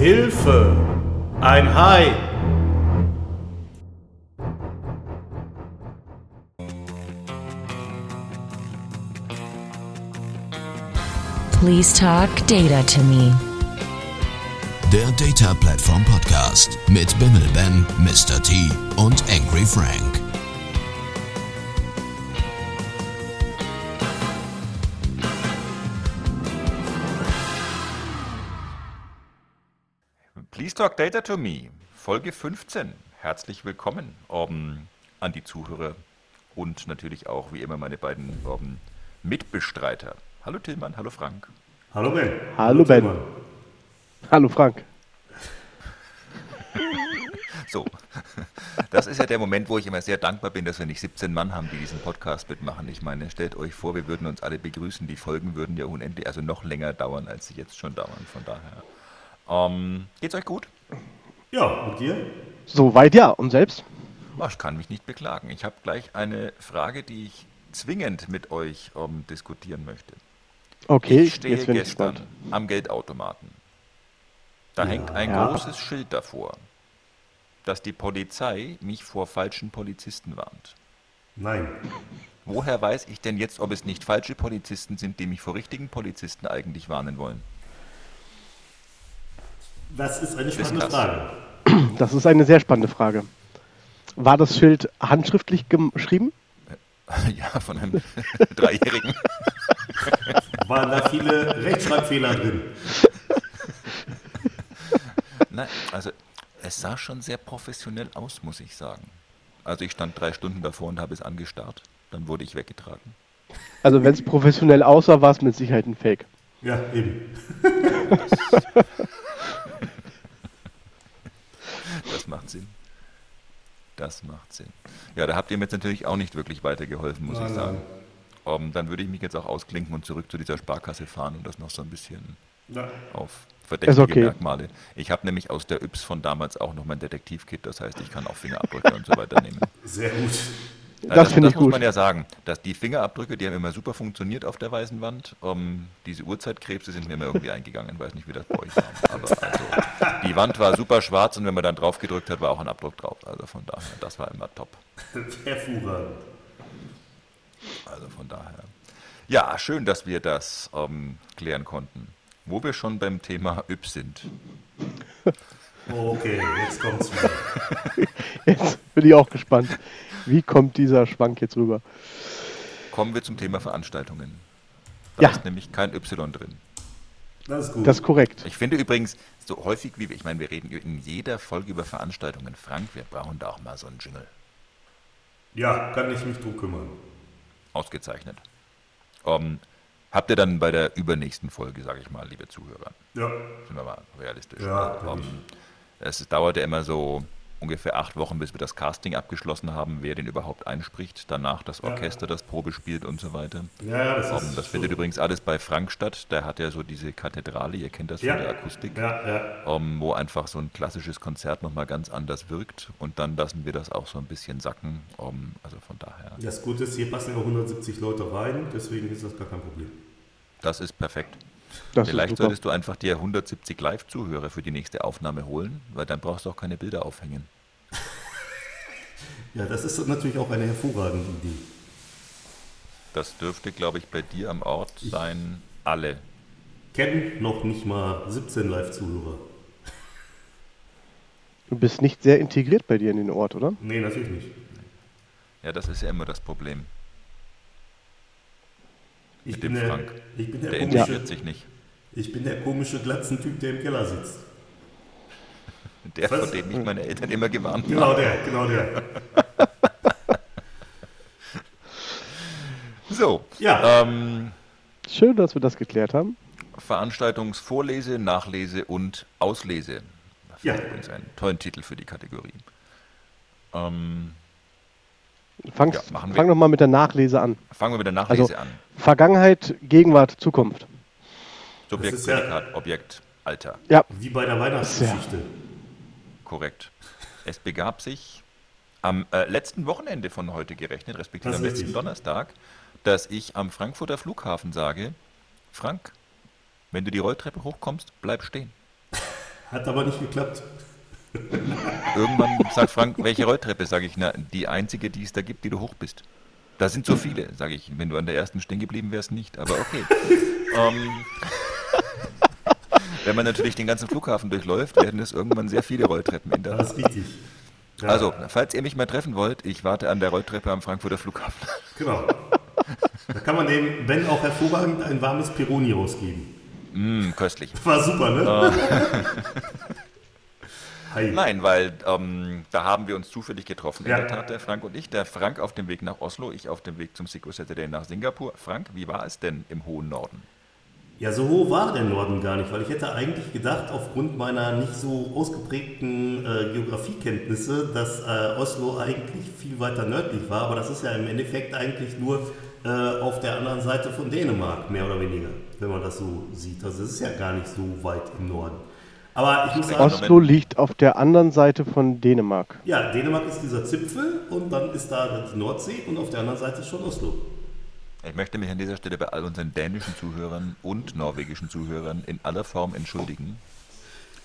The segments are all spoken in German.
Hilfe! Ein Hai! Please talk data to me. Der Data Platform Podcast mit Bimmel Ben, Mr. T und Angry Frank. Talk Data to Me, Folge 15. Herzlich willkommen um, an die Zuhörer und natürlich auch wie immer meine beiden um, Mitbestreiter. Hallo Tillmann, hallo Frank. Hallo Ben. Hallo Ben. Tillmann. Hallo Frank. So, das ist ja der Moment, wo ich immer sehr dankbar bin, dass wir nicht 17 Mann haben, die diesen Podcast mitmachen. Ich meine, stellt euch vor, wir würden uns alle begrüßen. Die Folgen würden ja unendlich, also noch länger dauern, als sie jetzt schon dauern. Von daher. Ähm, geht's euch gut? Ja, und dir? Soweit ja. Und selbst? Oh, ich kann mich nicht beklagen. Ich habe gleich eine Frage, die ich zwingend mit euch ähm, diskutieren möchte. Okay, ich stehe jetzt bin ich gestern gespannt. am Geldautomaten. Da hängt ein Ja. großes Schild davor, dass die Polizei mich vor falschen Polizisten warnt. Nein. Woher weiß ich denn jetzt, ob es nicht falsche Polizisten sind, die mich vor richtigen Polizisten eigentlich warnen wollen? Das ist eine spannende krass. Frage. Das ist eine sehr spannende Frage. War das Schild handschriftlich geschrieben? ja, von einem Dreijährigen. Waren da viele Rechtschreibfehler drin? Nein, also es sah schon sehr professionell aus, muss ich sagen. Also ich stand drei Stunden davor und habe es angestarrt. Dann wurde ich weggetragen. Also wenn es professionell aussah, war es mit Sicherheit ein Fake. Ja, eben. Das macht Sinn. Das macht Sinn. Ja, da habt ihr mir jetzt natürlich auch nicht wirklich weitergeholfen, muss ich Nein, sagen. Ähm, dann würde ich mich jetzt auch ausklinken und zurück zu dieser Sparkasse fahren und das noch so ein bisschen Ja. auf verdächtige okay. Merkmale. Ich habe nämlich aus der Yps von damals auch noch mein Detektivkit, das heißt, ich kann auch Fingerabdrücke und so weiter nehmen. Sehr gut. Ja, Das finde ich muss gut. man ja sagen, dass die Fingerabdrücke, die haben immer super funktioniert auf der weißen Wand. Ähm, diese Uhrzeitkrebse sind mir immer irgendwie eingegangen. Weiß nicht, wie das bei euch war. Aber also, die Wand war super schwarz und wenn man dann drauf gedrückt hat, war auch ein Abdruck drauf. Also von daher, das war immer top. Hervorragend. Also von daher. Ja, schön, dass wir das ähm, klären konnten. Wo wir schon beim Thema Yps sind. Okay, jetzt kommt's wieder. Jetzt bin ich auch gespannt. Wie kommt dieser Schwank jetzt rüber? Kommen wir zum Thema Veranstaltungen. Da Ja. ist nämlich kein Y drin. Das ist gut. Das ist korrekt. Ich finde übrigens, so häufig wie wir, ich meine, wir reden in jeder Folge über Veranstaltungen. Frank, wir brauchen da auch mal so einen Jingle. ja, kann ich mich drum kümmern. Ausgezeichnet. Ähm, habt ihr dann bei der übernächsten Folge, sage ich mal, liebe Zuhörer, Ja, sind wir mal realistisch. Ja, ähm, bin es dauert ja immer so ungefähr acht Wochen, bis wir das Casting abgeschlossen haben, wer den überhaupt einspricht, danach das Orchester, das Probe spielt und so weiter. ja, ja das Ähm, ist das so. findet übrigens alles bei Frank statt. Der hat ja so diese Kathedrale, ihr kennt das ja. von der Akustik. Ja, ja. ähm, wo einfach so ein klassisches Konzert nochmal ganz anders wirkt. Und dann lassen wir das auch so ein bisschen sacken. Ähm, also von daher, Das Gute ist, hier passen ja 170 Leute rein, deswegen ist das gar kein Problem. das ist perfekt. Das Vielleicht solltest du einfach dir 170 Live-Zuhörer für die nächste Aufnahme holen, weil dann brauchst du auch keine Bilder aufhängen. Ja, das ist natürlich auch eine hervorragende Idee. Das dürfte, glaube ich, bei dir am Ort sein, alle. Kennen noch nicht mal 17 Live-Zuhörer. Du bist nicht sehr integriert bei dir in den Ort, oder? Nee, natürlich nicht. Ja, das ist ja immer das Problem. Ich Mit bin, dem der, Frank. ich, bin der Der komische, integriert sich nicht. ich bin der komische Glatzentyp, der im Keller sitzt. Der, Was? von dem mich meine Eltern immer gewarnt haben. Genau der, genau der. So, Ja. ähm, Schön, dass wir das geklärt haben. Veranstaltungsvorlese, Nachlese und Auslese. Das Ja. ist übrigens einen tollen Titel für die Kategorie. Ähm, Fang, Ja, machen wir. fang doch mal mit der Nachlese an. fangen wir mit der Nachlese Also- an. Vergangenheit, Gegenwart, Zukunft. Subjekt, ja- Prädikat, Objekt, Alter. Ja, Wie bei der Weihnachtsgeschichte. Korrekt. Es begab sich am äh, letzten Wochenende von heute gerechnet, respektive am letzten. Donnerstag, dass ich am Frankfurter Flughafen sage, Frank, wenn du die Rolltreppe hochkommst, bleib stehen. Hat aber nicht geklappt. Irgendwann sagt Frank, welche Rolltreppe? Sage ich, na, die einzige, die es da gibt, die du hoch bist. Da sind so viele, sage ich. Wenn du an der ersten stehen geblieben wärst, nicht, aber okay. ähm, wenn man natürlich den ganzen Flughafen durchläuft, werden es irgendwann sehr viele Rolltreppen in der Das ist richtig. Ja, Also, falls ihr mich mal treffen wollt, ich warte an der Rolltreppe am Frankfurter Flughafen. Genau. Da kann man dem, wenn auch hervorragend, ein warmes Pironi rausgeben. Mm, köstlich. War super, ne? Hi. Nein, weil ähm, da haben wir uns zufällig getroffen. In Ja. der Tat, der Frank und ich. Der Frank auf dem Weg nach Oslo, ich auf dem Weg zum Sico Saturday nach Singapur. Frank, wie war es denn im hohen Norden? Ja, so hoch war der Norden gar nicht, weil ich hätte eigentlich gedacht, aufgrund meiner nicht so ausgeprägten äh, Geografiekenntnisse, dass äh, Oslo eigentlich viel weiter nördlich war, aber das ist ja im Endeffekt eigentlich nur äh, auf der anderen Seite von Dänemark, mehr oder weniger, wenn man das so sieht. Also es ist ja gar nicht so weit im Norden. Aber ich muss sagen, Oslo liegt auf der anderen Seite von Dänemark. ja, Dänemark ist dieser Zipfel und dann ist da die Nordsee und auf der anderen Seite ist schon Oslo. Ich möchte mich an dieser Stelle bei all unseren dänischen Zuhörern und norwegischen Zuhörern in aller Form entschuldigen.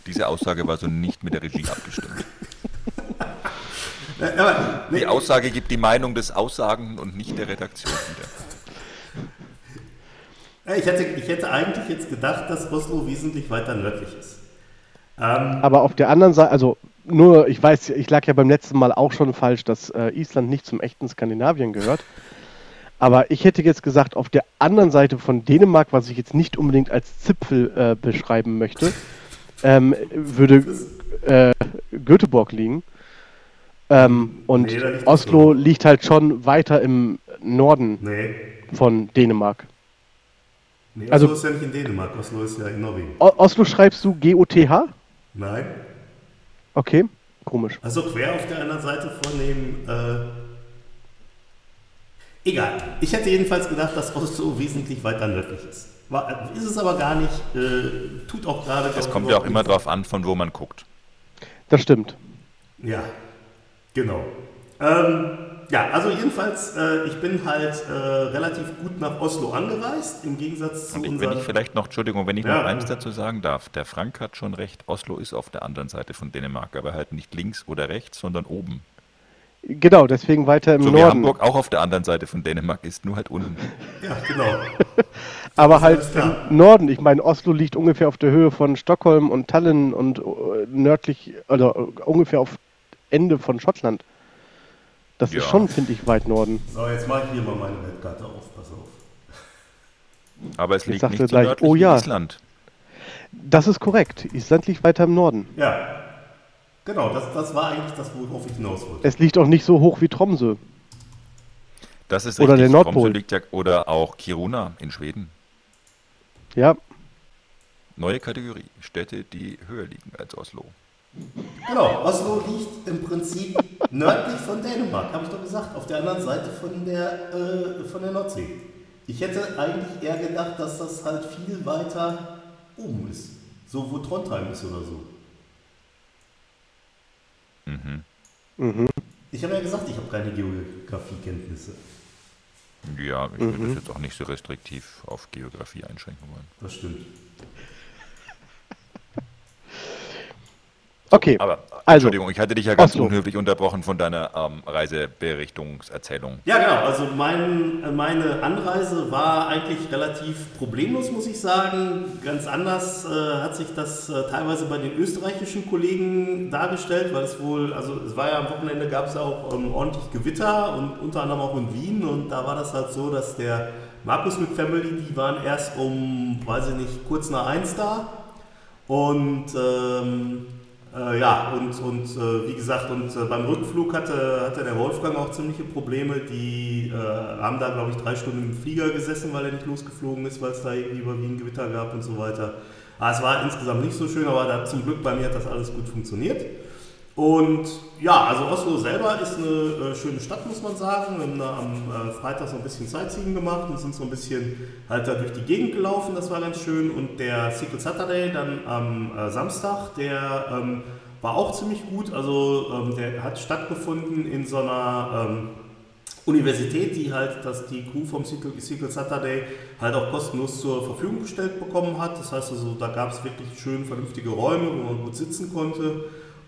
Diese Aussage war so nicht mit der Regie abgestimmt. Nee, Die Aussage gibt die Meinung des Aussagenden und nicht der Redaktion wieder. ich, hätte, ich hätte eigentlich jetzt gedacht, dass Oslo wesentlich weiter nördlich ist. Ähm, Aber auf der anderen Seite, also nur, ich weiß, ich lag ja beim letzten Mal auch schon falsch, dass äh, Island nicht zum echten Skandinavien gehört. Aber ich hätte jetzt gesagt, auf der anderen Seite von Dänemark, was ich jetzt nicht unbedingt als Zipfel äh, beschreiben möchte, ähm, würde äh, Göteborg liegen. Ähm, und Nee, liegt Oslo Oslo. liegt halt schon weiter im Norden nee, von Dänemark. nee, Oslo Also- ist ja nicht in Dänemark, Oslo ist ja in Norwegen. O Oslo schreibst du G-O-T-H? Nein, Okay, komisch. also quer auf der anderen Seite von dem... Äh, egal, ich hätte jedenfalls gedacht, dass Oslo wesentlich weiter nördlich ist. War, ist es aber gar nicht, äh, tut auch gerade... Es kommt ja auch immer drauf an, von wo man guckt. Das stimmt. Ja, genau. Ähm, ja, also jedenfalls, äh, ich bin halt äh, relativ gut nach Oslo angereist, im Gegensatz zu Und ich, wenn ich vielleicht noch, Entschuldigung, wenn ich Ja. noch eins dazu sagen darf, der Frank hat schon recht, Oslo ist auf der anderen Seite von Dänemark, aber halt nicht links oder rechts, sondern oben. Genau, deswegen weiter im So wie Norden. Hamburg auch auf der anderen Seite von Dänemark ist, nur halt unten. Ja, genau. Aber halt im Norden. Ich meine, Oslo liegt ungefähr auf der Höhe von Stockholm und Tallinn und äh, nördlich, oder äh, ungefähr auf Ende von Schottland. Das ist Ja. schon, finde ich, weit Norden. So, jetzt mache ich hier mal meine Weltkarte auf, pass auf. Aber es Jetzt liegt sagt nicht so gleich, nördlich oh wie ja. Island. Das ist korrekt. Island liegt weiter im Norden. Ja, genau, das, das war eigentlich das, worauf ich hinaus wollte. Es liegt auch nicht so hoch wie Tromsø. Das ist Oder richtig. der Nordpol. Tromsø liegt ja, oder auch Kiruna in Schweden. Ja, Neue Kategorie. Städte, die höher liegen als Oslo. Genau, Oslo liegt im Prinzip nördlich von Dänemark, habe ich doch gesagt, auf der anderen Seite von der, äh, von der Nordsee. Ich hätte eigentlich eher gedacht, dass das halt viel weiter oben ist. So, wo Trondheim ist oder so. Ich habe ja gesagt, ich habe keine Geografiekenntnisse. Ja, ich würde das jetzt auch nicht so restriktiv auf Geografie einschränken wollen. Das stimmt. Okay. Aber, Also, Entschuldigung, ich hatte dich ja ganz Oslo. unhöflich unterbrochen von deiner ähm, Reiseberichtungserzählung. Ja, genau. Also mein, äh, meine Anreise war eigentlich relativ problemlos, muss ich sagen. Ganz anders äh, hat sich das äh, teilweise bei den österreichischen Kollegen dargestellt, weil es wohl, also es war ja am Wochenende gab es ja auch ähm, ordentlich Gewitter und unter anderem auch in Wien und da war das halt so, dass der Markus mit Family, die waren erst um, weiß ich nicht, kurz nach eins da und ähm, äh, ja, und, und äh, wie gesagt, und äh, beim Rückflug hatte, hatte der Wolfgang auch ziemliche Probleme. Die äh, haben da, glaube ich, drei Stunden im Flieger gesessen, weil er nicht losgeflogen ist, weil es da irgendwie über Wien Gewitter gab und so weiter. Aber es war insgesamt nicht so schön, aber da, zum Glück bei mir hat das alles gut funktioniert. Und ja, also Oslo selber ist eine äh, schöne Stadt, muss man sagen. Wir haben da am äh, Freitag so ein bisschen Sightseeing gemacht und sind so ein bisschen halt da durch die Gegend gelaufen, das war ganz schön. Und der Secret Saturday dann am äh, Samstag, der ähm, war auch ziemlich gut. Also ähm, der hat stattgefunden in so einer, ähm, Universität, die halt dass die Crew vom Sequel Saturday halt auch kostenlos zur Verfügung gestellt bekommen hat. Das heißt also, da gab es wirklich schön vernünftige Räume, wo man gut sitzen konnte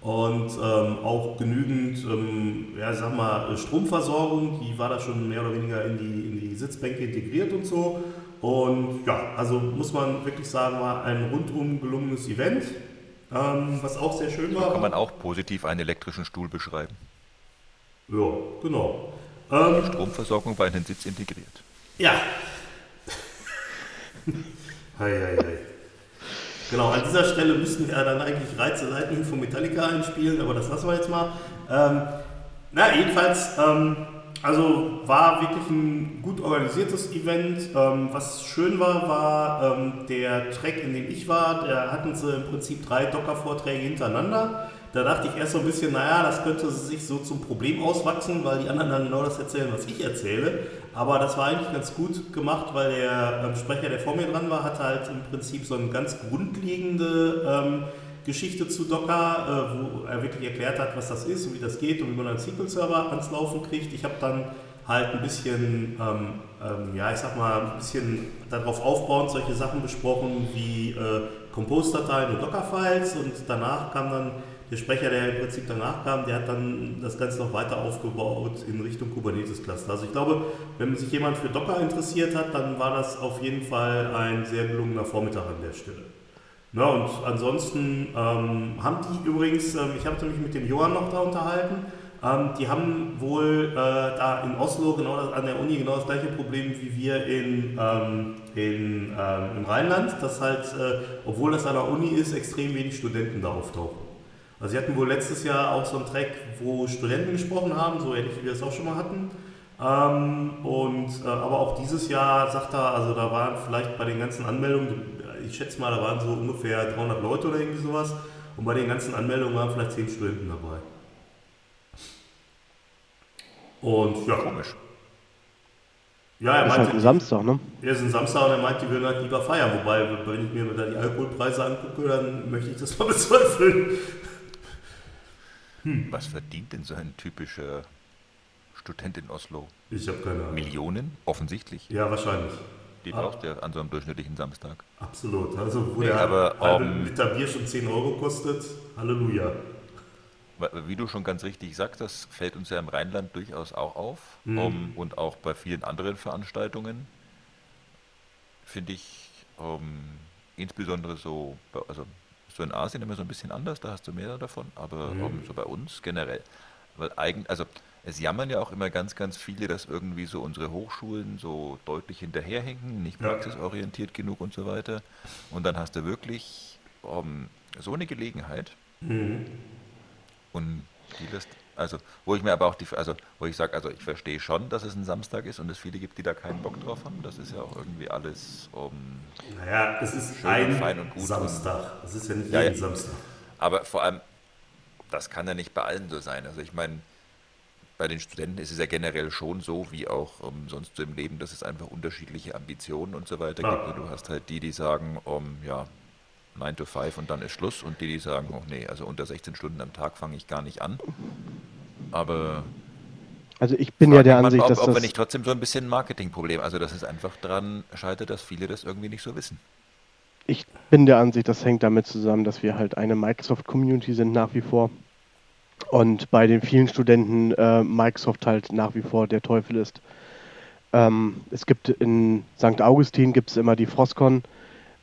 und ähm, auch genügend, ähm, ja, sag mal, Stromversorgung, die war da schon mehr oder weniger in die, in die Sitzbänke integriert und so. Und ja, also muss man wirklich sagen, war ein rundum gelungenes Event, ähm, was auch sehr schön war. Kann man auch positiv einen elektrischen Stuhl beschreiben. Ja, genau. Ähm, Die Stromversorgung war in den Sitz integriert. Ja. hei, hei, hei. Genau, an dieser Stelle müssten wir dann eigentlich Reize Lightning von Metallica einspielen, aber das lassen wir jetzt mal. Ähm, na, jedenfalls, ähm, also war wirklich ein gut organisiertes Event. Ähm, was schön war, war ähm, der Track, in dem ich war. Da hatten sie im Prinzip drei Docker-Vorträge hintereinander. Da dachte ich erst so ein bisschen, naja, das könnte sich so zum Problem auswachsen, weil die anderen dann genau das erzählen, was ich erzähle. Aber das war eigentlich ganz gut gemacht, weil der ähm, Sprecher, der vor mir dran war, hatte halt im Prinzip so eine ganz grundlegende ähm, Geschichte zu Docker, äh, wo er wirklich erklärt hat, was das ist und wie das geht und wie man einen SQL-Server ans Laufen kriegt. Ich habe dann halt ein bisschen, ähm, ähm, ja, ich sag mal, ein bisschen darauf aufbauend solche Sachen besprochen wie äh, Compose-Dateien und Docker-Files und danach kam dann der Sprecher, der im Prinzip danach kam, der hat dann das Ganze noch weiter aufgebaut in Richtung Kubernetes-Cluster. Also ich glaube, wenn sich jemand für Docker interessiert hat, dann war das auf jeden Fall ein sehr gelungener Vormittag an der Stelle. Na, und ansonsten ähm, haben die übrigens, ähm, ich habe mich mit dem Johann noch da unterhalten, ähm, die haben wohl äh, da in Oslo genau das, an der Uni genau das gleiche Problem wie wir in, ähm, in, ähm, im Rheinland, dass halt, äh, obwohl das an der Uni ist, extrem wenig Studenten da auftauchen. Also sie hatten wohl letztes Jahr auch so einen Track, wo Studenten gesprochen haben, so ähnlich wie wir es auch schon mal hatten. Ähm, und, äh, aber auch dieses Jahr sagt er, also da waren vielleicht bei den ganzen Anmeldungen, ich schätze mal, da waren so ungefähr 300 Leute oder irgendwie sowas. Und bei den ganzen Anmeldungen waren vielleicht 10 Studenten dabei. Und ja. Komisch. Ja, er meinte. Ist halt ein Samstag, ne? Ja, ist ein Samstag und er meint, die würden halt lieber feiern. Wobei, wenn ich mir da die Alkoholpreise angucke, dann möchte ich das mal bezweifeln. Hm. Was verdient denn so ein typischer Student in Oslo? Ich habe keine Ahnung. Millionen? Offensichtlich. Ja, wahrscheinlich. Die ah. braucht er an so einem durchschnittlichen Samstag. Absolut. Also, wo nee, der aber, halbe um, Liter Bier schon 10 Euro kostet, Halleluja. Wie du schon ganz richtig sagst, das fällt uns ja im Rheinland durchaus auch auf. Mhm. Um, und auch bei vielen anderen Veranstaltungen finde ich um, insbesondere so, also so in Asien immer so ein bisschen anders, da hast du mehr davon, aber mhm. so bei uns generell. Weil eigentlich, also es jammern ja auch immer ganz, ganz viele, dass irgendwie so unsere Hochschulen so deutlich hinterherhinken, nicht praxisorientiert genug und so weiter. Und dann hast du wirklich um, so eine Gelegenheit. Mhm. Und die lässt also, wo ich mir aber auch die, also wo ich sage, also ich verstehe schon, dass es ein Samstag ist und es viele gibt, die da keinen Bock drauf haben. Das ist ja auch irgendwie alles um. Naja, es ist ein und Samstag. Es ist ja nicht ja, jeden ja. Samstag. Aber vor allem, das kann ja nicht bei allen so sein. Also ich meine, bei den Studenten ist es ja generell schon so, wie auch um, sonst so im Leben, dass es einfach unterschiedliche Ambitionen und so weiter ah. gibt. Du hast halt die, die sagen, um, ja, 9 to 5 und dann ist Schluss und die, die sagen, oh nee, also unter 16 Stunden am Tag fange ich gar nicht an. Aber also ich bin ja der Ansicht, ob, dass ob das... wir nicht trotzdem so ein bisschen ein Marketingproblem, also dass es einfach daran scheitert, dass viele das irgendwie nicht so wissen. Ich bin der Ansicht, das hängt damit zusammen, dass wir halt eine Microsoft-Community sind nach wie vor. Und bei den vielen Studenten äh, Microsoft halt nach wie vor der Teufel ist. Ähm, es gibt in St. Augustin gibt es immer die Frostcon,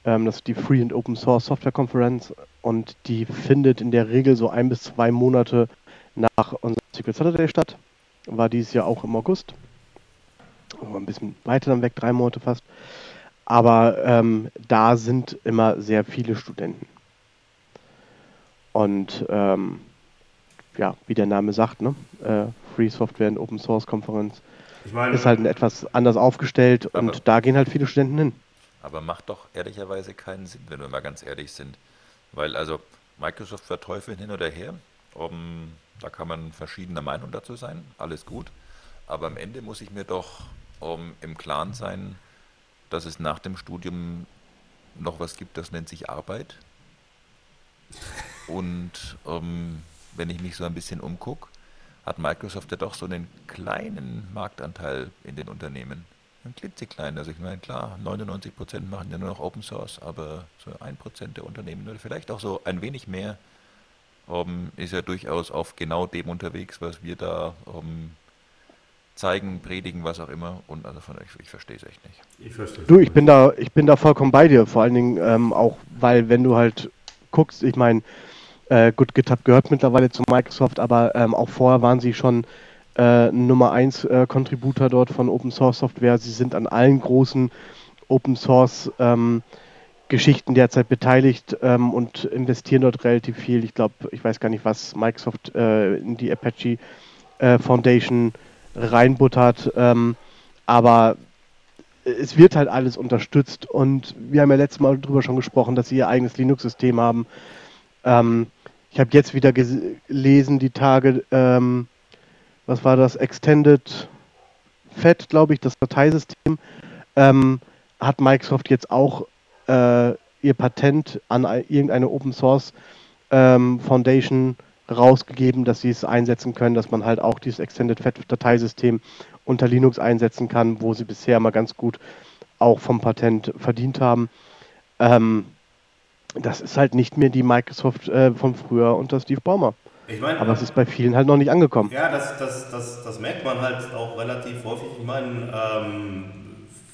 ähm, das ist die Free and Open Source Software Conference und die findet in der Regel so ein bis zwei Monate nach unserem Secret Saturday statt. War dieses Jahr auch im August. Also ein bisschen weiter dann weg, drei Monate fast. Aber ähm, da sind immer sehr viele Studenten. Und ähm, ja, wie der Name sagt, ne? Äh, Free Software und Open Source Konferenz ist halt etwas anders aufgestellt und da gehen halt viele Studenten hin. Aber macht doch ehrlicherweise keinen Sinn, wenn wir mal ganz ehrlich sind. Weil also Microsoft verteufeln hin oder her, um, da kann man verschiedener Meinung dazu sein, alles gut. Aber am Ende muss ich mir doch um, im Klaren sein, dass es nach dem Studium noch was gibt, das nennt sich Arbeit. Und um, wenn ich mich so ein bisschen umgucke, hat Microsoft ja doch so einen kleinen Marktanteil in den Unternehmen. Ein klitzeklein. Also ich meine, klar, 99 Prozent machen ja nur noch Open Source, aber so ein Prozent der Unternehmen oder vielleicht auch so ein wenig mehr um, ist ja durchaus auf genau dem unterwegs, was wir da um, zeigen, predigen, was auch immer. Und also von euch, ich verstehe es echt nicht. Ich verstehe. Du, ich bin da, ich bin da vollkommen bei dir. Vor allen Dingen ähm, auch, weil wenn du halt guckst, ich meine, äh, gut, GitHub gehört mittlerweile zu Microsoft, aber ähm, auch vorher waren sie schon äh, Nummer 1 äh, Contributor dort von Open Source Software. Sie sind an allen großen Open Source ähm, Geschichten derzeit beteiligt ähm, und investieren dort relativ viel. Ich glaube, ich weiß gar nicht, was Microsoft äh, in die Apache äh, Foundation reinbuttert, ähm, aber es wird halt alles unterstützt und wir haben ja letztes Mal darüber schon gesprochen, dass sie ihr eigenes Linux-System haben. Ähm, ich habe jetzt wieder gelesen, die Tage, ähm, was war das, Extended FAT, glaube ich, das Dateisystem, ähm, hat Microsoft jetzt auch äh, ihr Patent an irgendeine Open Source ähm, Foundation rausgegeben, dass sie es einsetzen können, dass man halt auch dieses Extended FAT Dateisystem unter Linux einsetzen kann, wo sie bisher mal ganz gut auch vom Patent verdient haben. Ähm, das ist halt nicht mehr die Microsoft äh, von früher unter Steve Ballmer. Ich mein, Aber es ist bei vielen halt noch nicht angekommen. Ja, das, das, das, das merkt man halt auch relativ häufig. Ich meine, ähm,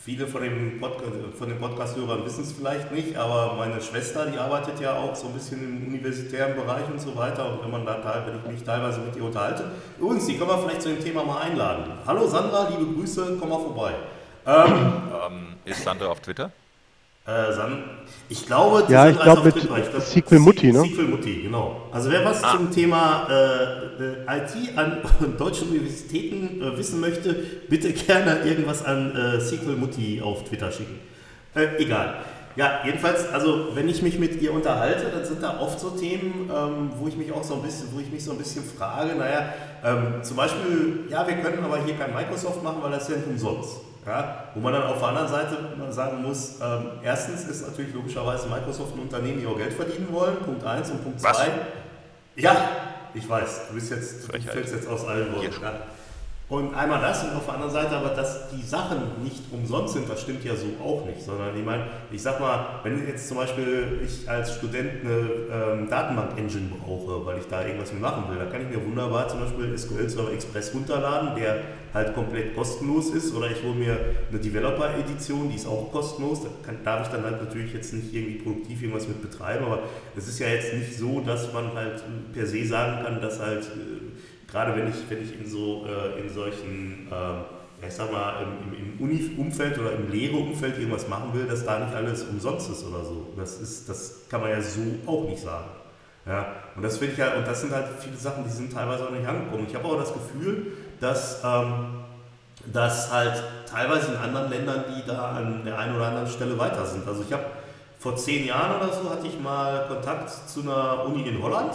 viele von, dem Podcast, von den Podcast-Hörern wissen es vielleicht nicht, aber meine Schwester, die arbeitet ja auch so ein bisschen im universitären Bereich und so weiter. Und wenn man da wenn ich mich teilweise mit ihr unterhalte. Übrigens, die können wir vielleicht zu dem Thema mal einladen. Hallo Sandra, liebe Grüße, komm mal vorbei. Ähm, ähm, ist Sandra auf Twitter? Äh, San, ich glaube, ja, ich glaube mit glaub, Sequel Mutti, ne? Sequel Mutti, genau. Also wer was ah. zum Thema äh, äh IT an deutschen Universitäten äh, wissen möchte, bitte gerne irgendwas an äh, Sequel Mutti auf Twitter schicken. Äh, egal. Ja, jedenfalls, also wenn ich mich mit ihr unterhalte, dann sind da oft so Themen, ähm, wo ich mich auch so ein bisschen, wo ich mich so ein bisschen frage, naja, ähm, zum Beispiel, ja, wir können aber hier kein Microsoft machen, weil das ist ja nicht umsonst. Ja, wo man dann auf der anderen Seite sagen muss, ähm, erstens ist natürlich logischerweise Microsoft ein Unternehmen, die auch Geld verdienen wollen, Punkt 1 und Punkt 2. Ja, ich weiß, du bist jetzt, du fällst jetzt aus allen Worten. Ja. Und einmal das und auf der anderen Seite aber, dass die Sachen nicht umsonst sind, das stimmt ja so auch nicht, sondern ich meine, ich sag mal, wenn jetzt zum Beispiel ich als Student eine ähm, Datenbank-Engine brauche, weil ich da irgendwas mit machen will, dann kann ich mir wunderbar zum Beispiel SQL Server Express runterladen, der halt komplett kostenlos ist, oder ich hole mir eine Developer-Edition, die ist auch kostenlos, da kann, darf ich dann halt natürlich jetzt nicht irgendwie produktiv irgendwas mit betreiben, aber es ist ja jetzt nicht so, dass man halt per se sagen kann, dass halt äh, gerade wenn ich, wenn ich in, so, äh, in solchen, äh, ich sag mal, im, im Uni-Umfeld oder im Lehre-Umfeld irgendwas machen will, dass da nicht alles umsonst ist oder so. Das, ist, das kann man ja so auch nicht sagen. Ja, und das ich halt, und das sind halt viele Sachen, die sind teilweise auch nicht angekommen. Ich habe auch das Gefühl, dass, ähm, dass halt teilweise in anderen Ländern, die da an der einen oder anderen Stelle weiter sind. Also ich habe vor zehn Jahren oder so hatte ich mal Kontakt zu einer Uni in Holland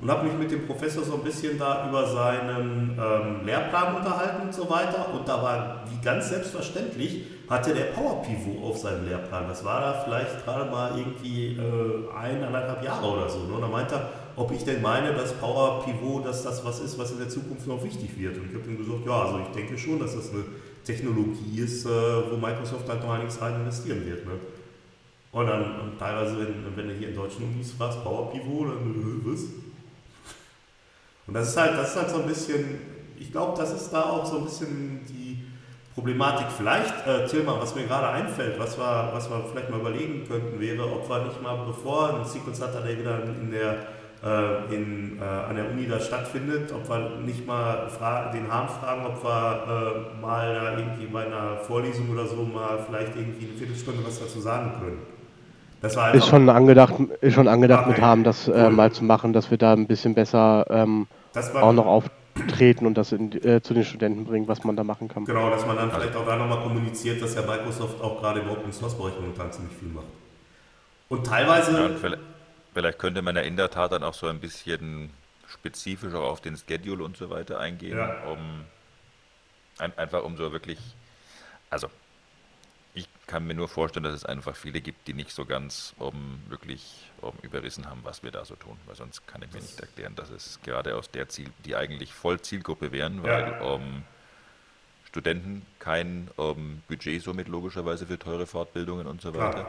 und habe mich mit dem Professor so ein bisschen da über seinen ähm, Lehrplan unterhalten und so weiter. Und da war, wie ganz selbstverständlich, hatte der Power Pivot auf seinem Lehrplan. Das war da vielleicht gerade mal irgendwie äh, eineinhalb Jahre oder so. Ne? Und da meinte er, ob ich denn meine, dass Power Pivot, dass das was ist, was in der Zukunft noch wichtig wird. Und ich habe ihm gesagt, ja, also ich denke schon, dass das eine Technologie ist, äh, wo Microsoft halt noch einiges rein investieren wird. Ne? Und dann und teilweise, wenn, wenn du hier in deutschen Unis fragst, Power Pivot, dann äh, was? Und das ist halt, das ist halt so ein bisschen, ich glaube, das ist da auch so ein bisschen die Problematik. Vielleicht, äh, Tilman, was mir gerade einfällt, was wir, was wir vielleicht mal überlegen könnten, wäre, ob wir nicht mal, bevor ein Sequence Data Day wieder in der, äh, in, äh, an der Uni da stattfindet, ob wir nicht mal den Harm fragen, ob wir äh, mal da irgendwie bei einer Vorlesung oder so mal vielleicht irgendwie eine Viertelstunde was dazu sagen können. ist schon angedacht, ist schon angedacht okay. mit Harm, das äh, cool. mal zu machen, dass wir da ein bisschen besser ähm, auch noch auftreten und das in, äh, zu den Studenten bringen, was man da machen kann. Genau, dass man dann vielleicht auch da nochmal kommuniziert, dass ja Microsoft auch gerade im Open Source Bereich momentan ziemlich viel macht. Und teilweise. Ja, und vielleicht, vielleicht könnte man ja in der Tat dann auch so ein bisschen spezifischer auf den Schedule und so weiter eingehen, ja. um ein, einfach um so wirklich, also kann mir nur vorstellen, dass es einfach viele gibt, die nicht so ganz um, wirklich überrissen haben, was wir da so tun. Weil sonst kann ich mir nicht erklären, dass es gerade aus der Ziel, die eigentlich voll Zielgruppe wären, weil Ja. um, Studenten kein um, Budget somit logischerweise für teure Fortbildungen und so Klar. weiter.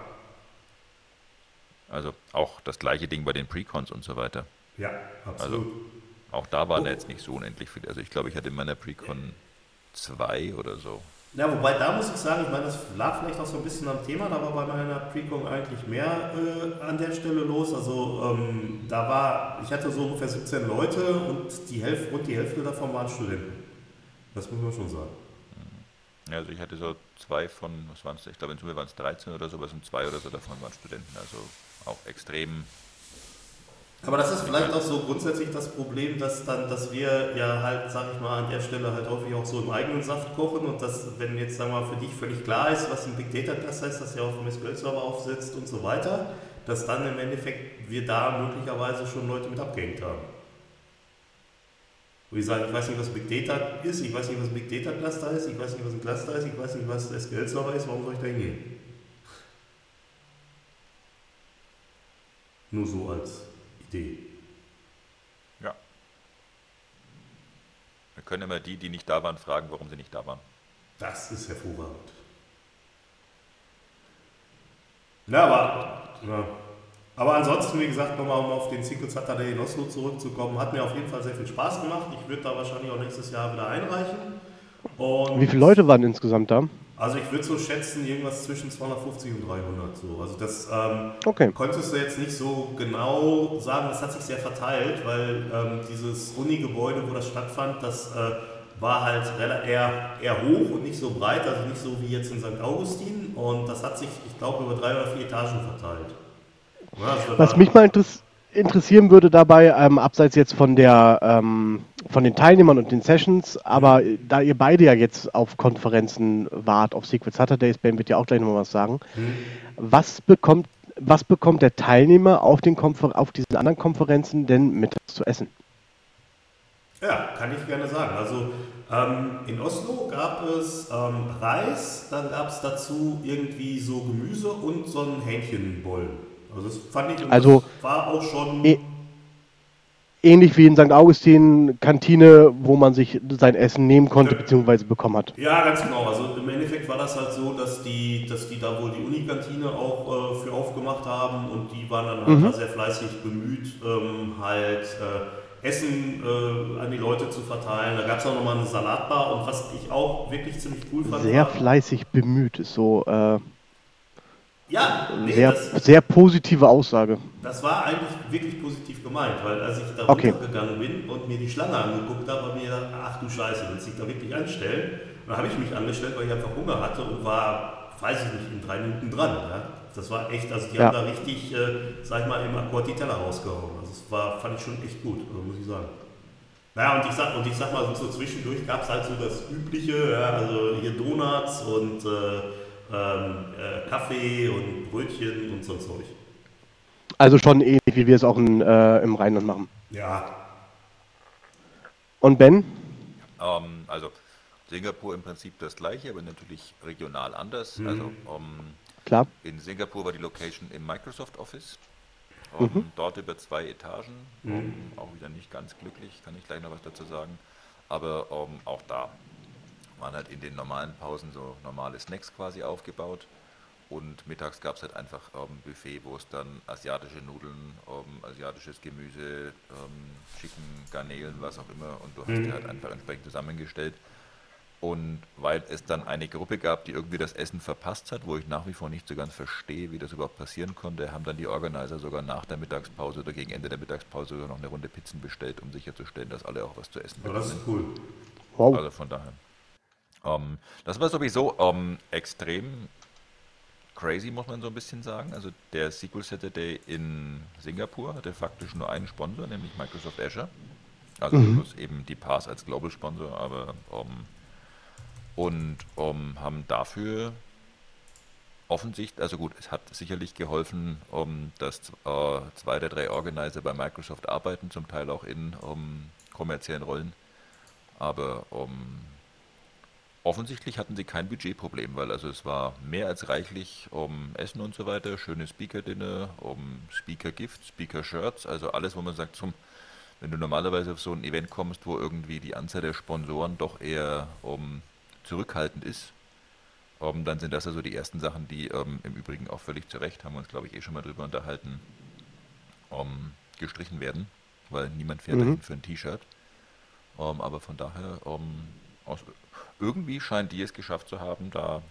Also auch das gleiche Ding bei den Precons und so weiter. Ja, absolut. Auch da waren jetzt nicht so unendlich viele. Also ich glaube, ich hatte in meiner Precon zwei oder so. Ja, wobei da muss ich sagen, ich meine, das lag vielleicht auch so ein bisschen am Thema, da war bei meiner Precon eigentlich mehr äh, an der Stelle los. Also ähm, da war, ich hatte so ungefähr 17 Leute und die Hälfte, rund die Hälfte davon waren Studenten. Das muss man schon sagen. Ja, also ich hatte so zwei von, was waren es? Ich glaube in Summe waren es 13 oder so, aber es sind zwei oder so davon waren Studenten. Also auch extrem. Aber das ist vielleicht auch so grundsätzlich das Problem, dass dann, dass wir ja halt, sag ich mal, an der Stelle halt häufig auch so im eigenen Saft kochen und dass, wenn jetzt, sagen wir mal, für dich völlig klar ist, was ein Big Data Cluster ist, dass ihr auf dem SQL-Server aufsetzt und so weiter, dass dann im Endeffekt wir da möglicherweise schon Leute mit abgehängt haben. Wo ich sage, ich weiß nicht, was Big Data ist, ich weiß nicht, was ein Big Data Cluster ist, ich weiß nicht, was ein Cluster ist, ich weiß nicht, was ein SQL-Server ist, warum soll ich da hingehen? Nur so als Idee. Ja. Wir können immer die, die nicht da waren, fragen, warum sie nicht da waren. Das ist hervorragend. Ja, aber, ja. aber ansonsten, wie gesagt, nochmal um auf den Single Saturday in Oslo zurückzukommen, hat mir auf jeden Fall sehr viel Spaß gemacht. Ich würde da wahrscheinlich auch nächstes Jahr wieder einreichen. Und Wie viele Leute waren insgesamt da? Also ich würde so schätzen, irgendwas zwischen 250 und 300. So. Also das ähm, Okay. konntest du jetzt nicht so genau sagen, das hat sich sehr verteilt, weil ähm, dieses Uni-Gebäude, wo das stattfand, das äh, war halt eher, eher hoch und nicht so breit, also nicht so wie jetzt in St. Augustin. Und das hat sich, ich glaube, über drei oder vier Etagen verteilt. Ja, also Was mich mal interess interessieren würde dabei, ähm, abseits jetzt von der ähm, von den Teilnehmern und den Sessions, aber da ihr beide ja jetzt auf Konferenzen wart, auf Secret Saturdays, Ben wird ja auch gleich nochmal was sagen, was bekommt was bekommt der Teilnehmer auf, den Konfer auf diesen anderen Konferenzen denn mittags zu essen? Ja, kann ich gerne sagen. Also ähm, in Oslo gab es ähm, Reis, dann gab es dazu irgendwie so Gemüse und so ein Hähnchenbollen. Also das fand ich Also, war auch schon. eh- Ähnlich wie in St. Augustin Kantine, wo man sich sein Essen nehmen konnte bzw. bekommen hat. Ja, ganz genau. Also im Endeffekt war das halt so, dass die, dass die da wohl die Unikantine auch äh, für aufgemacht haben und die waren dann halt da sehr fleißig bemüht, ähm, halt äh, Essen äh, an die Leute zu verteilen. Da gab es auch nochmal eine Salatbar und was ich auch wirklich ziemlich cool fand. Sehr war, fleißig bemüht, ist so äh, Ja, nee, sehr, das, sehr positive Aussage. Das war eigentlich wirklich positiv gemeint, weil als ich da Okay. runtergegangen bin und mir die Schlange angeguckt habe, habe ich mir gedacht, ach du Scheiße, willst du dich da wirklich anstellen? Und dann habe ich mich angestellt, weil ich einfach Hunger hatte und war, weiß ich nicht, in drei Minuten dran. Ja? Das war echt, also die Ja. haben da richtig, äh, sag ich mal, im Akkord die Teller rausgehauen. Also es war, fand ich schon echt gut, also muss ich sagen. Naja, und ich sag, und ich sag mal, so zwischendurch gab es halt so das Übliche, ja, also hier Donuts und äh, ähm, äh, Kaffee und Brötchen und so ein Zeug. Also schon ähnlich, wie wir es auch in, äh, im Rheinland machen. Ja, Und Ben? Ähm, also Singapur im Prinzip das gleiche, aber natürlich regional anders. Also ähm, Klar. in Singapur war die Location im Microsoft Office. Ähm, Dort über zwei Etagen. Ähm, auch wieder nicht ganz glücklich, kann ich gleich noch was dazu sagen. Aber auch da waren halt in den normalen Pausen so normale Snacks quasi aufgebaut. Und mittags gab es halt einfach ähm, Buffet, wo es dann asiatische Nudeln, ähm, asiatisches Gemüse, ähm, Chicken, Garnelen, was auch immer. Und du hast dir halt einfach entsprechend zusammengestellt. Und weil es dann eine Gruppe gab, die irgendwie das Essen verpasst hat, wo ich nach wie vor nicht so ganz verstehe, wie das überhaupt passieren konnte, haben dann die Organizer sogar nach der Mittagspause oder gegen Ende der Mittagspause sogar noch eine Runde Pizzen bestellt, um sicherzustellen, dass alle auch was zu essen aber das bekommen. ist cool. Wow. Also von daher. Ähm, das war sowieso ähm, extrem crazy, muss man so ein bisschen sagen. Also der SQL Saturday in Singapur hatte faktisch nur einen Sponsor, nämlich Microsoft Azure. Also plus eben die Pass als Global Sponsor, aber ähm, und ähm, haben dafür offensichtlich, also gut, es hat sicherlich geholfen, um, dass äh, zwei der drei Organizer bei Microsoft arbeiten, zum Teil auch in um, kommerziellen Rollen. Aber um, offensichtlich hatten sie kein Budgetproblem, weil also es war mehr als reichlich um Essen und so weiter, schöne Speaker-Dinner, um Speaker-Gifts, Speaker-Shirts, also alles, wo man sagt, zum, wenn du normalerweise auf so ein Event kommst, wo irgendwie die Anzahl der Sponsoren doch eher um, zurückhaltend ist, um, dann sind das also die ersten Sachen, die um, im Übrigen auch völlig zu Recht, haben wir uns glaube ich eh schon mal drüber unterhalten, um, gestrichen werden, weil niemand fährt Mhm. dahin für ein T-Shirt. Aber von daher, um, aus, irgendwie scheint die es geschafft zu haben, da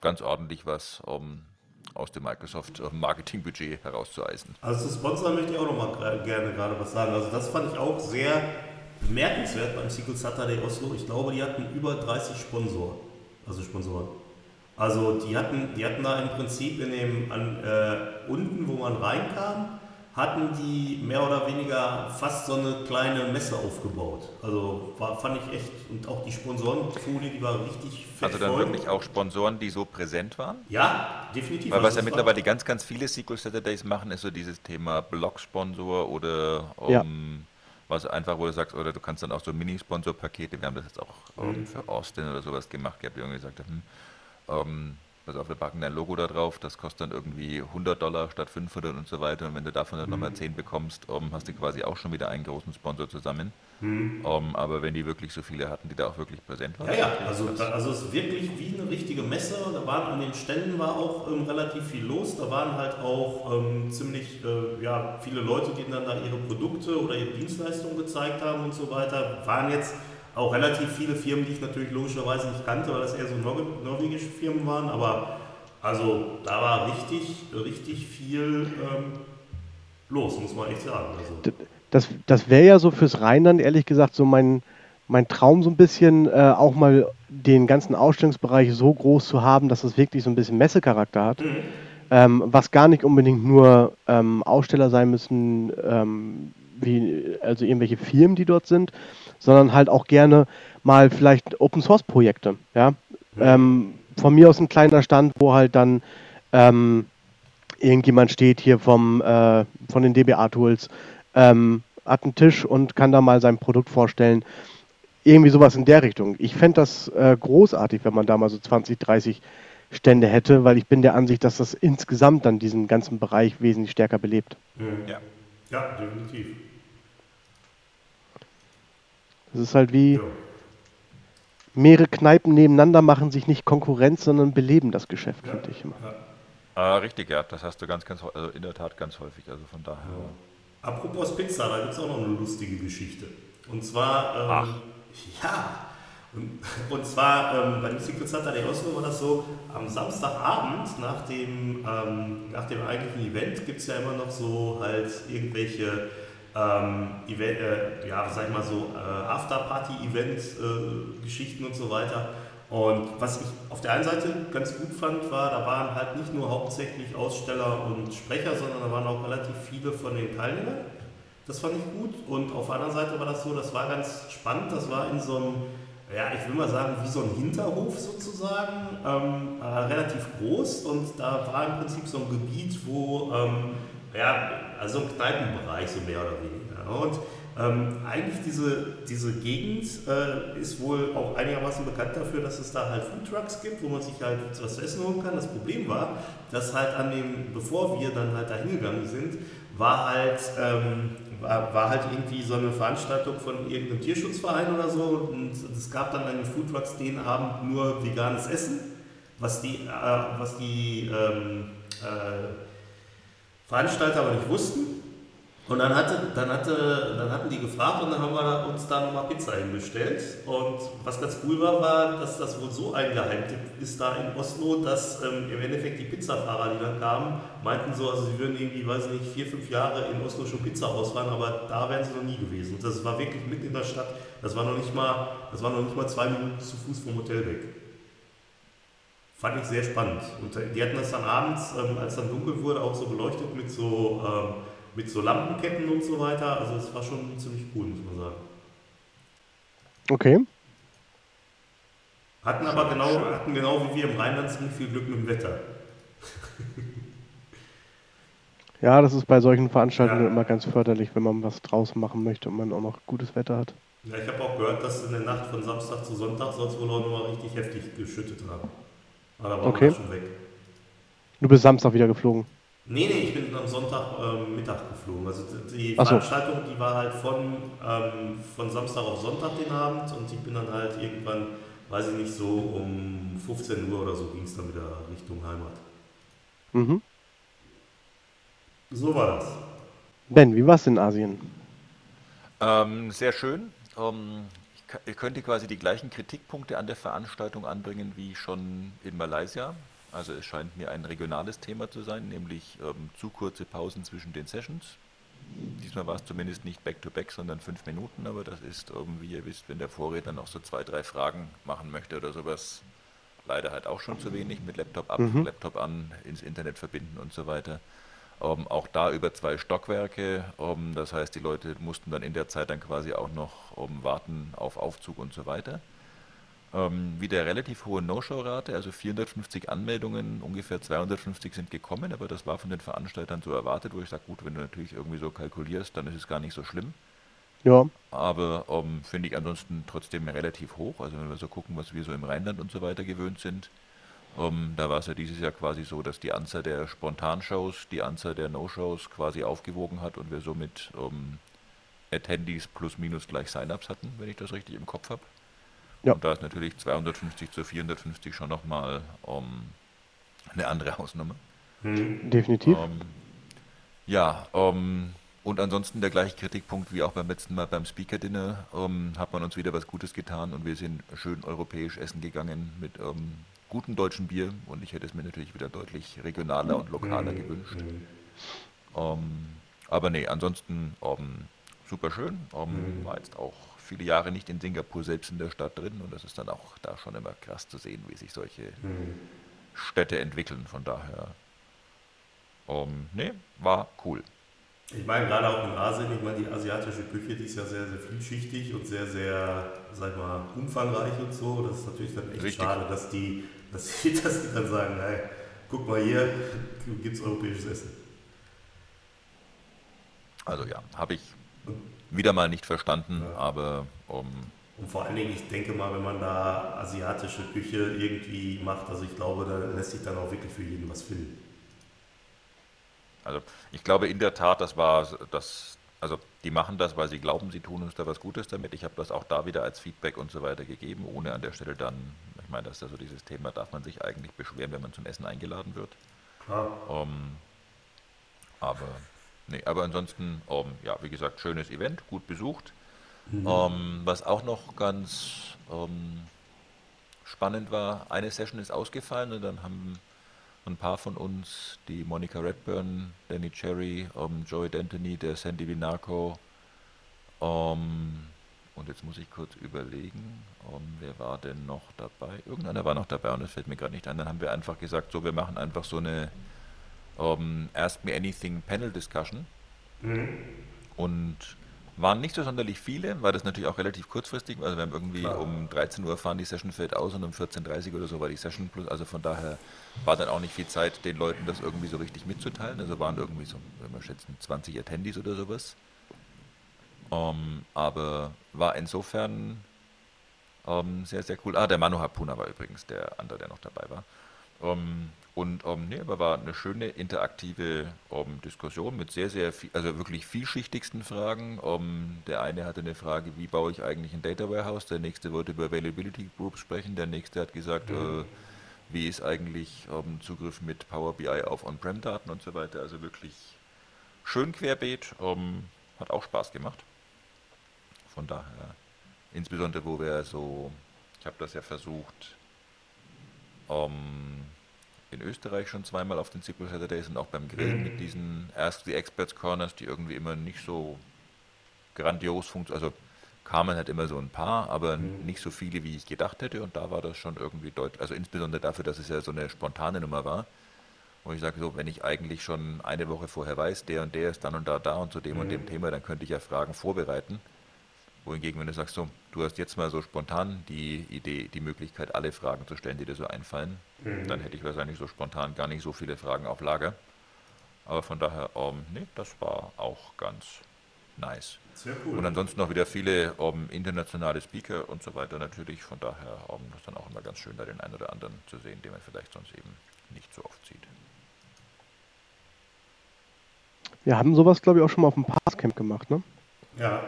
ganz ordentlich was um, aus dem Microsoft äh, Marketingbudget herauszueisen. Also zu Sponsor möchte ich auch noch mal gra- gerne gerade was sagen. Also das fand ich auch sehr bemerkenswert beim Secret Saturday Oslo. Ich glaube, die hatten über 30 Sponsor, also Sponsoren. Also die hatten, die hatten da im Prinzip in dem an, äh, unten, wo man reinkam, hatten die mehr oder weniger fast so eine kleine Messe aufgebaut. Also war, fand ich echt und auch die Sponsorenfolie, die war richtig fett Also dann voll. wirklich auch Sponsoren, die so präsent waren? Ja, definitiv. Weil Also was ja war- mittlerweile ganz, ganz viele Secret Saturdays machen, ist so dieses Thema Blog-Sponsor oder um, Ja. was einfach, wo du sagst, oder du kannst dann auch so Mini-Sponsor-Pakete, wir haben das jetzt auch Mhm. ähm, für Austin oder sowas gemacht, gehabt, die irgendwie gesagt haben, hm, ähm, pass auf, wir packen dein Logo da drauf, das kostet dann irgendwie 100 Dollar statt 500 und so weiter und wenn du davon dann Mhm. nochmal 10 bekommst, ähm, hast du quasi auch schon wieder einen großen Sponsor zusammen. Mhm. Ähm, aber wenn die wirklich so viele hatten, die da auch wirklich präsent waren. Ja, ja, also, da, also es ist wirklich wie eine richtige Messe. Da waren an den Ständen war auch ähm, relativ viel los. Da waren halt auch ähm, ziemlich äh, ja, viele Leute, die dann da ihre Produkte oder ihre Dienstleistungen gezeigt haben und so weiter. Waren jetzt auch relativ viele Firmen, die ich natürlich logischerweise nicht kannte, weil das eher so norwe norwegische Firmen waren. Aber also da war richtig, richtig viel ähm, los, muss man echt sagen. Also, Das, das wäre ja so fürs Rheinland, ehrlich gesagt, so mein, mein Traum, so ein bisschen äh, auch mal den ganzen Ausstellungsbereich so groß zu haben, dass es wirklich so ein bisschen Messecharakter hat. Ähm, was gar nicht unbedingt nur ähm, Aussteller sein müssen, ähm, wie, also irgendwelche Firmen, die dort sind, sondern halt auch gerne mal vielleicht Open Source Projekte. Ja? Ähm, von mir aus ein kleiner Stand, wo halt dann ähm, irgendjemand steht hier vom, äh, von den DBA-Tools, ähm, hat einen Tisch und kann da mal sein Produkt vorstellen. Irgendwie sowas in der Richtung. Ich fände das äh, großartig, wenn man da mal so 20, 30 Stände hätte, weil ich bin der Ansicht, dass das insgesamt dann diesen ganzen Bereich wesentlich stärker belebt. Ja. ja, definitiv. Das ist halt wie Ja. mehrere Kneipen nebeneinander machen sich nicht Konkurrenz, sondern beleben das Geschäft, finde ich immer. Ah, richtig, ja, das hast du ganz, ganz, also in der Tat ganz häufig. Also von daher. Apropos Pizza, da gibt es auch noch eine lustige Geschichte. Und zwar, ähm, Ach. ja, und, und zwar ähm, bei dem Secret Saturday Oslo war das so, am Samstagabend nach dem, ähm, nach dem eigentlichen Event gibt es ja immer noch so halt irgendwelche ähm, Event, äh, ja, sag ich mal so, äh, Afterparty-Event-Geschichten und so weiter. Und was ich auf der einen Seite ganz gut fand, war, da waren halt nicht nur hauptsächlich Aussteller und Sprecher, sondern da waren auch relativ viele von den Teilnehmern. Das fand ich gut. Und auf der anderen Seite war das so, das war ganz spannend. Das war in so einem, ja, ich will mal sagen, wie so ein Hinterhof sozusagen, ähm, äh, relativ groß. Und da war im Prinzip so ein Gebiet, wo, ähm, ja, also ein Kneipenbereich, so mehr oder weniger. Und ähm, eigentlich diese, diese Gegend äh, ist wohl auch einigermaßen bekannt dafür, dass es da halt Foodtrucks gibt, wo man sich halt was zu essen holen kann. Das Problem war, dass halt an dem, bevor wir dann halt da hingegangen sind, war halt, ähm, war, war halt irgendwie so eine Veranstaltung von irgendeinem Tierschutzverein oder so und es gab dann an den Foodtrucks den Abend nur veganes Essen, was die, äh, was die ähm, äh, Veranstalter aber nicht wussten. Und dann, hatte, dann, hatte, dann hatten die gefragt und dann haben wir uns da nochmal Pizza hinbestellt. Und was ganz cool war, war, dass das wohl so ein Geheimtipp ist da in Oslo, dass ähm, im Endeffekt die Pizzafahrer, die dann kamen, meinten so, also sie würden irgendwie, weiß ich nicht, vier, fünf Jahre in Oslo schon Pizza ausfahren, aber da wären sie noch nie gewesen. Und das war wirklich mitten in der Stadt. Das war noch nicht mal, das war noch nicht mal zwei Minuten zu Fuß vom Hotel weg. Fand ich sehr spannend. Und die hatten das dann abends, ähm, als dann dunkel wurde, auch so beleuchtet mit so, ähm, mit so Lampenketten und so weiter. Also es war schon ziemlich cool, muss man sagen. Okay. Hatten aber genau, hatten genau wie wir im Rheinland ziemlich viel Glück mit dem Wetter. Ja, das ist bei solchen Veranstaltungen Ja. immer ganz förderlich, wenn man was draußen machen möchte und man auch noch gutes Wetter hat. Ja, ich habe auch gehört, dass in der Nacht von Samstag zu Sonntag soll es wohl auch nochmal richtig heftig geschüttet haben. Aber da war Okay. schon weg. Du bist Samstag wieder geflogen. Nee, nee, ich bin am Sonntag ähm, Mittag geflogen. Also die Ach so. Veranstaltung, die war halt von, ähm, von Samstag auf Sonntag den Abend und ich bin dann halt irgendwann, weiß ich nicht, so um 15 Uhr oder so ging es dann wieder Richtung Heimat. Mhm. So war das. Ben, wie war's in Asien? Ähm, sehr schön. Ähm, ich könnte quasi die gleichen Kritikpunkte an der Veranstaltung anbringen wie schon in Malaysia. Also es scheint mir ein regionales Thema zu sein, nämlich ähm, zu kurze Pausen zwischen den Sessions. Diesmal war es zumindest nicht back-to-back, sondern fünf Minuten, aber das ist, ähm, wie ihr wisst, wenn der Vorredner noch so zwei, drei Fragen machen möchte oder sowas, leider halt auch schon zu wenig mit Laptop ab, Laptop an, ins Internet verbinden und so weiter. Ähm, auch da über zwei Stockwerke. Ähm, das heißt, die Leute mussten dann in der Zeit dann quasi auch noch ähm, warten auf Aufzug und so weiter. Ähm, wieder relativ hohe No-Show-Rate, also 450 Anmeldungen, ungefähr 250 sind gekommen, aber das war von den Veranstaltern so erwartet, wo ich sage, gut, wenn du natürlich irgendwie so kalkulierst, dann ist es gar nicht so schlimm. Ja, Aber ähm, finde ich ansonsten trotzdem relativ hoch. Also wenn wir so gucken, was wir so im Rheinland und so weiter gewöhnt sind, ähm, da war es ja dieses Jahr quasi so, dass die Anzahl der Spontanshows die Anzahl der No-Shows quasi aufgewogen hat und wir somit ähm, Attendees plus minus gleich Sign-ups hatten, wenn ich das richtig im Kopf habe. Ja. Und da ist natürlich 250 zu 450 schon nochmal ähm, eine andere Hausnummer. definitiv. Ähm, ja, und ansonsten der gleiche Kritikpunkt wie auch beim letzten Mal beim Speaker Dinner, hat man uns wieder was Gutes getan und wir sind schön europäisch essen gegangen mit gutem deutschen Bier und ich hätte es mir natürlich wieder deutlich regionaler und lokaler gewünscht. Ähm, aber nee, ansonsten ähm, super schön. Ähm, War jetzt auch viele Jahre nicht in Singapur selbst in der Stadt drin und das ist dann auch da schon immer krass zu sehen, wie sich solche Städte entwickeln. Von daher, ähm, nee, war cool. Ich meine, gerade auch in Asien, ich meine, die asiatische Küche, die ist ja sehr, sehr vielschichtig und sehr, sehr, sag ich mal, umfangreich und so. Das ist natürlich dann echt Richtig. schade, dass die, dass, die, dass die dann sagen, hey, guck mal hier, gibt's europäisches Essen. Also ja, habe ich wieder mal nicht verstanden, aber ähm, Und vor allen Dingen, ich denke mal, wenn man da asiatische Küche irgendwie macht, also ich glaube, da lässt sich dann auch wirklich für jeden was finden. Also ich glaube in der Tat, das war das, also die machen das, weil sie glauben, sie tun uns da was Gutes damit. Ich habe das auch da wieder als Feedback und so weiter gegeben, ohne an der Stelle dann, ich meine, das ist ja so dieses Thema, darf man sich eigentlich beschweren, wenn man zum Essen eingeladen wird. Klar. Ähm, aber nee, aber ansonsten, ähm, ja, wie gesagt, schönes Event, gut besucht. Ähm, was auch noch ganz spannend war, eine Session ist ausgefallen und dann haben ein paar von uns, die Monica Redburn, Danny Cherry, Joey D'Antoni, der Sandy Vinaco, ähm, und jetzt muss ich kurz überlegen, ähm, wer war denn noch dabei? Irgendeiner war noch dabei und das fällt mir gerade nicht ein. Dann haben wir einfach gesagt, so, wir machen einfach so eine ähm, Ask Me Anything Panel Discussion. Und waren nicht so sonderlich viele, weil das natürlich auch relativ kurzfristig war. Also wir haben irgendwie um 13 Uhr fahren die Session fällt aus und um 14.30 Uhr oder so war die Session plus. Also von daher war dann auch nicht viel Zeit, den Leuten das irgendwie so richtig mitzuteilen. Also waren irgendwie so, wenn wir schätzen, 20 Attendees oder sowas. Ähm, aber war insofern ähm, sehr, sehr cool. Ah, der Manu Hapuna war übrigens der andere, der noch dabei war. Ähm, und ähm, nee, aber war eine schöne interaktive Diskussion mit sehr, sehr viel, also wirklich vielschichtigsten Fragen. Der eine hatte eine Frage, wie baue ich eigentlich ein Data Warehouse? Der nächste wollte über Availability Groups sprechen. Der nächste hat gesagt, äh, wie ist eigentlich Zugriff mit Power BI auf On-Prem-Daten und so weiter. Also wirklich schön querbeet. Hat auch Spaß gemacht. Von daher, insbesondere wo wir so, ich habe das ja versucht, ähm, in Österreich schon zweimal auf den SQL Saturdays und auch beim Grillen mit diesen Ask the Experts Corners, die irgendwie immer nicht so grandios funktionieren. Also kamen halt immer so ein paar, aber nicht so viele, wie ich gedacht hätte. Und da war das schon irgendwie deutlich, also insbesondere dafür, dass es ja so eine spontane Nummer war. Wo ich sage, so, wenn ich eigentlich schon eine Woche vorher weiß, der und der ist dann und da da und zu dem und dem Thema, dann könnte ich ja Fragen vorbereiten. Wohingegen, wenn du sagst, so, du hast jetzt mal so spontan die Idee, die Möglichkeit, alle Fragen zu stellen, die dir so einfallen, dann hätte ich wahrscheinlich so spontan gar nicht so viele Fragen auf Lager. Aber von daher, ähm, nee, das war auch ganz nice. Sehr cool. Und ansonsten noch wieder viele um, internationale Speaker und so weiter natürlich. Von daher um, das ist dann auch immer ganz schön, da den einen oder anderen zu sehen, den man vielleicht sonst eben nicht so oft sieht. Wir haben sowas, glaube ich, auch schon mal auf dem Passcamp gemacht, ne? Ja,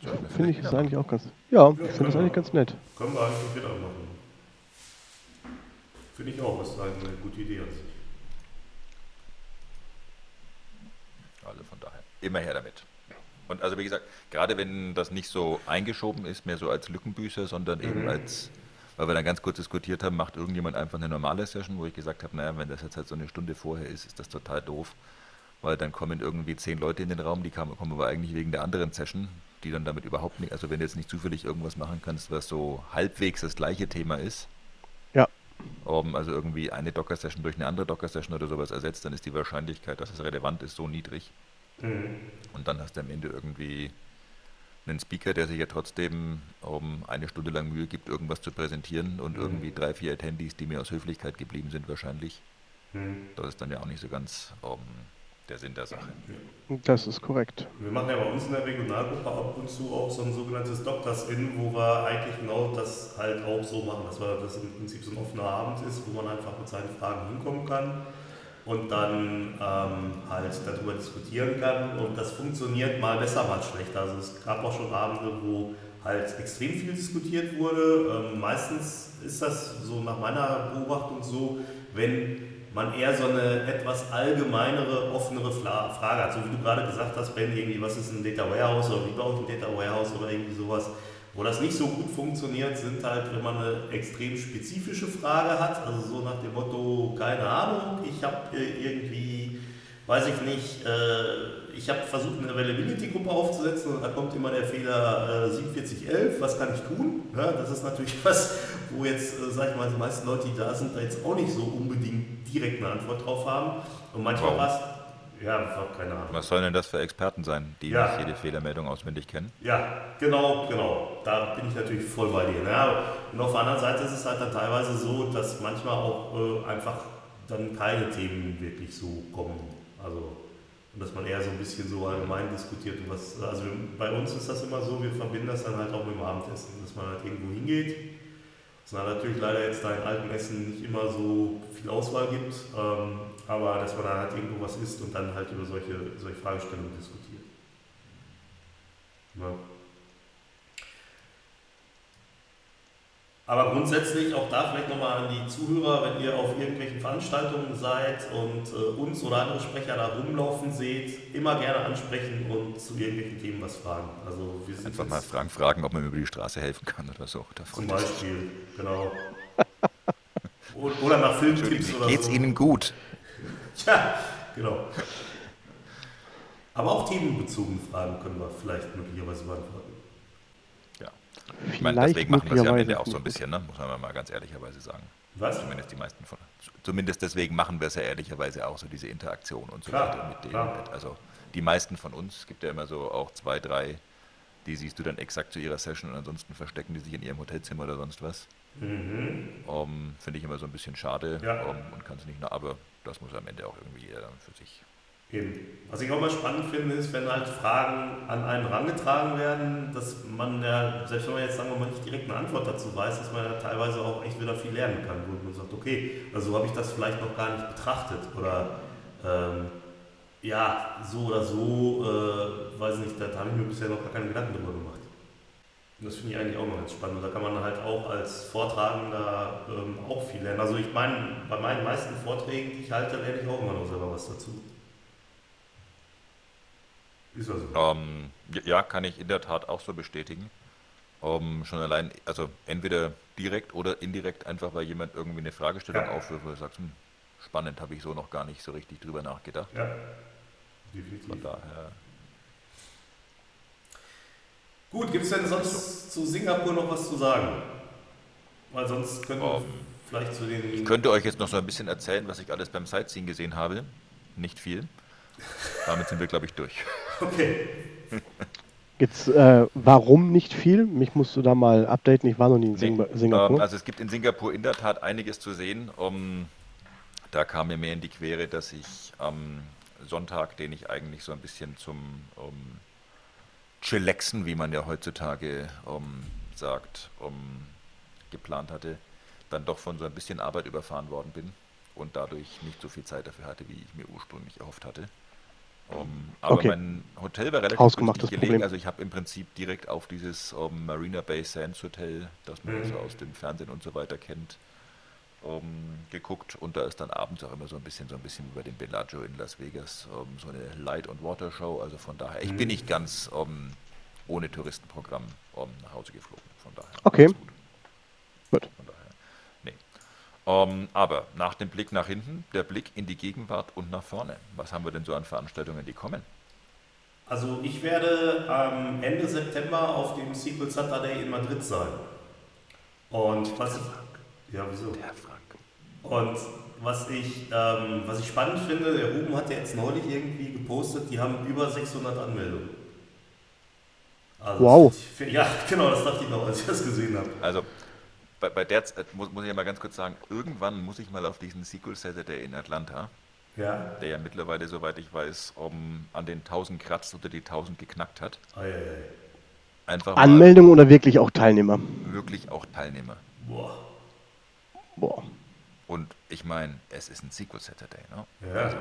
Wir Finde ich, ist wieder eigentlich auch ganz. Ja, ich finde das eigentlich ganz nett. können wir eigentlich wieder machen. Finde ich auch, ist eine gute Idee an sich. Also von daher, immer her damit. Und also wie gesagt, gerade wenn das nicht so eingeschoben ist, mehr so als Lückenbüßer, sondern eben als, weil wir dann ganz kurz diskutiert haben, macht irgendjemand einfach eine normale Session, wo ich gesagt habe, naja, wenn das jetzt halt so eine Stunde vorher ist, ist das total doof. Weil dann kommen irgendwie zehn Leute in den Raum, die kamen, kommen aber eigentlich wegen der anderen Session, die dann damit überhaupt nicht, also wenn du jetzt nicht zufällig irgendwas machen kannst, was so halbwegs das gleiche Thema ist, Ja. um, also irgendwie eine Docker-Session durch eine andere Docker-Session oder sowas ersetzt, dann ist die Wahrscheinlichkeit, dass es relevant ist, so niedrig. Und dann hast du am Ende irgendwie einen Speaker, der sich ja trotzdem um eine Stunde lang Mühe gibt, irgendwas zu präsentieren und irgendwie drei, vier Attendees, die mir aus Höflichkeit geblieben sind, wahrscheinlich. Das ist dann ja auch nicht so ganz um, der Sinn der Sache. Das ist korrekt. Wir machen ja bei uns in der Regionalgruppe ab und zu auch so ein sogenanntes Doctors-In, wo wir eigentlich genau das halt auch so machen, dass wir das im Prinzip so ein offener Abend ist, wo man einfach mit seinen Fragen hinkommen kann und dann ähm, halt darüber diskutieren kann. Und das funktioniert mal besser, mal schlechter. Also es gab auch schon Abende, wo halt extrem viel diskutiert wurde. Ähm, meistens ist das so nach meiner Beobachtung so, wenn man eher so eine etwas allgemeinere, offenere Frage hat. So wie du gerade gesagt hast, Ben, irgendwie, was ist ein Data Warehouse oder wie baue ich ein Data Warehouse oder irgendwie sowas. Wo das nicht so gut funktioniert, sind halt, wenn man eine extrem spezifische Frage hat, also so nach dem Motto, keine Ahnung, ich habe irgendwie, weiß ich nicht, äh, ich habe versucht, eine Availability-Gruppe aufzusetzen und da kommt immer der Fehler äh, 4711, was kann ich tun? Ja, das ist natürlich was, wo jetzt, äh, sag ich mal, die meisten Leute, die da sind, da jetzt auch nicht so unbedingt direkt eine Antwort drauf haben. Und manchmal war es, ja, keine Ahnung. Was sollen denn das für Experten sein, die Ja. nicht jede Fehlermeldung auswendig kennen? Ja, genau, genau. Da bin ich natürlich voll bei dir. Ja, und auf der anderen Seite ist es halt dann teilweise so, dass manchmal auch äh, einfach dann keine Themen wirklich so kommen. Also, und dass man eher so ein bisschen so allgemein diskutiert. Und was, also bei uns ist das immer so, wir verbinden das dann halt auch mit dem Abendessen, dass man halt irgendwo hingeht. Es dann natürlich leider jetzt da in alten Essen nicht immer so viel Auswahl gibt, ähm, aber dass man dann halt irgendwo was isst und dann halt über solche, solche Fragestellungen diskutiert. Ja. Aber grundsätzlich auch da vielleicht nochmal an die Zuhörer, wenn ihr auf irgendwelchen Veranstaltungen seid und äh, uns oder andere Sprecher da rumlaufen seht, immer gerne ansprechen und zu irgendwelchen Themen was fragen. Also wir sind Einfach mal Frank fragen, ob man mir über die Straße helfen kann oder so. Da zum. Beispiel, genau. Oder nach Filmtipps oder Geht's so. Ihnen gut? Ja, genau. Aber auch themenbezogene Fragen können wir vielleicht möglicherweise beantworten. Ich meine, deswegen machen wir es ja am Ende auch so ein bisschen, ne? muss man mal ganz ehrlicherweise sagen. Was? Zumindest die meisten von Zumindest deswegen machen wir es ja ehrlicherweise auch so, diese Interaktion und so Klar, weiter mit denen. klar. Also die meisten von uns, es gibt ja immer so auch zwei, drei, die siehst du dann exakt zu ihrer Session und ansonsten verstecken die sich in ihrem Hotelzimmer oder sonst was. Um, Finde ich immer so ein bisschen schade Mhm. Ja. um, und kann es nicht nach, aber das muss am Ende auch irgendwie jeder dann für sich. Eben. Was ich auch mal spannend finde, ist, wenn halt Fragen an einen herangetragen werden, dass man ja, selbst wenn man jetzt sagen wir mal nicht direkt eine Antwort dazu weiß, dass man ja teilweise auch echt wieder viel lernen kann, wo man sagt, okay, also so habe ich das vielleicht noch gar nicht betrachtet oder ähm, ja, so oder so, äh, weiß nicht, da habe ich mir bisher noch gar keine Gedanken drüber gemacht. Und das finde ich eigentlich auch noch ganz spannend. Und da kann man halt auch als Vortragender ähm, auch viel lernen. Also ich meine, bei meinen meisten Vorträgen, die ich halte, lerne ich auch immer noch selber was dazu. Ist also. Ähm, ja, kann ich in der Tat auch so bestätigen. Ähm, schon allein, also entweder direkt oder indirekt, einfach weil jemand irgendwie eine Fragestellung Ja. aufwirft, wo du sagst, hm, spannend, habe ich so noch gar nicht so richtig drüber nachgedacht. Ja, Von definitiv. daher, Gut, gibt es denn sonst zu Singapur noch was zu sagen? Weil sonst können wir Ähm, vielleicht zu den. ich könnte euch jetzt noch so ein bisschen erzählen, was ich alles beim Sightseeing gesehen habe. Nicht viel. Damit sind wir, glaube ich, durch. Okay. Jetzt, äh, warum nicht viel? Mich musst du da mal updaten. Ich war noch nie in Sing Nee. Singapur. Ähm, also es gibt in Singapur in der Tat einiges zu sehen. Um, da kam mir mehr in die Quere, dass ich am Sonntag, den ich eigentlich so ein bisschen zum um, Chillaxen, wie man ja heutzutage ähm, sagt, ähm, geplant hatte, dann doch von so ein bisschen Arbeit überfahren worden bin und dadurch nicht so viel Zeit dafür hatte, wie ich mir ursprünglich erhofft hatte. Um, aber Okay. mein Hotel war relativ Hausgemachtes günstig gelegen. Problem. Also ich habe im Prinzip direkt auf dieses um, Marina Bay Sands Hotel, das man so aus dem Fernsehen und so weiter kennt, um, geguckt. Und da ist dann abends auch immer so ein bisschen so ein bisschen wie bei dem Bellagio in Las Vegas um, so eine Light- und Water-Show. Also von daher, ich bin nicht ganz um, ohne Touristenprogramm um, nach Hause geflogen. Von daher. Okay. gut. Gut. Von daher. Ähm, aber nach dem Blick nach hinten, der Blick in die Gegenwart und nach vorne. Was haben wir denn so an Veranstaltungen, die kommen? Also ich werde am Ende September auf dem Sequel Saturday in Madrid sein. Und was ich, ja, wieso? Herr Frank. Und was ich, ähm, was ich spannend finde, der Ruben hat ja jetzt neulich irgendwie gepostet, die haben über 600 Anmeldungen. Also Wow. das- Ja, genau, das dachte ich noch, als ich das gesehen habe. Also bei, bei der Z- muss, muss ich ja mal ganz kurz sagen, irgendwann muss ich mal auf diesen Sequel Saturday in Atlanta, Ja, der ja mittlerweile, soweit ich weiß, um, an den 1000 kratzt oder die 1000 geknackt hat. ei, ei, ei. Einfach mal Anmeldung oder wirklich auch Teilnehmer? wirklich auch Teilnehmer. Boah. Boah. Und ich meine, es ist ein Sequel Saturday, ne? Ja.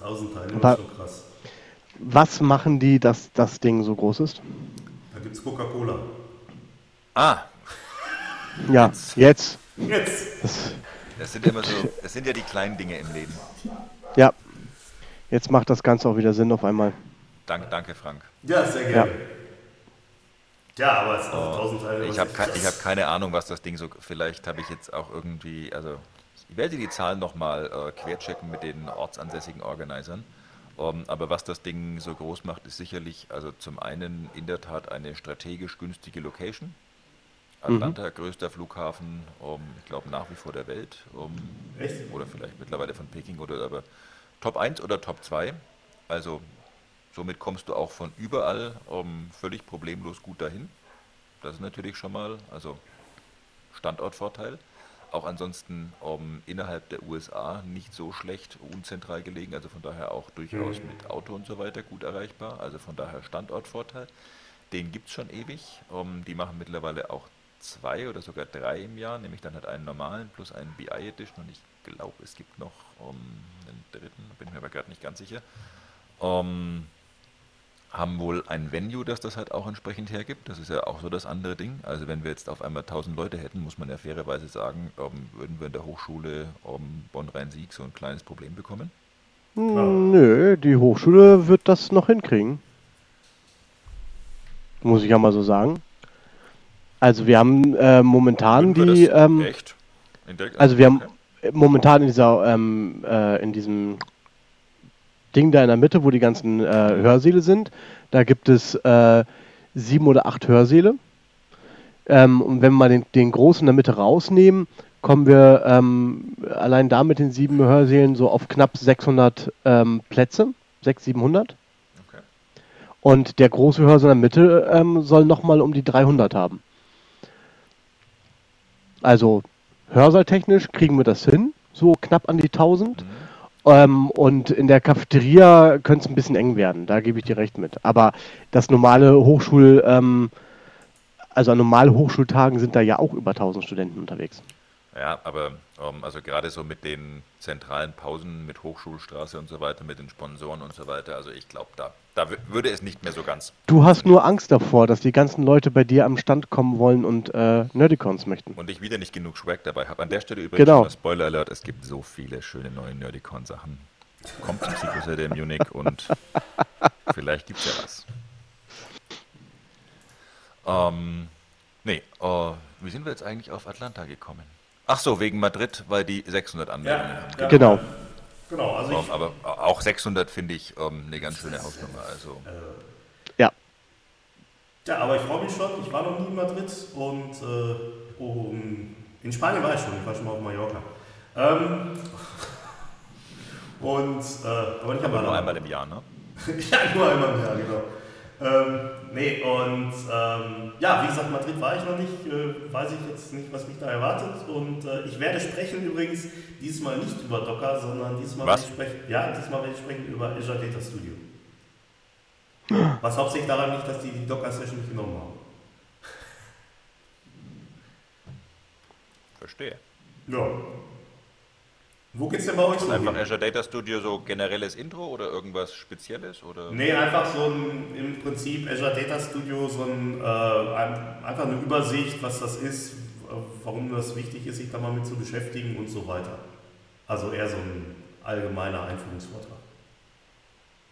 1000 Teilnehmer Aber- ist schon krass. Was machen die, dass das Ding so groß ist? Da gibt es Coca-Cola. Ah, Ja, jetzt. Jetzt! Das, das sind immer so, das sind ja die kleinen Dinge im Leben. ja. Jetzt macht das Ganze auch wieder Sinn auf einmal. Dank, danke, Frank. Ja, sehr gerne. Ja, aber es ist also 1000 Teilnehmer. Ich ist habe ke ich hab keine Ahnung, was das Ding so. Vielleicht habe ich jetzt auch irgendwie. Also, ich werde die Zahlen nochmal äh, querchecken mit den ortsansässigen Organisern. Ähm, aber was das Ding so groß macht, ist sicherlich, also zum einen in der Tat eine strategisch günstige Location. Atlanta, größter Flughafen, ähm, ich glaube nach wie vor der Welt. Echt? oder vielleicht mittlerweile von Peking oder aber Top 1 oder Top 2. Also somit kommst du auch von überall ähm, völlig problemlos gut dahin. Das ist natürlich schon mal, also Standortvorteil. Auch ansonsten innerhalb der USA nicht so schlecht unzentral gelegen, also von daher auch durchaus mit Auto und so weiter gut erreichbar. Also von daher Standortvorteil. Den gibt es schon ewig. Die machen mittlerweile auch zwei oder sogar drei im Jahr, nämlich dann halt einen normalen plus einen BI Edition und ich glaube, es gibt noch ähm, einen dritten, bin mir aber gerade nicht ganz sicher. Ähm, haben wohl ein Venue, das das halt auch entsprechend hergibt. Das ist ja auch so das andere Ding. Also wenn wir jetzt auf einmal 1000 Leute hätten, muss man ja fairerweise sagen, ähm, würden wir in der Hochschule ähm, Bonn-Rhein-Sieg so ein kleines Problem bekommen. Hm, Nö, die Hochschule wird das noch hinkriegen. Muss ich ja mal so sagen. Also wir haben äh, momentan die, ähm, echt? In der- also wir haben okay. momentan in dieser, ähm, äh, in diesem Ding da in der Mitte, wo die ganzen äh, Hörsäle sind, da gibt es äh, sieben oder acht Hörsäle. Ähm, und wenn wir mal den, den großen in der Mitte rausnehmen, kommen wir ähm, allein da mit den sieben Hörsälen so auf knapp 600 ähm, Plätze, 600, 700. Okay. Und der große Hörsaal in der Mitte ähm, soll nochmal um die 300 haben. Also hörsaaltechnisch kriegen wir das hin, so knapp an die 1000. Ähm, und in der Cafeteria könnte es ein bisschen eng werden, da gebe ich dir recht mit. Aber das normale Hochschul, ähm, also an normalen Hochschultagen sind da ja auch über 1000 Studenten unterwegs. Ja, aber also gerade so mit den zentralen Pausen, mit Hochschulstraße und so weiter, mit den Sponsoren und so weiter, also ich glaube, da, da wü- würde es nicht mehr so ganz. Du hast nur Angst davor, dass die ganzen Leute bei dir am Stand kommen wollen und äh, Nerdicons möchten. Und ich wieder nicht genug Swag dabei habe. An der Stelle übrigens Genau. Spoiler Alert, es gibt so viele schöne neue Nerdicon-Sachen. Kommt zum Secret in Munich und vielleicht gibt es ja was. Ähm, nee, äh, wie sind wir jetzt eigentlich auf Atlanta gekommen? Ach so, wegen Madrid, weil die 600 Anmeldungen haben. ja. Genau. Genau, also Ähm, ich, aber auch 600 finde ich ähm, eine ganz schöne Hausnummer. Also, Ja. ja, aber ich freue mich schon. Ich war noch nie in Madrid und äh, um, in Spanien war ich schon. Ich war schon mal auf Mallorca. Ähm, und, äh, aber nicht aber nur einmal im Jahr, ne? ja, nur einmal im Jahr, genau. Ähm, nee, und ähm, ja, wie gesagt, Madrid war ich noch nicht, äh, weiß ich jetzt nicht, was mich da erwartet. Und äh, ich werde sprechen übrigens diesmal nicht über Docker, sondern diesmal Was? werde ich sprechen, ja, diesmal werde ich sprechen über Azure Data Studio. Was hauptsächlich daran liegt, dass die die Docker-Session nicht genommen haben. Verstehe. Ja. Wo geht's denn bei euch so Einfach hin? Azure Data Studio so generelles Intro oder irgendwas Spezielles? Oder? Nee, einfach so ein, im Prinzip Azure Data Studio, so ein, äh, ein, einfach eine Übersicht, was das ist, warum das wichtig ist, sich da mal mit zu beschäftigen und so weiter. Also eher so ein allgemeiner Einführungsvortrag.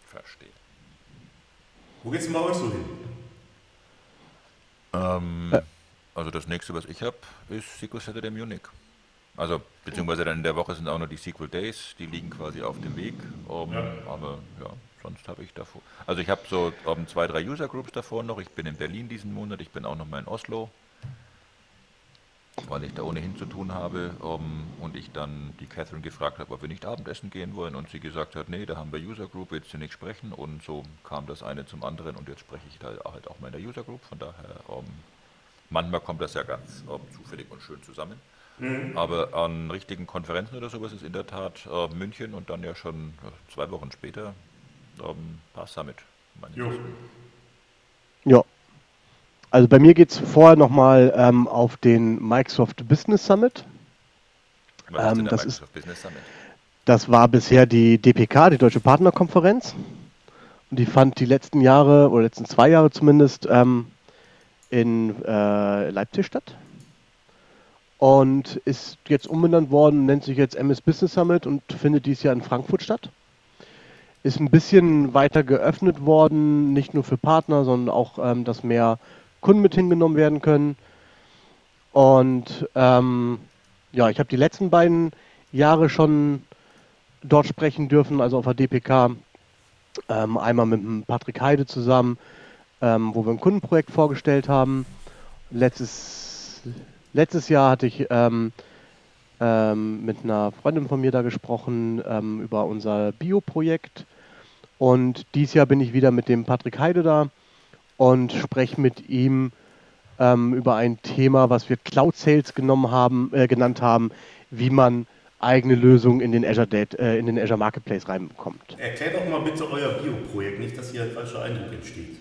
Verstehe. Wo geht's denn bei euch so hin? Ähm, Äh. Also das nächste, was ich habe, ist SQL Saturday Munich. Also, beziehungsweise dann in der Woche sind auch noch die SQL Days, die liegen quasi auf dem Weg. Um, Ja. Aber ja, sonst habe ich davor. Also ich habe so um, zwei, drei User Groups davor noch. Ich bin in Berlin diesen Monat, ich bin auch noch mal in Oslo, weil ich da ohnehin zu tun habe. Um, und ich dann die Catherine gefragt habe, ob wir nicht Abendessen gehen wollen. Und sie gesagt hat, nee, da haben wir User Group, willst du nicht sprechen? Und so kam das eine zum anderen. Und jetzt spreche ich da halt auch mal in der User Group. Von daher, um, manchmal kommt das ja ganz zufällig und schön zusammen. Aber an richtigen Konferenzen oder sowas ist in der Tat äh, München und dann ja schon äh, zwei Wochen später ähm, Pass Summit. meine Jo. nächsten. Ja. Also bei mir geht es vorher nochmal ähm, auf den Microsoft Business Summit. Was ist Ähm, denn der das ist- Microsoft Business Summit? Das war bisher die DPK, die Deutsche Partnerkonferenz. Und die fand die letzten Jahre, oder letzten zwei Jahre zumindest, ähm, in äh, Leipzig statt. Und ist jetzt umbenannt worden, nennt sich jetzt MS Business Summit und findet dieses Jahr in Frankfurt statt. Ist ein bisschen weiter geöffnet worden, nicht nur für Partner, sondern auch, ähm, dass mehr Kunden mit hingenommen werden können. Und ähm, ja, ich habe die letzten beiden Jahre schon dort sprechen dürfen, also auf der DPK. Ähm, einmal mit Patrick Heide zusammen, ähm, wo wir ein Kundenprojekt vorgestellt haben. Letztes, letztes Jahr hatte ich ähm, ähm, mit einer Freundin von mir da gesprochen ähm, über unser Bio-Projekt. Und dieses Jahr bin ich wieder mit dem Patrick Heide da und spreche mit ihm ähm, über ein Thema, was wir Cloud Sales genommen haben, äh, genannt haben, wie man eigene Lösungen in den Azure, Data, äh, in den Azure Marketplace reinbekommt. Erklär doch mal bitte euer Bio-Projekt, nicht, dass hier ein falscher Eindruck entsteht.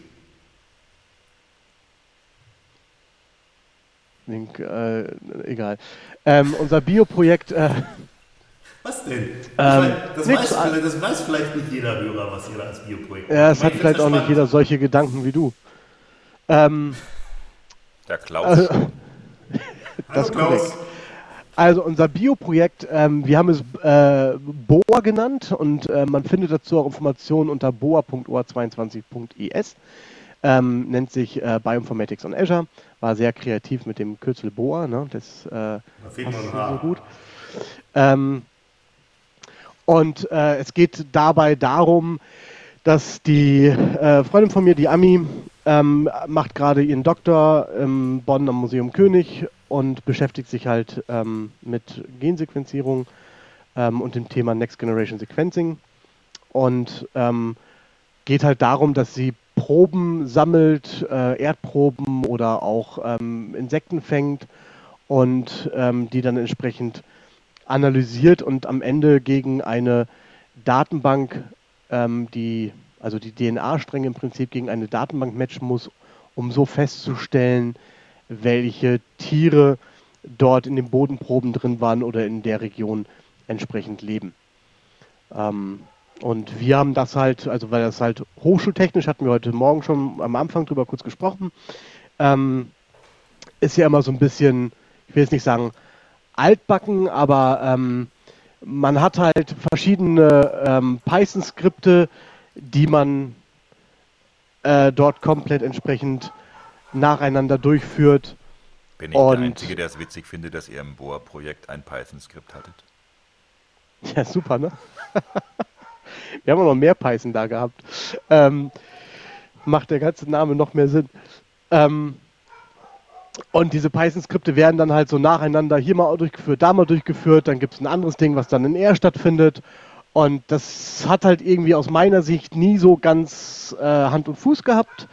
Link, äh, egal. Ähm, unser Bio-Projekt, äh, Was denn? Ich Ähm, mein, das, weiß das weiß vielleicht nicht jeder Hörer, was ihr da als Bio-Projekt ja, es hat Ich vielleicht auch nicht spannend. jeder solche Gedanken wie du. Ähm, Der Klaus. also, Hallo das ist Klaus. korrekt. Also unser Bio-Projekt, ähm, wir haben es äh, BOA genannt und äh, man findet dazu auch Informationen unter boa.or22.es. Ähm, nennt sich äh, Bioinformatics on Azure. War sehr kreativ mit dem Kürzel BOA. Ne? Das äh, Da passt so gut. Ähm, und äh, es geht dabei darum, dass die äh, Freundin von mir, die Ami, ähm, macht gerade ihren Doktor in Bonn am Museum König und beschäftigt sich halt ähm, mit Gensequenzierung ähm, und dem Thema Next Generation Sequencing. Und ähm, geht halt darum, dass sie Proben sammelt, äh, Erdproben oder auch ähm, Insekten fängt und ähm, die dann entsprechend analysiert und am Ende gegen eine Datenbank, ähm, die, also die DNA-Stränge im Prinzip gegen eine Datenbank matchen muss, um so festzustellen, welche Tiere dort in den Bodenproben drin waren oder in der Region entsprechend leben. Ähm, und wir haben das halt, also weil das halt hochschultechnisch, hatten wir heute Morgen schon am Anfang drüber kurz gesprochen, ähm, ist ja immer so ein bisschen, ich will jetzt nicht sagen altbacken, aber ähm, man hat halt verschiedene ähm, Python-Skripte, die man äh, dort komplett entsprechend nacheinander durchführt. Bin ich der und- Einzige, der es witzig findet, dass ihr im Boa-Projekt ein Python-Skript hattet? Ja, super, ne? Wir haben auch noch mehr Python da gehabt. Ähm, macht der ganze Name noch mehr Sinn. Ähm, und diese Python-Skripte werden dann halt so nacheinander hier mal durchgeführt, da mal durchgeführt. Dann gibt es ein anderes Ding, was dann in R stattfindet. Und das hat halt irgendwie aus meiner Sicht nie so ganz äh, Hand und Fuß gehabt.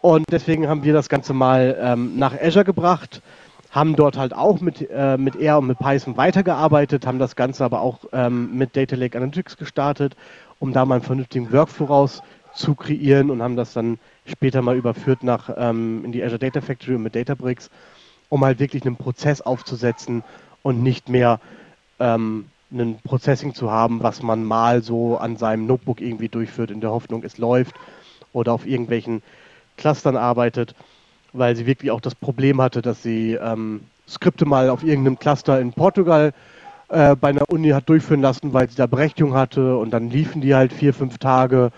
Und deswegen haben wir das Ganze mal ähm, nach Azure gebracht, haben dort halt auch mit, äh, mit R und mit Python weitergearbeitet, haben das Ganze aber auch ähm, mit Data Lake Analytics gestartet, um da mal einen vernünftigen Workflow zu kreieren und haben das dann später mal überführt nach ähm, in die Azure Data Factory und mit Databricks, um halt wirklich einen Prozess aufzusetzen und nicht mehr ähm, ein Processing zu haben, was man mal so an seinem Notebook irgendwie durchführt, in der Hoffnung, es läuft oder auf irgendwelchen Clustern arbeitet, weil sie wirklich auch das Problem hatte, dass sie ähm, Skripte mal auf irgendeinem Cluster in Portugal äh, bei einer Uni hat durchführen lassen, weil sie da Berechtigung hatte und dann liefen die halt vier, fünf Tage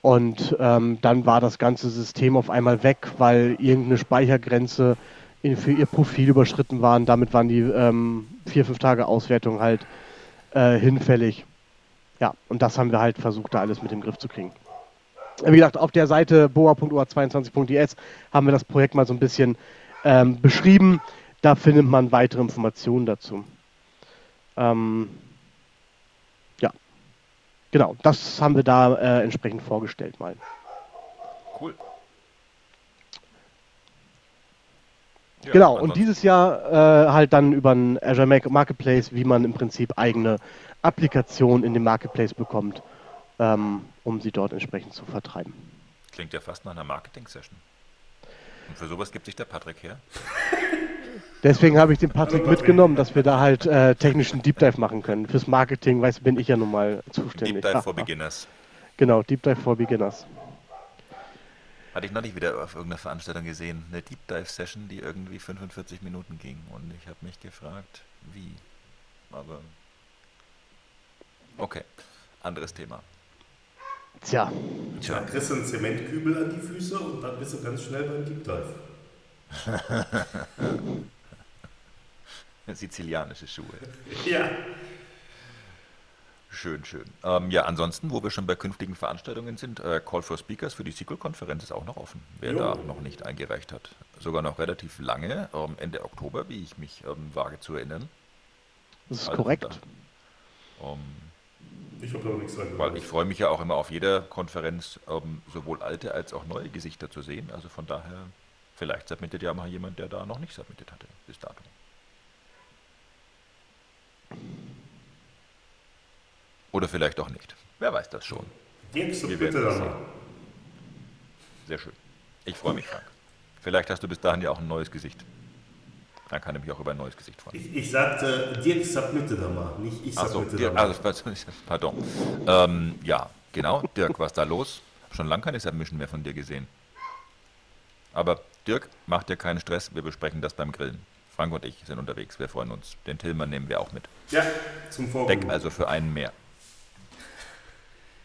und ähm, dann war das ganze System auf einmal weg, weil irgendeine Speichergrenze in, für ihr Profil überschritten war. Und damit waren die ähm, vier, fünf Tage Auswertung halt äh, hinfällig. Ja, und das haben wir halt versucht, da alles mit dem Griff zu kriegen. Wie gesagt, auf der Seite boa.ua22.is haben wir das Projekt mal so ein bisschen ähm, beschrieben. Da findet man weitere Informationen dazu. Ähm, ja, genau, das haben wir da äh, entsprechend vorgestellt mal. Cool. Ja, genau, und dieses Jahr äh, halt dann über einen Azure Mar- Marketplace, wie man im Prinzip eigene Applikationen in dem Marketplace bekommt, ähm, um sie dort entsprechend zu vertreiben. Klingt ja fast nach einer Marketing-Session. Und für sowas gibt sich der Patrick her. Deswegen habe ich den Patrick mitgenommen, dass wir da halt äh, technischen Deep Dive machen können. Fürs Marketing, weiß bin ich ja nun mal zuständig. Deep Dive for. Beginners. Genau, Deep Dive for Beginners. Hatte ich noch nicht wieder auf irgendeiner Veranstaltung gesehen. Eine Deep Dive Session, die irgendwie 45 Minuten ging. Und ich habe mich gefragt, wie. Aber. Okay, anderes Thema. Tja, Dann kriegst du einen Zementkübel an die Füße und dann bist du ganz schnell beim Deep Dive. Sizilianische Schuhe. Ja. Schön, schön. Ähm, ja, ansonsten, wo wir schon bei künftigen Veranstaltungen sind, äh, Call for Speakers für die SQL-Konferenz ist auch noch offen, wer Jo. da noch nicht eingereicht hat. Sogar noch relativ lange, ähm, Ende Oktober, wie ich mich ähm, wage zu erinnern. das ist Also korrekt. da, ähm, Ich habe noch nichts dran weil ich freue mich ja auch immer auf jeder Konferenz, ähm, sowohl alte als auch neue Gesichter zu sehen. Also von daher, vielleicht submittet ja mal jemand, der da noch nicht submittet hatte bis dato. Oder vielleicht auch nicht. Wer weiß das schon. Dirk, Wir bitte dann. Sehr schön. Ich freue mich, Frank. Vielleicht hast du bis dahin ja auch ein neues Gesicht. Dann kann ich mich auch über ein neues Gesicht freuen. Ich, ich sagte, Dirk, submitte da mal, nicht ich submitte Dirk, da mal. also, pardon. Ähm, ja, genau. Dirk, was da los? Schon lange keine Submission mehr von dir gesehen. Aber Dirk, mach dir keinen Stress, wir besprechen das beim Grillen. Frank und ich sind unterwegs, wir freuen uns. Den Tillmann nehmen wir auch mit. Ja, zum Vorbild. Deck also für einen mehr.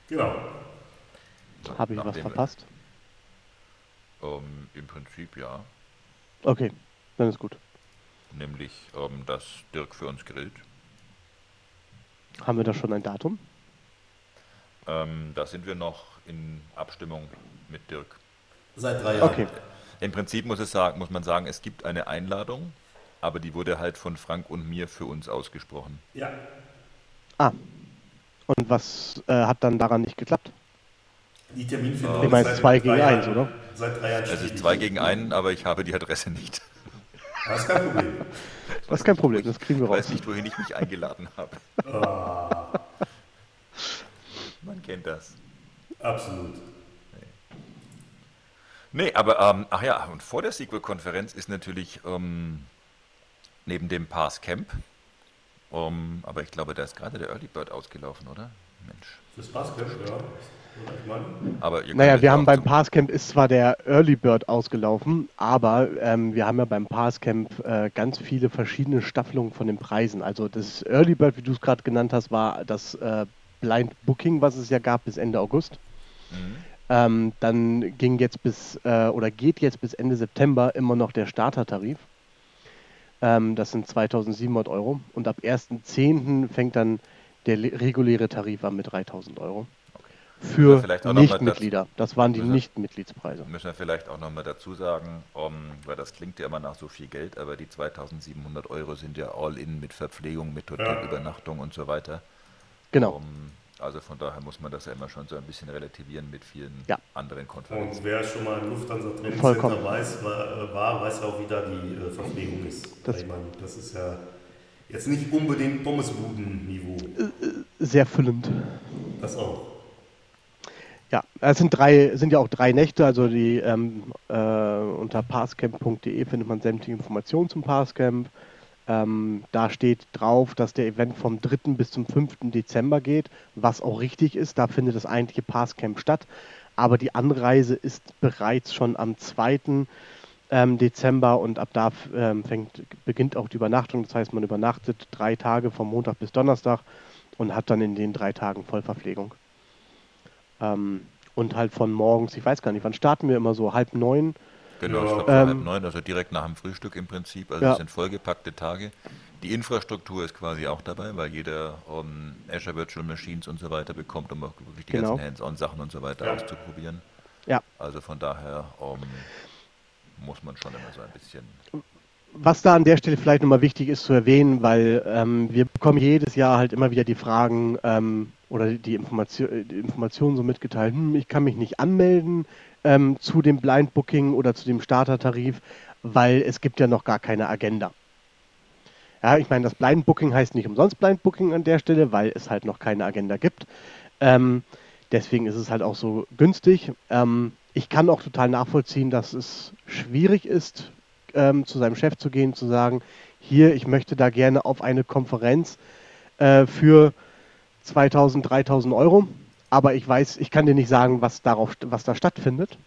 Genau. Habe ich was verpasst? Ähm, Im Prinzip ja. Okay, dann ist gut. Nämlich, ähm, dass Dirk für uns grillt. Haben wir da schon ein Datum? Ähm, da sind wir noch in Abstimmung mit Dirk. Seit drei Jahren. Okay. Im Prinzip muss, es sagen, muss man sagen, es gibt eine Einladung, aber die wurde halt von Frank und mir für uns ausgesprochen. Ja. Ah. Und was äh, hat dann daran nicht geklappt? Die Terminfindung meinst seit zwei gegen drei eins, Jahren- oder? Seit drei Jahren Es ist schwierig. zwei gegen einen, aber ich habe die Adresse nicht. Das ist kein Problem. Das ist kein Problem, das kriegen wir Ich weiß raus. nicht, wohin ich mich eingeladen habe. Man kennt das. Absolut. Nee, aber, ähm, ach ja, und vor der Sequel-Konferenz ist natürlich ähm, neben dem Pass Camp, ähm, aber ich glaube, da ist gerade der Early Bird ausgelaufen, oder? Mensch. Fürs Basketball, ja. Aber Naja, wir haben beim Passcamp ist zwar der Early Bird ausgelaufen, aber ähm, wir haben ja beim Passcamp äh, ganz viele verschiedene Staffelungen von den Preisen. Also das Early Bird, wie du es gerade genannt hast, war das äh, Blind Booking, was es ja gab bis Ende August. Mhm. Ähm, dann ging jetzt bis äh, oder geht jetzt bis Ende September immer noch der Startertarif. Ähm, das sind 2700 Euro. Und ab 1.10. fängt dann der reguläre Tarif an mit 3000 Euro. Für Nichtmitglieder. Das waren die Nicht-Mitgliedspreise. Müssen wir vielleicht auch nochmal dazu sagen, um, weil das klingt ja immer nach so viel Geld, aber die 2700 Euro sind ja all in mit Verpflegung, mit Hotelübernachtung und so weiter. Genau. Um, also von daher muss man das ja immer schon so ein bisschen relativieren mit vielen Ja. anderen Konferenzen. und wer schon mal Lufthansa Training Vollkommen. Center weiß, war, war, weiß ja auch, wie da die äh, Verpflegung ist. Das- ich meine, das ist ja jetzt nicht unbedingt Pommesbuden-Niveau. Sehr füllend. Das auch. Ja, es sind drei, sind ja auch drei Nächte, also die ähm, äh, unter passcamp.de findet man sämtliche Informationen zum Passcamp. Ähm, da steht drauf, dass der Event vom 3. bis zum 5. Dezember geht, was auch richtig ist. Da findet das eigentliche Passcamp statt. Aber die Anreise ist bereits schon am 2. Ähm, Dezember und ab da ähm, fängt, beginnt auch die Übernachtung. Das heißt, man übernachtet drei Tage vom Montag bis Donnerstag und hat dann in den drei Tagen Vollverpflegung. Ähm, und halt von morgens, ich weiß gar nicht, wann starten wir immer so? Halb neun? Genau, ich glaube so Ähm, halb neun, also direkt nach dem Frühstück im Prinzip. Also Ja. es sind vollgepackte Tage. Die Infrastruktur ist quasi auch dabei, weil jeder um, Azure Virtual Machines und so weiter bekommt, um auch wirklich die Genau. ganzen Hands-on-Sachen und so weiter Ja. auszuprobieren. Ja. Also von daher um, muss man schon immer so ein bisschen. Was da an der Stelle vielleicht nochmal wichtig ist zu erwähnen, weil ähm, wir bekommen jedes Jahr halt immer wieder die Fragen ähm, oder die, Information, äh, die Informationen so mitgeteilt, hm, ich kann mich nicht anmelden ähm, zu dem Blind Booking oder zu dem Startertarif, weil es gibt ja noch gar keine Agenda. Ja, ich meine, das Blind Booking heißt nicht umsonst Blind Booking an der Stelle, weil es halt noch keine Agenda gibt. Ähm, deswegen ist es halt auch so günstig. Ähm, ich kann auch total nachvollziehen, dass es schwierig ist, ähm, zu seinem Chef zu gehen, zu sagen, hier, ich möchte da gerne auf eine Konferenz äh, für 2000, 3000 Euro, aber ich weiß, ich kann dir nicht sagen, was darauf, was da stattfindet.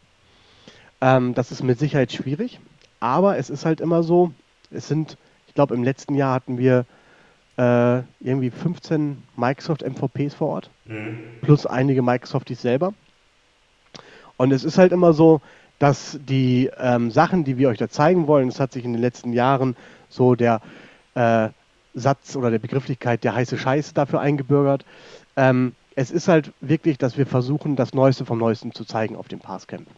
Ähm, das ist mit Sicherheit schwierig, aber es ist halt immer so, es sind, ich glaube, im letzten Jahr hatten wir äh, irgendwie 15 Microsoft MVPs vor Ort, plus einige Microsofties selber. Und es ist halt immer so, dass die ähm, Sachen, die wir euch da zeigen wollen, es hat sich in den letzten Jahren so der äh, Satz oder der Begrifflichkeit der heiße Scheiß dafür eingebürgert. Ähm, es ist halt wirklich, dass wir versuchen, das Neueste vom Neuesten zu zeigen auf dem Passcamp.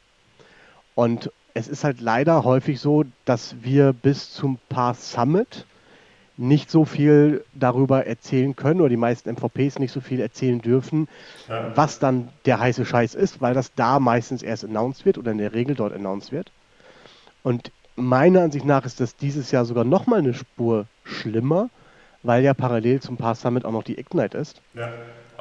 Und es ist halt leider häufig so, dass wir bis zum Pass Summit nicht so viel darüber erzählen können oder die meisten MVPs nicht so viel erzählen dürfen, was dann der heiße Scheiß ist, weil das da meistens erst announced wird oder in der Regel dort announced wird. Und meiner Ansicht nach ist das dieses Jahr sogar noch mal eine Spur schlimmer, weil ja parallel zum Pass Summit auch noch die Ignite ist. Ja.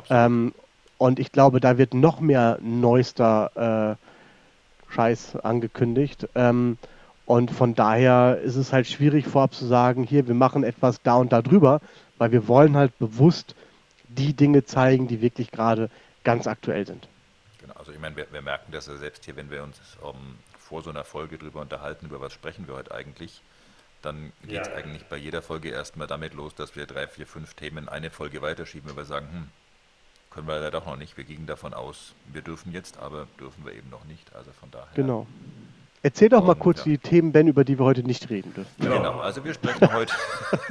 Ähm, und ich glaube, da wird noch mehr neuester äh, Scheiß angekündigt. Ähm, und von daher ist es halt schwierig vorab zu sagen, hier, wir machen etwas da und da drüber, weil wir wollen halt bewusst die Dinge zeigen, die wirklich gerade ganz aktuell sind. Genau, also ich meine, wir, wir merken das ja selbst hier, wenn wir uns um, vor so einer Folge drüber unterhalten, über was sprechen wir heute eigentlich, dann geht es Ja. eigentlich bei jeder Folge erstmal damit los, dass wir drei, vier, fünf Themen eine Folge weiterschieben, weil wir sagen, hm, können wir ja doch noch nicht. Wir gingen davon aus, wir dürfen jetzt, aber dürfen wir eben noch nicht. Also von daher. Genau. Erzähl doch mal Und, kurz ja. die Themen, Ben, über die wir heute nicht reden dürfen. Genau, also wir sprechen heute.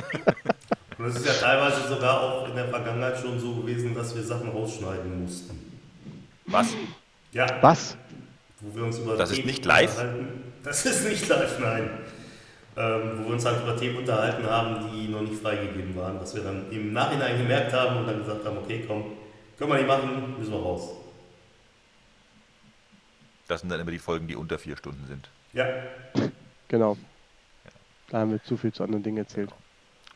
Und es ist ja teilweise sogar auch in der Vergangenheit schon so gewesen, dass wir Sachen rausschneiden mussten. Was? Ja, Was? wo wir uns über Das ist Themen nicht live? unterhalten- Das ist nicht live, nein. Ähm, wo wir uns halt über Themen unterhalten haben, die noch nicht freigegeben waren, dass wir dann im Nachhinein gemerkt haben und dann gesagt haben, okay, komm, können wir nicht machen, müssen wir raus. Das sind dann immer die Folgen, die unter vier Stunden sind. Ja, Genau. Da haben wir zu viel zu anderen Dingen erzählt.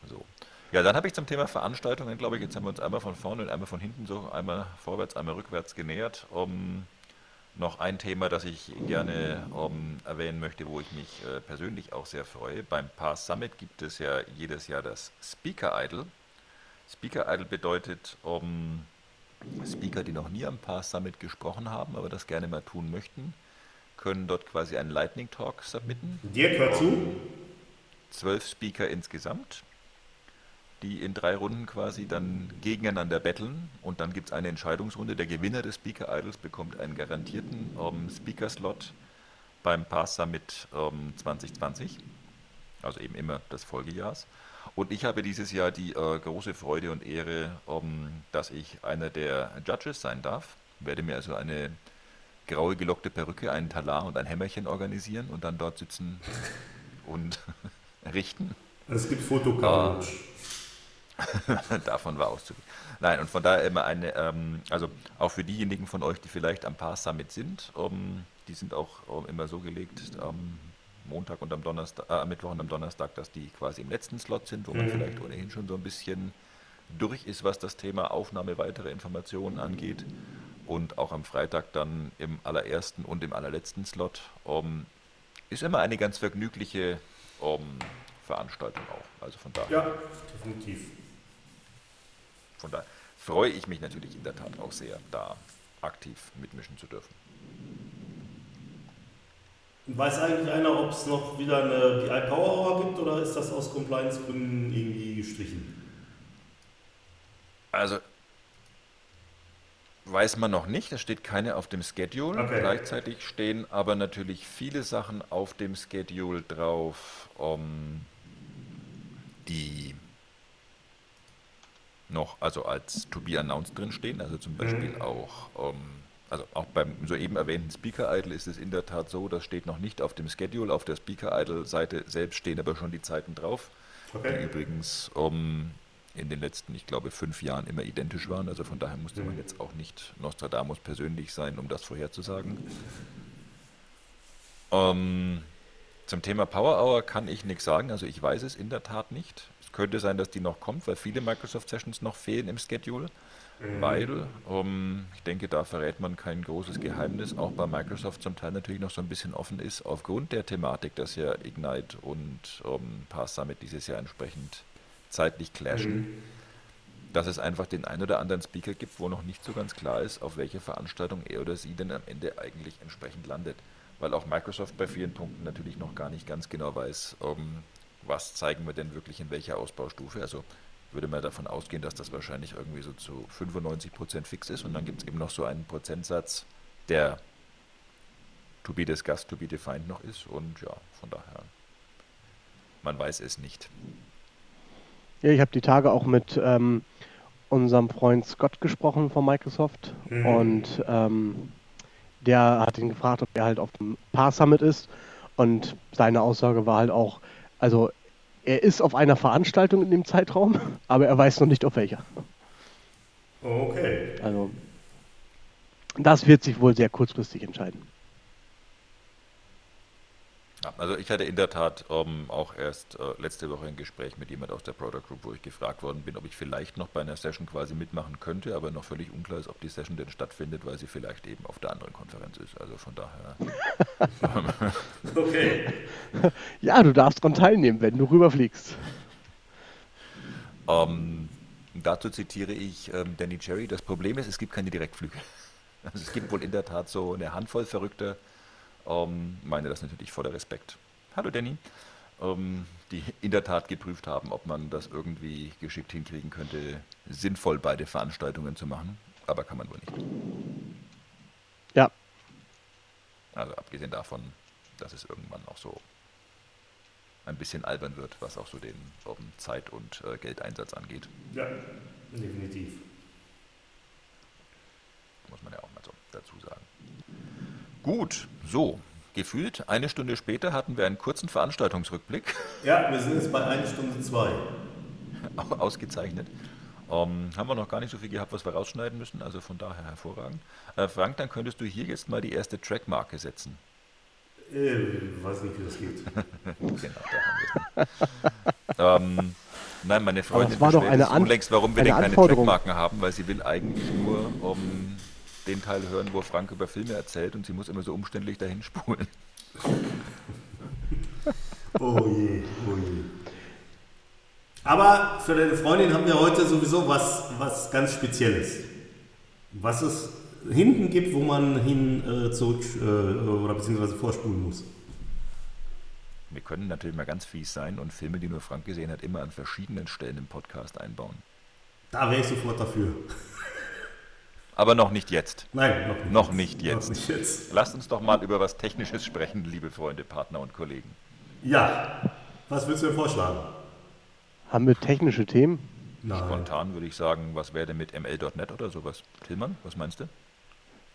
So. Ja, dann habe ich zum Thema Veranstaltungen, glaube ich, jetzt haben wir uns einmal von vorne und einmal von hinten so, einmal vorwärts, einmal rückwärts genähert. Um, noch ein Thema, das ich gerne um, erwähnen möchte, wo ich mich äh, persönlich auch sehr freue. Beim Pass Summit gibt es ja jedes Jahr das Speaker Idol. Speaker Idol bedeutet, um, Speaker, die noch nie am Pass Summit gesprochen haben, aber das gerne mal tun möchten, können dort quasi einen Lightning Talk submitten Dirk, hör zu. zwölf Speaker insgesamt, die in drei Runden quasi dann gegeneinander betteln und dann gibt es eine Entscheidungsrunde. Der Gewinner des Speaker Idols bekommt einen garantierten ähm, Speaker-Slot beim Pass Summit ähm, 2020, also eben immer des Folgejahrs. Und ich habe dieses Jahr die äh, große Freude und Ehre, ähm, dass ich einer der Judges sein darf. Werde mir also eine graue gelockte Perücke, einen Talar und ein Hämmerchen organisieren und dann dort sitzen und richten. Es gibt Fotocoach. Davon war auszugehen. Nein, und von daher immer eine, ähm, also auch für diejenigen von euch, die vielleicht am Pass Summit sind, ähm, die sind auch ähm, immer so gelegt, am Montag und am Donnerstag, äh, am Mittwoch und am Donnerstag, dass die quasi im letzten Slot sind, wo man vielleicht ohnehin schon so ein bisschen durch ist, was das Thema Aufnahme weiterer Informationen angeht. und auch am Freitag dann im allerersten und im allerletzten Slot. Ähm, ist immer eine ganz vergnügliche Veranstaltung auch. Also von daher. Ja, definitiv. Von daher freue ich mich natürlich in der Tat auch sehr, da aktiv mitmischen zu dürfen. Weiß eigentlich einer, ob es noch wieder eine BI Power Hour gibt oder ist das aus Compliance-Gründen irgendwie gestrichen? Also weiß man noch nicht, es steht keine auf dem Schedule. Okay. Gleichzeitig stehen aber natürlich viele Sachen auf dem Schedule drauf, um, die noch also als to be announced drin stehen. Also zum Beispiel auch, um, also auch beim soeben erwähnten Speaker Idle ist es in der Tat so, das steht noch nicht auf dem Schedule. Auf der Speaker Idle Seite selbst stehen aber schon die Zeiten drauf, die Okay. übrigens um, in den letzten, ich glaube, fünf Jahren immer identisch waren. Also von daher musste man jetzt auch nicht Nostradamus persönlich sein, um das vorherzusagen. Ähm, zum Thema Power Hour kann ich nichts sagen. Also ich weiß es in der Tat nicht. Könnte sein, dass die noch kommt, weil viele Microsoft Sessions noch fehlen im Schedule. Weil, ähm, ich denke, da verrät man kein großes Geheimnis, auch bei Microsoft zum Teil natürlich noch so ein bisschen offen ist, aufgrund der Thematik, dass ja Ignite und ähm, Pass Summit dieses Jahr entsprechend zeitlich clashen, dass es einfach den ein oder anderen Speaker gibt, wo noch nicht so ganz klar ist, auf welche Veranstaltung er oder sie denn am Ende eigentlich entsprechend landet. Weil auch Microsoft bei vielen Punkten natürlich noch gar nicht ganz genau weiß, ähm, was zeigen wir denn wirklich in welcher Ausbaustufe. Also würde man davon ausgehen, dass das wahrscheinlich irgendwie so zu 95% fix ist und dann gibt es eben noch so einen Prozentsatz, der to be discussed, to be defined noch ist und ja, von daher, man weiß es nicht. Ja, ich habe die Tage auch mit ähm, unserem Freund Scott gesprochen von Microsoft und ähm, der hat ihn gefragt, ob er halt auf dem Par Summit ist und seine Aussage war halt auch, also er ist auf einer Veranstaltung in dem Zeitraum, aber er weiß noch nicht auf welcher. Okay. Also das wird sich wohl sehr kurzfristig entscheiden. Ja, also ich hatte in der Tat ähm, auch erst äh, letzte Woche ein Gespräch mit jemand aus der Product Group, wo ich gefragt worden bin, ob ich vielleicht noch bei einer Session quasi mitmachen könnte, aber noch völlig unklar ist, ob die Session denn stattfindet, weil sie vielleicht eben auf der anderen Konferenz ist. Also von daher. Okay. Ja, du darfst daran teilnehmen, wenn du rüberfliegst. Ähm, dazu zitiere ich ähm, Danny Cherry. Das Problem ist, es gibt keine Direktflüge. Also es gibt wohl in der Tat so eine Handvoll Verrückter, ähm, meine das natürlich voller Respekt. Hallo Danny. Ähm, die in der Tat geprüft haben, ob man das irgendwie geschickt hinkriegen könnte, sinnvoll beide Veranstaltungen zu machen. Aber kann man wohl nicht. Ja, Also abgesehen davon, dass es irgendwann auch so ein bisschen albern wird, was auch so den ähm, Zeit- und äh, Geldeinsatz angeht. Ja, definitiv. muss man ja auch mal so dazu sagen. Gut, so, gefühlt eine Stunde später hatten wir einen kurzen Veranstaltungsrückblick, Ja, wir sind jetzt bei 1 Stunde 2. ausgezeichnet. Ähm, haben wir noch gar nicht so viel gehabt, was wir rausschneiden müssen, also von daher hervorragend. Äh, Frank, dann könntest du hier jetzt mal die erste Trackmarke setzen. Äh, weiß nicht, wie das geht. Genau, da haben wir ähm, Nein, meine Freundin war doch eine unlängst, warum wir eine denn keine. Trackmarken haben, weil sie will eigentlich nur um, den Teil hören, wo Frank über Filme erzählt und sie muss immer so umständlich dahin spulen. Oh je, oh je. Aber für deine Freundin haben wir heute sowieso was, was ganz Spezielles. Was es hinten gibt, wo man hin äh, zurück äh, oder beziehungsweise vorspulen muss. Wir können natürlich mal ganz fies sein und Filme, die nur Frank gesehen hat, immer an verschiedenen Stellen im Podcast einbauen. Da wäre ich sofort dafür. Aber noch nicht jetzt. Nein, noch nicht. Noch nicht jetzt. Noch nicht jetzt. Lasst uns doch mal über was Technisches sprechen, liebe Freunde, Partner und Kollegen. Ja, was willst du denn vorschlagen? haben wir technische Themen? Nein. Spontan würde ich sagen, was wäre denn mit ml.net oder sowas? Tillmann, was meinst du?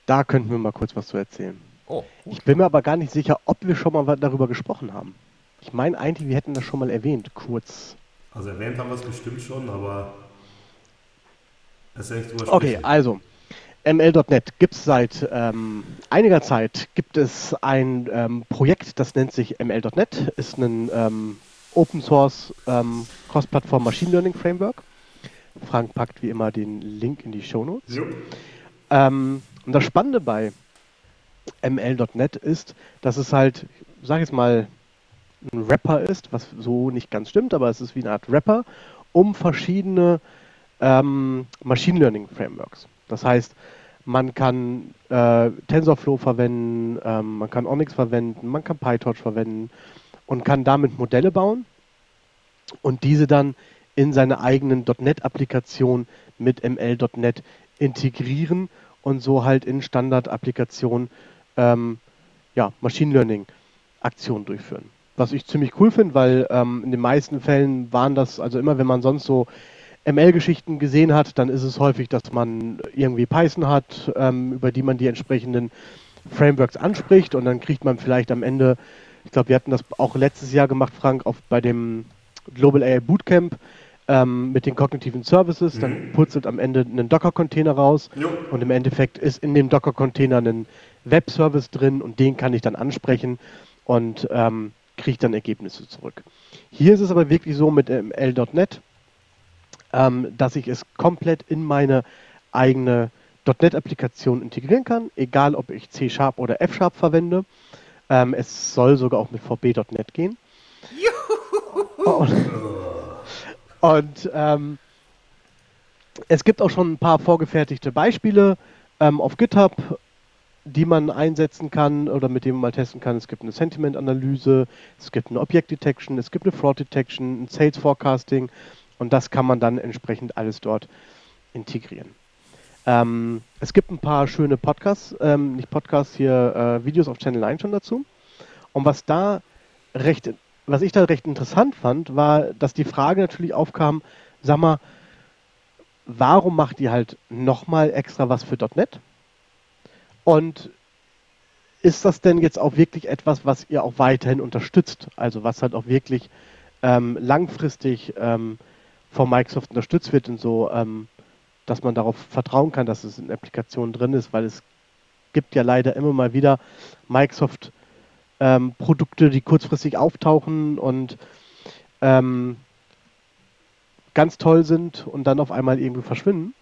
Da könnten wir mal kurz was zu erzählen. Oh, Ich bin mir aber gar nicht sicher, ob wir schon mal darüber gesprochen haben. Ich meine eigentlich, wir hätten das schon mal erwähnt, kurz. Also erwähnt haben wir es bestimmt schon, aber es ist drüber Okay, also ML.net gibt es seit ähm, einiger Zeit gibt es ein ähm, Projekt, das nennt sich ML.net, ist ein ähm, Open Source ähm, Cross-Plattform Machine Learning Framework. Frank packt wie immer den Link in die Show Notes. Jo. Ähm, Und das Spannende bei ML.NET ist, dass es halt, sag ich jetzt mal, ein Rapper ist, was so nicht ganz stimmt, aber es ist wie eine Art Rapper, um verschiedene ähm, Machine Learning Frameworks. Das heißt, man kann äh, TensorFlow verwenden, ähm, man kann Onyx verwenden, man kann PyTorch verwenden und kann damit Modelle bauen und diese dann in seine eigenen .NET-Applikation mit ML.NET integrieren und so halt in Standard-Applikationen ähm, ja, Machine Learning-Aktionen durchführen. Was ich ziemlich cool finde, weil ähm, in den meisten Fällen waren das, also immer wenn man sonst so ML-Geschichten gesehen hat, dann ist es häufig, dass man irgendwie Python hat, ähm, über die man die entsprechenden Frameworks anspricht und dann kriegt man vielleicht am Ende, ich glaube, wir hatten das auch letztes Jahr gemacht, Frank, auf, bei dem Global AI Bootcamp ähm, mit den kognitiven Services, mhm. dann purzelt am Ende einen Docker-Container raus jo. und im Endeffekt ist in dem Docker-Container ein Web-Service drin und den kann ich dann ansprechen und ähm, kriege dann Ergebnisse zurück. Hier ist es aber wirklich so mit ML.NET, ähm, dass ich es komplett in meine eigene .NET-Applikation integrieren kann, egal ob ich C-Sharp oder F-Sharp verwende. Ähm, es soll sogar auch mit VB.NET gehen. Und, und ähm, es gibt auch schon ein paar vorgefertigte Beispiele ähm, auf GitHub, die man einsetzen kann oder mit denen man mal testen kann. Es gibt eine Sentiment-Analyse, es gibt eine Object-Detection, es gibt eine Fraud-Detection, ein Sales-Forecasting, und das kann man dann entsprechend alles dort integrieren. Ähm, es gibt ein paar schöne Podcasts, ähm, nicht Podcasts, hier äh, Videos auf Channel 9 schon dazu. Und was da recht, was ich da recht interessant fand, war, dass die Frage natürlich aufkam, sag mal, warum macht ihr halt nochmal extra was für .NET? Und ist das denn jetzt auch wirklich etwas, was ihr auch weiterhin unterstützt? Also was halt auch wirklich ähm, langfristig ähm, von Microsoft unterstützt wird und so, ähm, dass man darauf vertrauen kann, dass es in Applikationen drin ist, weil es gibt ja leider immer mal wieder Microsoft ähm, die kurzfristig auftauchen und ähm, ganz toll sind und dann auf einmal irgendwie verschwinden.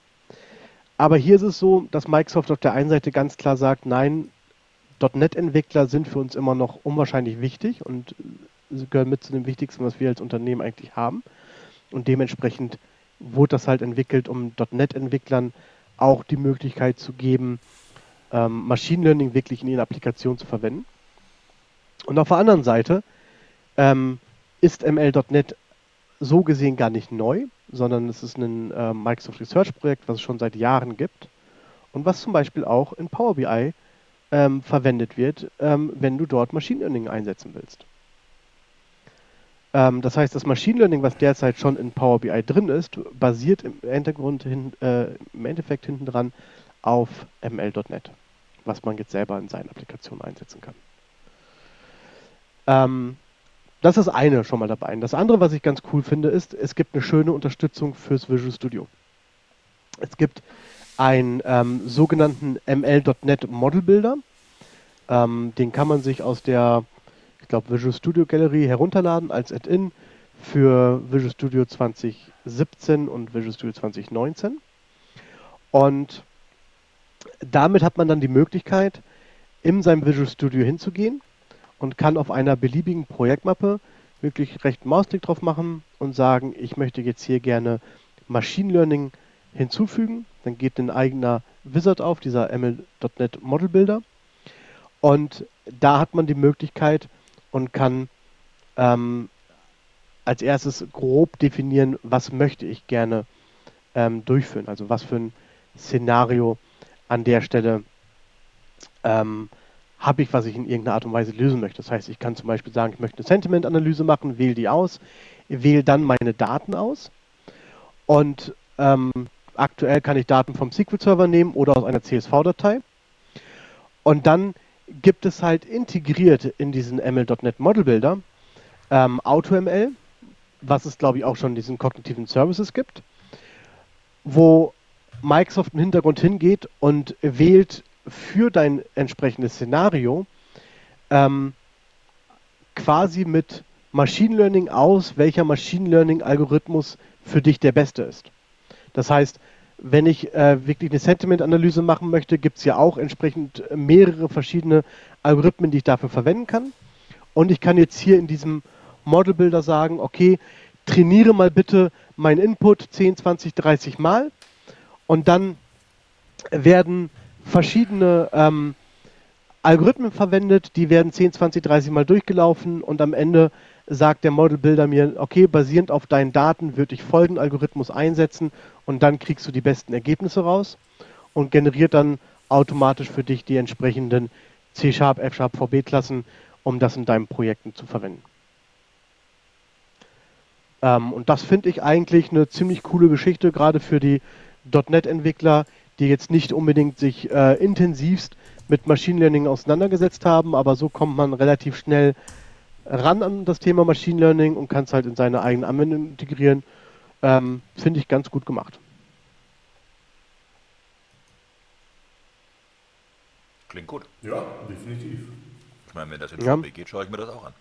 Aber hier ist es so, dass Microsoft auf der einen Seite ganz klar sagt, nein, .NET-Entwickler sind für uns immer noch unwahrscheinlich wichtig und sie gehören mit zu dem Wichtigsten, was wir als Unternehmen eigentlich haben. Und dementsprechend wurde das halt entwickelt, um .NET-Entwicklern auch die Möglichkeit zu geben, ähm, Machine Learning wirklich in ihren Applikationen zu verwenden. Und auf der anderen Seite ähm, ist ML.NET so gesehen gar nicht neu, sondern es ist ein äh, Microsoft Research Projekt, was es schon seit Jahren gibt und was zum Beispiel auch in Power BI ähm, verwendet wird, ähm, wenn du dort Machine Learning einsetzen willst. Ähm, das heißt, das Machine Learning, was derzeit schon in Power BI drin ist, basiert im, Hintergrund hin, äh, im Endeffekt hinten dran auf ML.NET, was man jetzt selber in seinen Applikationen einsetzen kann. Ähm, das ist eine schon mal dabei. Das andere, was ich ganz cool finde, ist, es gibt eine schöne Unterstützung fürs Visual Studio. Es gibt einen ähm, sogenannten ML.NET Model Builder. Ähm, den kann man sich aus der ich glaube, Visual Studio Gallery herunterladen als Add-in für Visual Studio 2017 und Visual Studio 2019. Und damit hat man dann die Möglichkeit, in seinem Visual Studio hinzugehen und kann auf einer beliebigen Projektmappe wirklich recht Mausklick drauf machen und sagen, ich möchte jetzt hier gerne Machine Learning hinzufügen. Dann geht ein eigener Wizard auf, dieser ML.NET Model Builder. Und da hat man die Möglichkeit, und kann ähm, als erstes grob definieren, was möchte ich gerne ähm, durchführen. Also was für ein Szenario an der Stelle ähm, habe ich, was ich in irgendeiner Art und Weise lösen möchte. Das heißt, ich kann zum Beispiel sagen, ich möchte eine Sentiment-Analyse machen, wähle die aus, wähle dann meine Daten aus und ähm, aktuell kann ich Daten vom SQL-Server nehmen oder aus einer CSV-Datei und dann gibt es halt integriert in diesen ML.NET Model Builder ähm, AutoML, was es glaube ich auch schon diesen kognitiven Services gibt, wo Microsoft im Hintergrund hingeht und wählt für dein entsprechendes Szenario ähm, quasi mit Machine Learning aus, welcher Machine Learning Algorithmus für dich der beste ist. Das heißt, wenn ich äh, wirklich eine Sentiment-Analyse machen möchte, gibt es ja auch entsprechend mehrere verschiedene Algorithmen, die ich dafür verwenden kann. Und ich kann jetzt hier in diesem Model Builder sagen, okay, trainiere mal bitte mein Input 10, 20, 30 Mal. Und dann werden verschiedene ähm, Algorithmen verwendet, die werden 10, 20, 30 Mal durchgelaufen. Und am Ende sagt der Model Builder mir, okay, basierend auf deinen Daten würde ich folgenden Algorithmus einsetzen und dann kriegst du die besten Ergebnisse raus und generiert dann automatisch für dich die entsprechenden C-Sharp, F-Sharp, VB-Klassen, um das in deinen Projekten zu verwenden. Ähm, und das finde ich eigentlich eine ziemlich coole Geschichte, gerade für die .NET-Entwickler, die jetzt nicht unbedingt sich äh, intensivst mit Machine Learning auseinandergesetzt haben, aber so kommt man relativ schnell ran an das Thema Machine Learning und kann es halt in seine eigene Anwendung integrieren. Ähm, Finde ich ganz gut gemacht. Klingt gut. Ja, definitiv. Ich meine, wenn das in Ja. VB geht, schaue ich mir das auch an.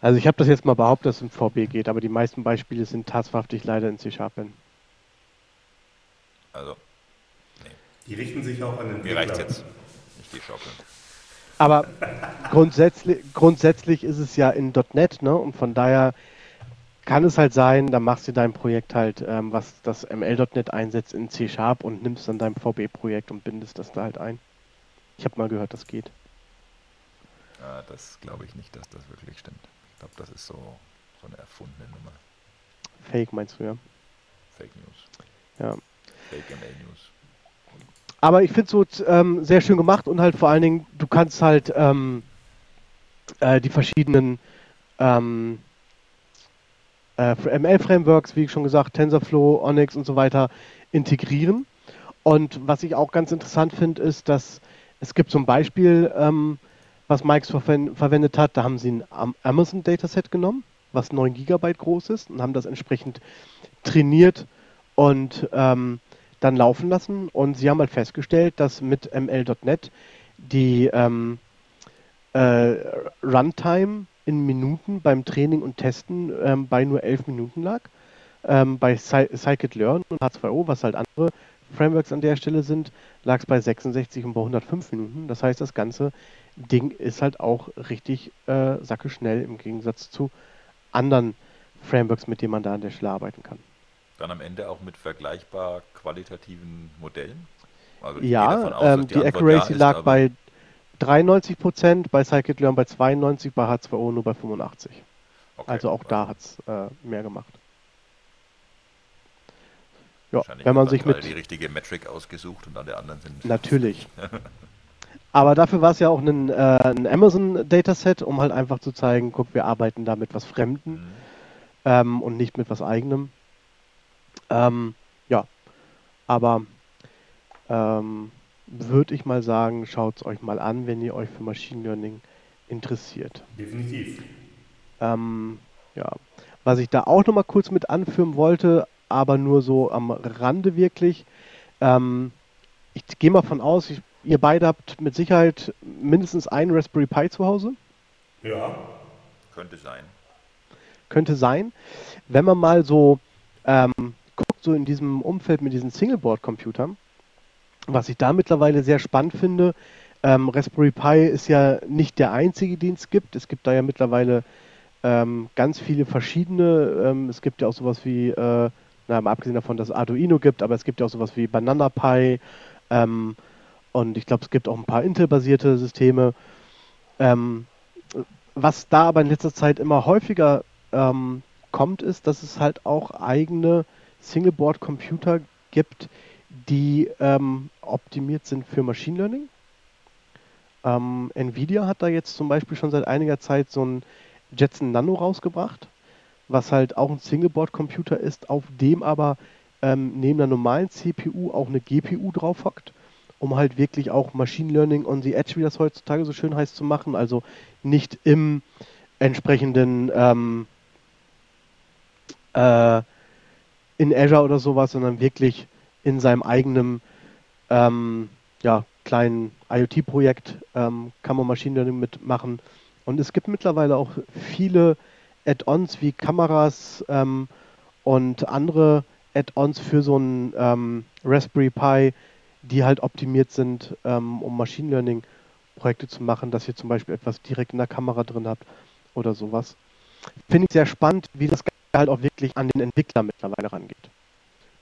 Also ich habe das jetzt mal behauptet, dass es im VB geht, aber die meisten Beispiele sind tatsächlich leider in C-Sharp. Also, Die richten sich auch an den mir reicht's jetzt. Ich gehe schaukeln. Aber grundsätzlich, grundsätzlich ist es ja in .NET, ne? Und von daher kann es halt sein, da machst du dein Projekt halt, ähm, was das ML.NET einsetzt, in C-Sharp und nimmst dann dein VB-Projekt und bindest das da halt ein. Ich habe mal gehört, das geht. Ah, das glaube ich nicht, dass das wirklich stimmt. Ich glaube, das ist so, so eine erfundene Nummer. Fake meinst du, ja? Fake News. Ja. Fake ML News. Aber ich finde es so ähm, sehr schön gemacht und halt vor allen Dingen, du kannst halt ähm, äh, die verschiedenen ähm, äh, ML-Frameworks, wie schon gesagt, TensorFlow, Onyx und so weiter integrieren. Und was ich auch ganz interessant finde, ist, dass es gibt ein Beispiel, ähm, was Microsoft verwen- verwendet hat. Da haben sie ein Am- Amazon Dataset genommen, was 9 GB groß ist und haben das entsprechend trainiert und ähm, dann laufen lassen. Und sie haben halt festgestellt, dass mit ML.NET die ähm, äh, Runtime in Minuten beim Training und Testen ähm, bei nur 11 Minuten lag. Ähm, bei Sci- Scikit-Learn und H2O, was halt andere Frameworks an der Stelle sind, lag es bei 66 und bei 105 Minuten. Das heißt, das ganze Ding ist halt auch richtig äh, sackeschnell im Gegensatz zu anderen Frameworks, mit denen man da an der Stelle arbeiten kann. Dann am Ende auch mit vergleichbar qualitativen Modellen? Also Ja, aus, ähm, die, Antwort Accuracy ja ist, lag bei 93 Prozent, bei Scikit-Learn bei 92, bei H2O nur bei 85. Okay, Also auch da hat es äh, mehr gemacht. Ja, wenn man sich mit die richtige Metric ausgesucht und alle anderen sind Natürlich. Aber dafür war es ja auch ein, äh, ein Amazon Dataset, um halt einfach zu zeigen, guck, wir arbeiten da mit was Fremden Mhm. ähm, und nicht mit was Eigenem. Ähm, ja, aber ähm, würde ich mal sagen, schaut es euch mal an, wenn ihr euch für Machine Learning interessiert. Definitiv. Ähm, ja, was ich da auch noch mal kurz mit anführen wollte, aber nur so am Rande wirklich. Ähm, ich gehe mal von aus, ich, ihr beide habt mit Sicherheit mindestens einen Raspberry Pi zu Hause. Ja. Könnte sein. Könnte sein. Wenn man mal so ähm, guckt, so in diesem Umfeld mit diesen Singleboard-Computern, was ich da mittlerweile sehr spannend finde, ähm, Raspberry Pi ist ja nicht der einzige, den es gibt. Es gibt da ja mittlerweile ähm, ganz viele verschiedene. Ähm, es gibt ja auch sowas wie, äh, na, mal abgesehen davon, dass es Arduino gibt, aber es gibt ja auch sowas wie Banana Pi. Ähm, und ich glaube, es gibt auch ein paar Intel-basierte Systeme. Ähm, was da aber in letzter Zeit immer häufiger ähm, kommt, ist, dass es halt auch eigene Singleboard-Computer gibt, die ähm, optimiert sind für Machine Learning. Ähm, Nvidia hat da jetzt zum Beispiel schon seit einiger Zeit so ein Jetson Nano rausgebracht, was halt auch ein Singleboard-Computer ist, auf dem aber ähm, neben einer normalen CPU auch eine GPU drauf hockt, um halt wirklich auch Machine Learning on the Edge, wie das heutzutage so schön heißt, zu machen. Also nicht im entsprechenden ähm, äh, in Azure oder sowas, sondern wirklich in seinem eigenen ähm, ja, kleinen IoT-Projekt ähm, kann man Machine Learning mitmachen. Und es gibt mittlerweile auch viele Add-ons wie Kameras ähm, und andere Add-ons für so ein ähm, Raspberry Pi, die halt optimiert sind, ähm, um Machine Learning Projekte zu machen, dass ihr zum Beispiel etwas direkt in der Kamera drin habt oder sowas. Finde ich sehr spannend, wie das halt auch wirklich an den Entwickler mittlerweile rangeht.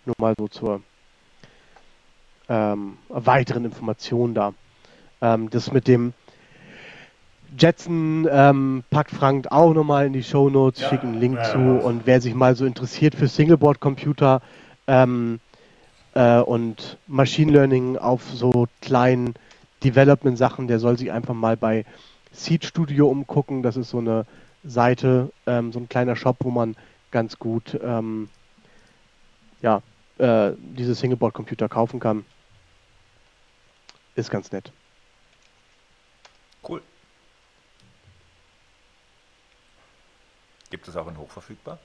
Nur mal so zur ähm, weiteren Informationen da. Ähm, das mit dem Jetson ähm, packt Frank auch nochmal in die Show Notes, ja, schickt einen Link ja, zu und wer sich mal so interessiert für Singleboard-Computer ähm, äh, und Machine Learning auf so kleinen Development-Sachen, der soll sich einfach mal bei Seed Studio umgucken. Das ist so eine Seite, ähm, so ein kleiner Shop, wo man ganz gut ähm, ja, äh, diese Singleboard-Computer kaufen kann. Ist ganz nett. Cool. Gibt es auch in hochverfügbar?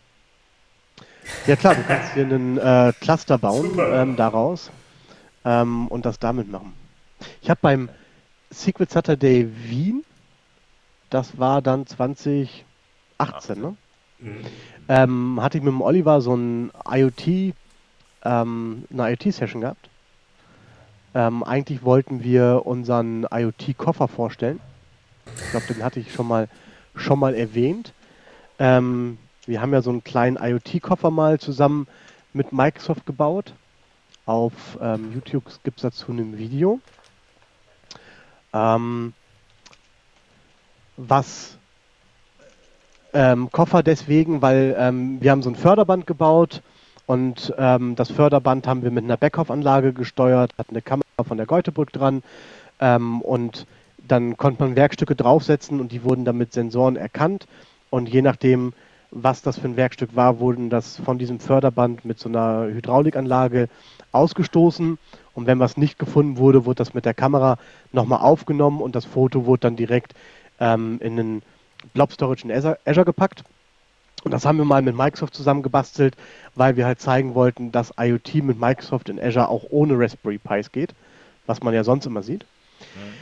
Ja klar, du kannst hier einen äh, Cluster bauen ähm, daraus ähm, und das damit machen. Ich habe beim Secret Saturday Wien, das war dann 2018, 18. ne? Mhm. Ähm, hatte ich mit dem Oliver so ein IoT, ähm, eine IoT-Session gehabt. Ähm, eigentlich wollten wir unseren IoT-Koffer vorstellen. Ich glaube, den hatte ich schon mal, schon mal erwähnt. Ähm, wir haben ja so einen kleinen IoT-Koffer mal zusammen mit Microsoft gebaut. Auf ähm, YouTube gibt es dazu ein Video. Ähm, was ähm, Koffer deswegen, weil ähm, wir haben so ein Förderband gebaut und ähm, das Förderband haben wir mit einer Backoff-Anlage gesteuert, hat eine Kamera von der Geutebrück dran ähm, und dann konnte man Werkstücke draufsetzen und die wurden dann mit Sensoren erkannt und je nachdem, was das für ein Werkstück war, wurden das von diesem Förderband mit so einer Hydraulikanlage ausgestoßen und wenn was nicht gefunden wurde, wurde das mit der Kamera nochmal aufgenommen und das Foto wurde dann direkt ähm, in den Blob Storage in Azure, Azure gepackt. Und das haben wir mal mit Microsoft zusammen gebastelt, weil wir halt zeigen wollten, dass IoT mit Microsoft in Azure auch ohne Raspberry Pis geht, was man ja sonst immer sieht. Mhm.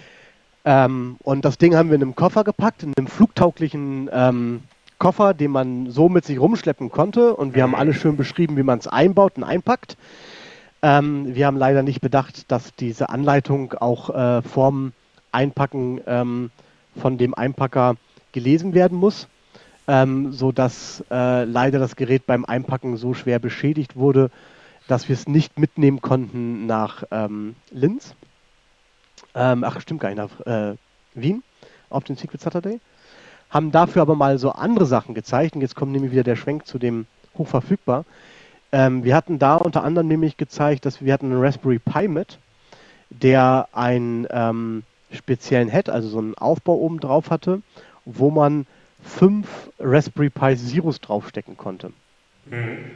Ähm, und das Ding haben wir in einem Koffer gepackt, in einem flugtauglichen ähm, Koffer, den man so mit sich rumschleppen konnte. Und wir haben alles schön beschrieben, wie man es einbaut und einpackt. Ähm, wir haben leider nicht bedacht, dass diese Anleitung auch äh, vorm Einpacken ähm, von dem Einpacker gelesen werden muss, ähm, sodass äh, leider das Gerät beim Einpacken so schwer beschädigt wurde, dass wir es nicht mitnehmen konnten nach ähm, Linz. Ähm, ach, stimmt gar nicht, nach äh, Wien auf den Secret Saturday. Haben dafür aber mal so andere Sachen gezeigt. Und jetzt kommt nämlich wieder der Schwenk zu dem hochverfügbar. Ähm, wir hatten da unter anderem nämlich gezeigt, dass wir hatten einen Raspberry Pi mit, der einen ähm, speziellen Head, also so einen Aufbau oben drauf hatte, wo man fünf Raspberry Pi Zeros draufstecken konnte. Mhm.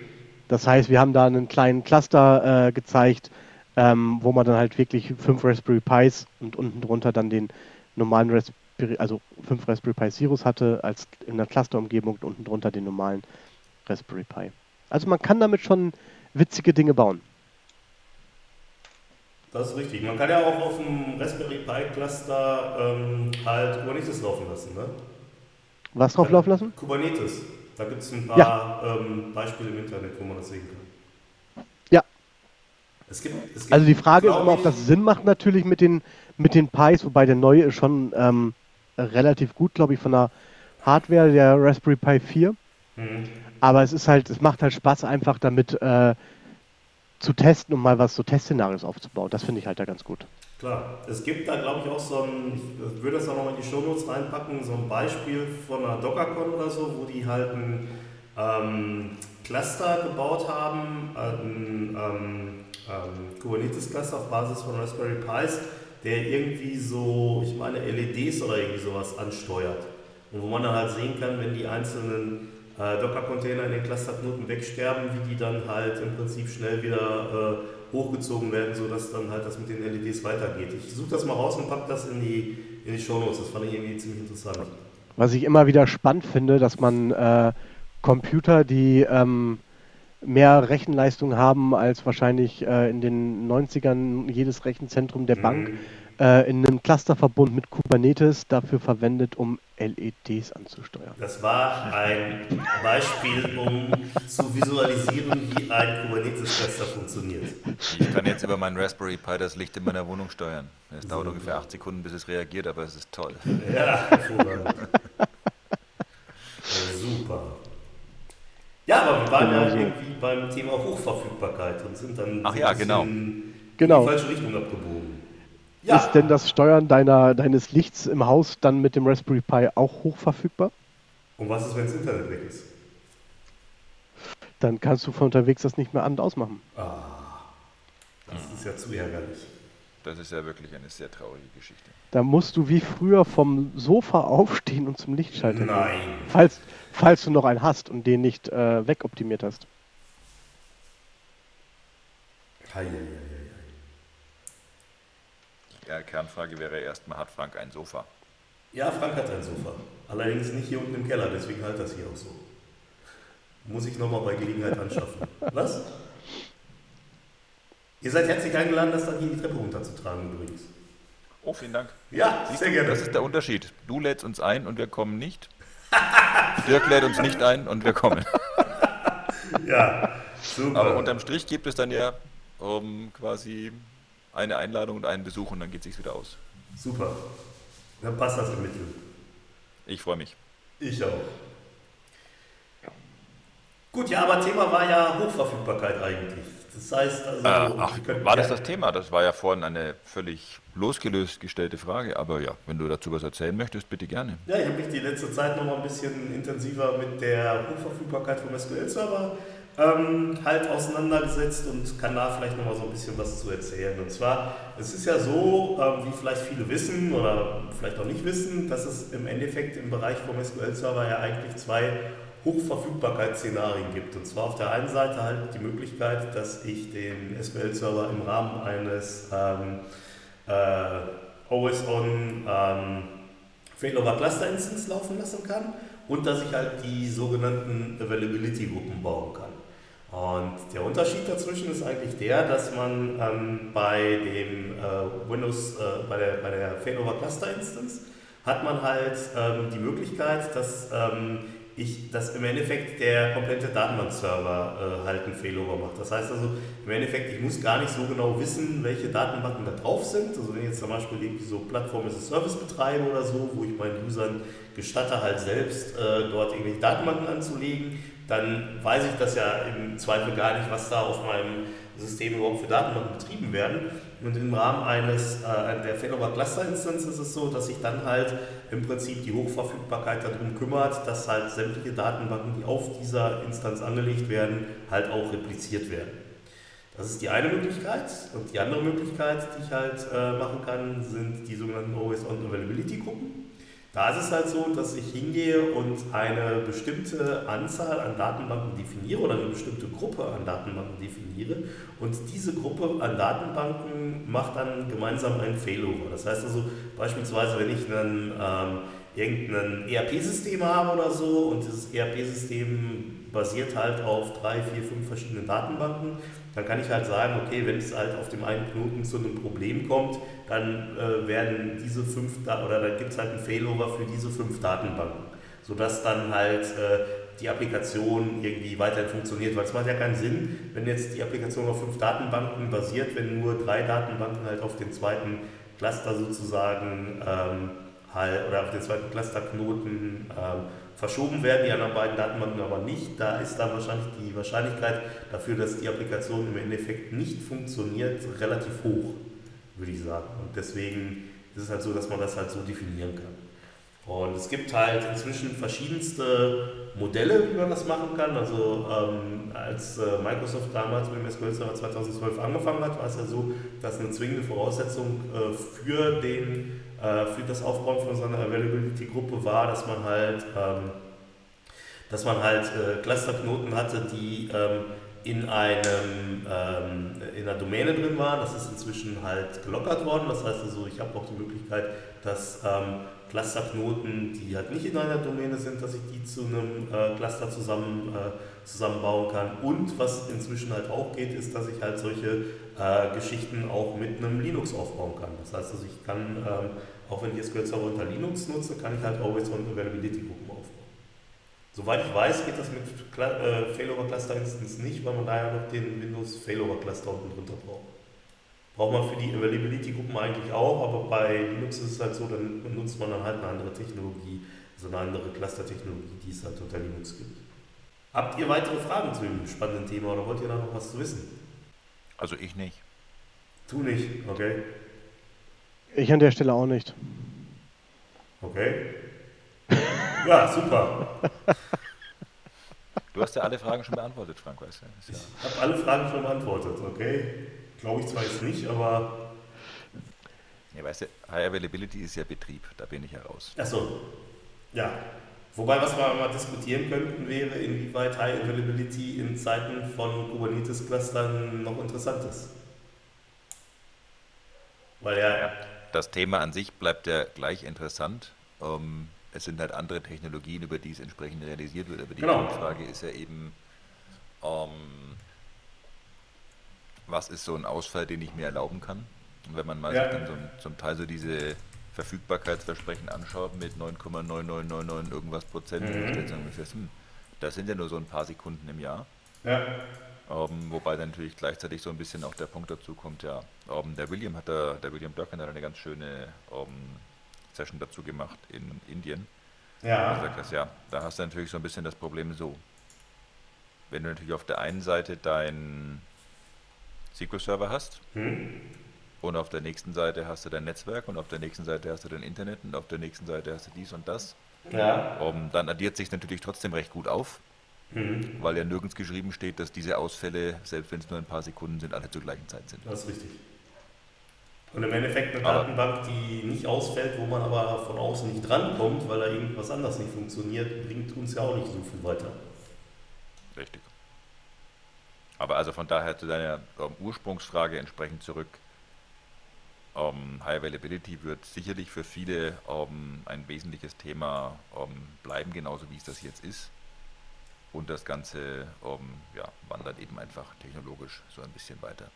Das heißt, wir haben da einen kleinen Cluster äh, gezeigt, ähm, wo man dann halt wirklich fünf Raspberry Pis und unten drunter dann den normalen Raspberry, also fünf Raspberry Pi Zeros hatte, als in der Cluster-Umgebung und unten drunter den normalen Raspberry Pi. Also man kann damit schon witzige Dinge bauen. Das ist richtig. Man kann ja auch auf dem Raspberry Pi Cluster ähm, halt Kubernetes laufen lassen, ne? Was drauf laufen lassen? Kubernetes. Da gibt es ein paar ja. ähm, Beispiele im Internet, wo man das sehen kann. Ja. Es gibt, es gibt, also die Frage ist immer, ob das Sinn macht natürlich mit den, mit den Pis, wobei der neue ist schon ähm, relativ gut, glaube ich, von der Hardware, der Raspberry Pi 4. Mhm. Aber es ist halt, es macht halt Spaß einfach damit äh, zu testen, um mal was so Testszenarios aufzubauen. Das finde ich halt da ganz gut. Klar, es gibt da glaube ich auch so ein, ich würde das auch nochmal in die Shownotes reinpacken, so ein Beispiel von einer DockerCon oder so, wo die halt ein ähm, Cluster gebaut haben, ein ähm, ähm, Kubernetes-Cluster auf Basis von Raspberry Pis, der irgendwie so, ich meine, LEDs oder irgendwie sowas ansteuert. Und wo man dann halt sehen kann, wenn die einzelnen äh, Docker-Container in den Clusterknoten wegsterben, wie die dann halt im Prinzip schnell wieder äh, hochgezogen werden, sodass dann halt das mit den LEDs weitergeht. Ich suche das mal raus und packe das in die, in die Shownotes. Das fand ich irgendwie ziemlich interessant. Was ich immer wieder spannend finde, dass man äh, Computer, die ähm, mehr Rechenleistung haben als wahrscheinlich äh, in den 90ern jedes Rechenzentrum der mhm. Äh, in einem Clusterverbund mit Kubernetes dafür verwendet, um LEDs anzusteuern. Das war ein Beispiel, um zu visualisieren, wie ein Kubernetes-Cluster funktioniert. Ich kann jetzt über meinen Raspberry Pi das Licht in meiner Wohnung steuern. Es dauert ungefähr acht Sekunden, bis es reagiert, aber es ist toll. Ja. Super. Ja, aber wir waren Genau ja so. irgendwie beim Thema Hochverfügbarkeit und sind dann Ach ja, genau. Genau. in die falsche Richtung abgebogen. Ja, Ist denn das Steuern deiner, deines Lichts im Haus dann mit dem Raspberry Pi auch hochverfügbar? und was ist, wenn das Internet weg ist? Dann kannst du von unterwegs das nicht mehr an- und ausmachen. Das ist ja zu ärgerlich. Das ist ja wirklich eine sehr traurige Geschichte. Da musst du wie früher vom Sofa aufstehen und zum Lichtschalter gehen. Nein. Falls, falls du noch einen hast und den nicht äh, wegoptimiert hast. Hei, äh, Kernfrage wäre erstmal, hat Frank ein Sofa? Ja, Frank hat ein Sofa. Allerdings nicht hier unten im Keller, deswegen halt das hier auch so. Muss ich nochmal bei Gelegenheit anschaffen. Was? Ihr seid herzlich eingeladen, das dann hier die Treppe runterzutragen übrigens. Oh, vielen Dank. Ja, Siehst sehr du, gerne. Das ist der Unterschied. Du lädst uns ein und wir kommen nicht. Dirk lädt uns nicht ein und wir kommen. Ja, super. Aber unterm Strich gibt es dann ja um, quasi eine Einladung und einen Besuch und dann geht es sich wieder aus. Super. Dann passt das im Mittel. Ich freue mich. Ich auch. Gut, ja, aber Thema war ja Hochverfügbarkeit eigentlich. Das heißt also. Äh, ach, können- war das ja, das Thema? Das war ja vorhin eine völlig losgelöst gestellte Frage. Aber ja, wenn du dazu was erzählen möchtest, bitte gerne. Ja, ich habe mich die letzte Zeit noch mal ein bisschen intensiver mit der Hochverfügbarkeit vom SQL-Server ähm, halt auseinandergesetzt und kann da vielleicht noch mal so ein bisschen was zu erzählen. Und zwar, es ist ja so, ähm, wie vielleicht viele wissen oder vielleicht auch nicht wissen, dass es im Endeffekt im Bereich vom SQL-Server ja eigentlich zwei Hochverfügbarkeitsszenarien gibt. Und zwar auf der einen Seite halt die Möglichkeit, dass ich den SQL-Server im Rahmen eines ähm, äh, Always-on ähm, Failover Cluster Instance laufen lassen kann und dass ich halt die sogenannten Availability-Gruppen bauen kann. Und der Unterschied dazwischen ist eigentlich der, dass man ähm, bei dem äh, Windows, äh, bei der, bei der Failover Cluster Instance hat man halt ähm, die Möglichkeit, dass ähm, ich, dass im Endeffekt der komplette Datenbankserver äh, halt einen Failover macht. Das heißt also, im Endeffekt, ich muss gar nicht so genau wissen, welche Datenbanken da drauf sind. Also wenn ich jetzt zum Beispiel irgendwie so Plattform as a Service betreibe oder so, wo ich meinen Usern gestatte, halt selbst äh, dort irgendwelche Datenbanken anzulegen, dann weiß ich das ja im Zweifel gar nicht, was da auf meinem System überhaupt für Datenbanken betrieben werden. Und im Rahmen eines äh, der Failover Cluster Instance ist es so, dass sich dann halt im Prinzip die Hochverfügbarkeit darum kümmert, dass halt sämtliche Datenbanken, die auf dieser Instanz angelegt werden, halt auch repliziert werden. Das ist die eine Möglichkeit. Und die andere Möglichkeit, die ich halt äh, machen kann, sind die sogenannten Always-on-Availability-Gruppen. Da ist es halt so, dass ich hingehe und eine bestimmte Anzahl an Datenbanken definiere oder eine bestimmte Gruppe an Datenbanken definiere und diese Gruppe an Datenbanken macht dann gemeinsam einen Failover. Das heißt also beispielsweise, wenn ich einen, ähm, irgendein ERP-System habe oder so und dieses ERP-System basiert halt auf drei, vier, fünf verschiedenen Datenbanken, dann kann ich halt sagen, okay, wenn es halt auf dem einen Knoten zu einem Problem kommt, dann äh, werden diese fünf, da oder dann gibt es halt einen Failover für diese fünf Datenbanken, sodass dann halt äh, die Applikation irgendwie weiterhin funktioniert, weil es macht ja keinen Sinn, wenn jetzt die Applikation auf fünf Datenbanken basiert, wenn nur drei Datenbanken halt auf den zweiten Cluster sozusagen ähm, halt, oder auf den zweiten Clusterknoten ähm, verschoben werden, die anderen beiden Datenbanken aber nicht. Da ist dann wahrscheinlich die Wahrscheinlichkeit dafür, dass die Applikation im Endeffekt nicht funktioniert, relativ hoch, würde ich sagen. Und deswegen ist es halt so, dass man das halt so definieren kann. Und es gibt halt inzwischen verschiedenste Modelle, wie man das machen kann. Also ähm, als äh, Microsoft damals mit dem SQL Server 2012 angefangen hat, war es ja so, dass eine zwingende Voraussetzung äh, für, den, äh, für das Aufbauen von so einer Availability-Gruppe war, dass man halt, ähm, dass man halt äh, Clusterknoten hatte, die ähm, in, einem, ähm, in einer Domäne drin waren. Das ist inzwischen halt gelockert worden. Das heißt also, ich habe auch die Möglichkeit, dass ähm, Clusterknoten, die halt nicht in einer Domäne sind, dass ich die zu einem äh, Cluster zusammen, äh, zusammenbauen kann. Und was inzwischen halt auch geht, ist, dass ich halt solche äh, Geschichten auch mit einem Linux aufbauen kann. Das heißt, also ich kann, ähm, auch wenn ich SQL Server unter Linux nutze, kann ich halt Always On Availability Gruppen aufbauen. Soweit ich weiß, geht das mit äh, Failover Cluster Instance nicht, weil man da ja noch den Windows Failover Cluster unten drunter braucht. Braucht man für die Availability-Gruppen eigentlich auch, aber bei Linux ist es halt so, dann nutzt man dann halt eine andere Technologie, so eine andere Cluster-Technologie, die es halt unter Linux gibt. Habt ihr weitere Fragen zu dem spannenden Thema oder wollt ihr da noch was zu wissen? Also ich nicht. Tu nicht, okay. Ich an der Stelle auch nicht. Okay. Ja, super. Du hast ja alle Fragen schon beantwortet, Frank, weißt du? Ja ich habe alle Fragen schon beantwortet, okay. Glaube ich zwar jetzt nicht, aber. Ja, weißt du, High Availability ist ja Betrieb, da bin ich ja raus. Achso, ja. Wobei, was wir mal diskutieren könnten, wäre, inwieweit High Availability in Zeiten von Kubernetes-Clustern noch interessant ist. Weil ja. Das Thema an sich bleibt ja gleich interessant. Ähm, es sind halt andere Technologien, über die es entsprechend realisiert wird. Aber die genau. Frage ist ja eben, ähm, was ist so ein Ausfall, den ich mir erlauben kann? Und wenn man mal ja. dann so, zum Teil so diese Verfügbarkeitsversprechen anschaut mit 9,9999 irgendwas Prozent, mhm. dann stellt man fest, hm, das sind ja nur so ein paar Sekunden im Jahr. Ja. Ähm, wobei dann natürlich gleichzeitig so ein bisschen auch der Punkt dazu kommt, ja, ähm, der William hat da, der William Durkin hat eine ganz schöne ähm, Session dazu gemacht in Indien. Ja. Gesagt hast, ja, da hast du natürlich so ein bisschen das Problem so. Wenn du natürlich auf der einen Seite dein SQL-Server hast. Hm. Und auf der nächsten Seite hast du dein Netzwerk und auf der nächsten Seite hast du dein Internet und auf der nächsten Seite hast du dies und das. Ja. Um, dann addiert sich natürlich trotzdem recht gut auf, hm. weil ja nirgends geschrieben steht, dass diese Ausfälle, selbst wenn es nur ein paar Sekunden sind, alle zur gleichen Zeit sind. Das ist richtig. Und im Endeffekt eine Datenbank, die nicht ausfällt, wo man aber von außen nicht drankommt, weil da irgendwas anders nicht funktioniert, bringt uns ja auch nicht so viel weiter. Richtig. Aber also von daher zu deiner ähm, Ursprungsfrage entsprechend zurück. Ähm, High Availability wird sicherlich für viele ähm, ein wesentliches Thema ähm, bleiben, genauso wie es das jetzt ist. Und das Ganze ähm, ja, wandert eben einfach technologisch so ein bisschen weiter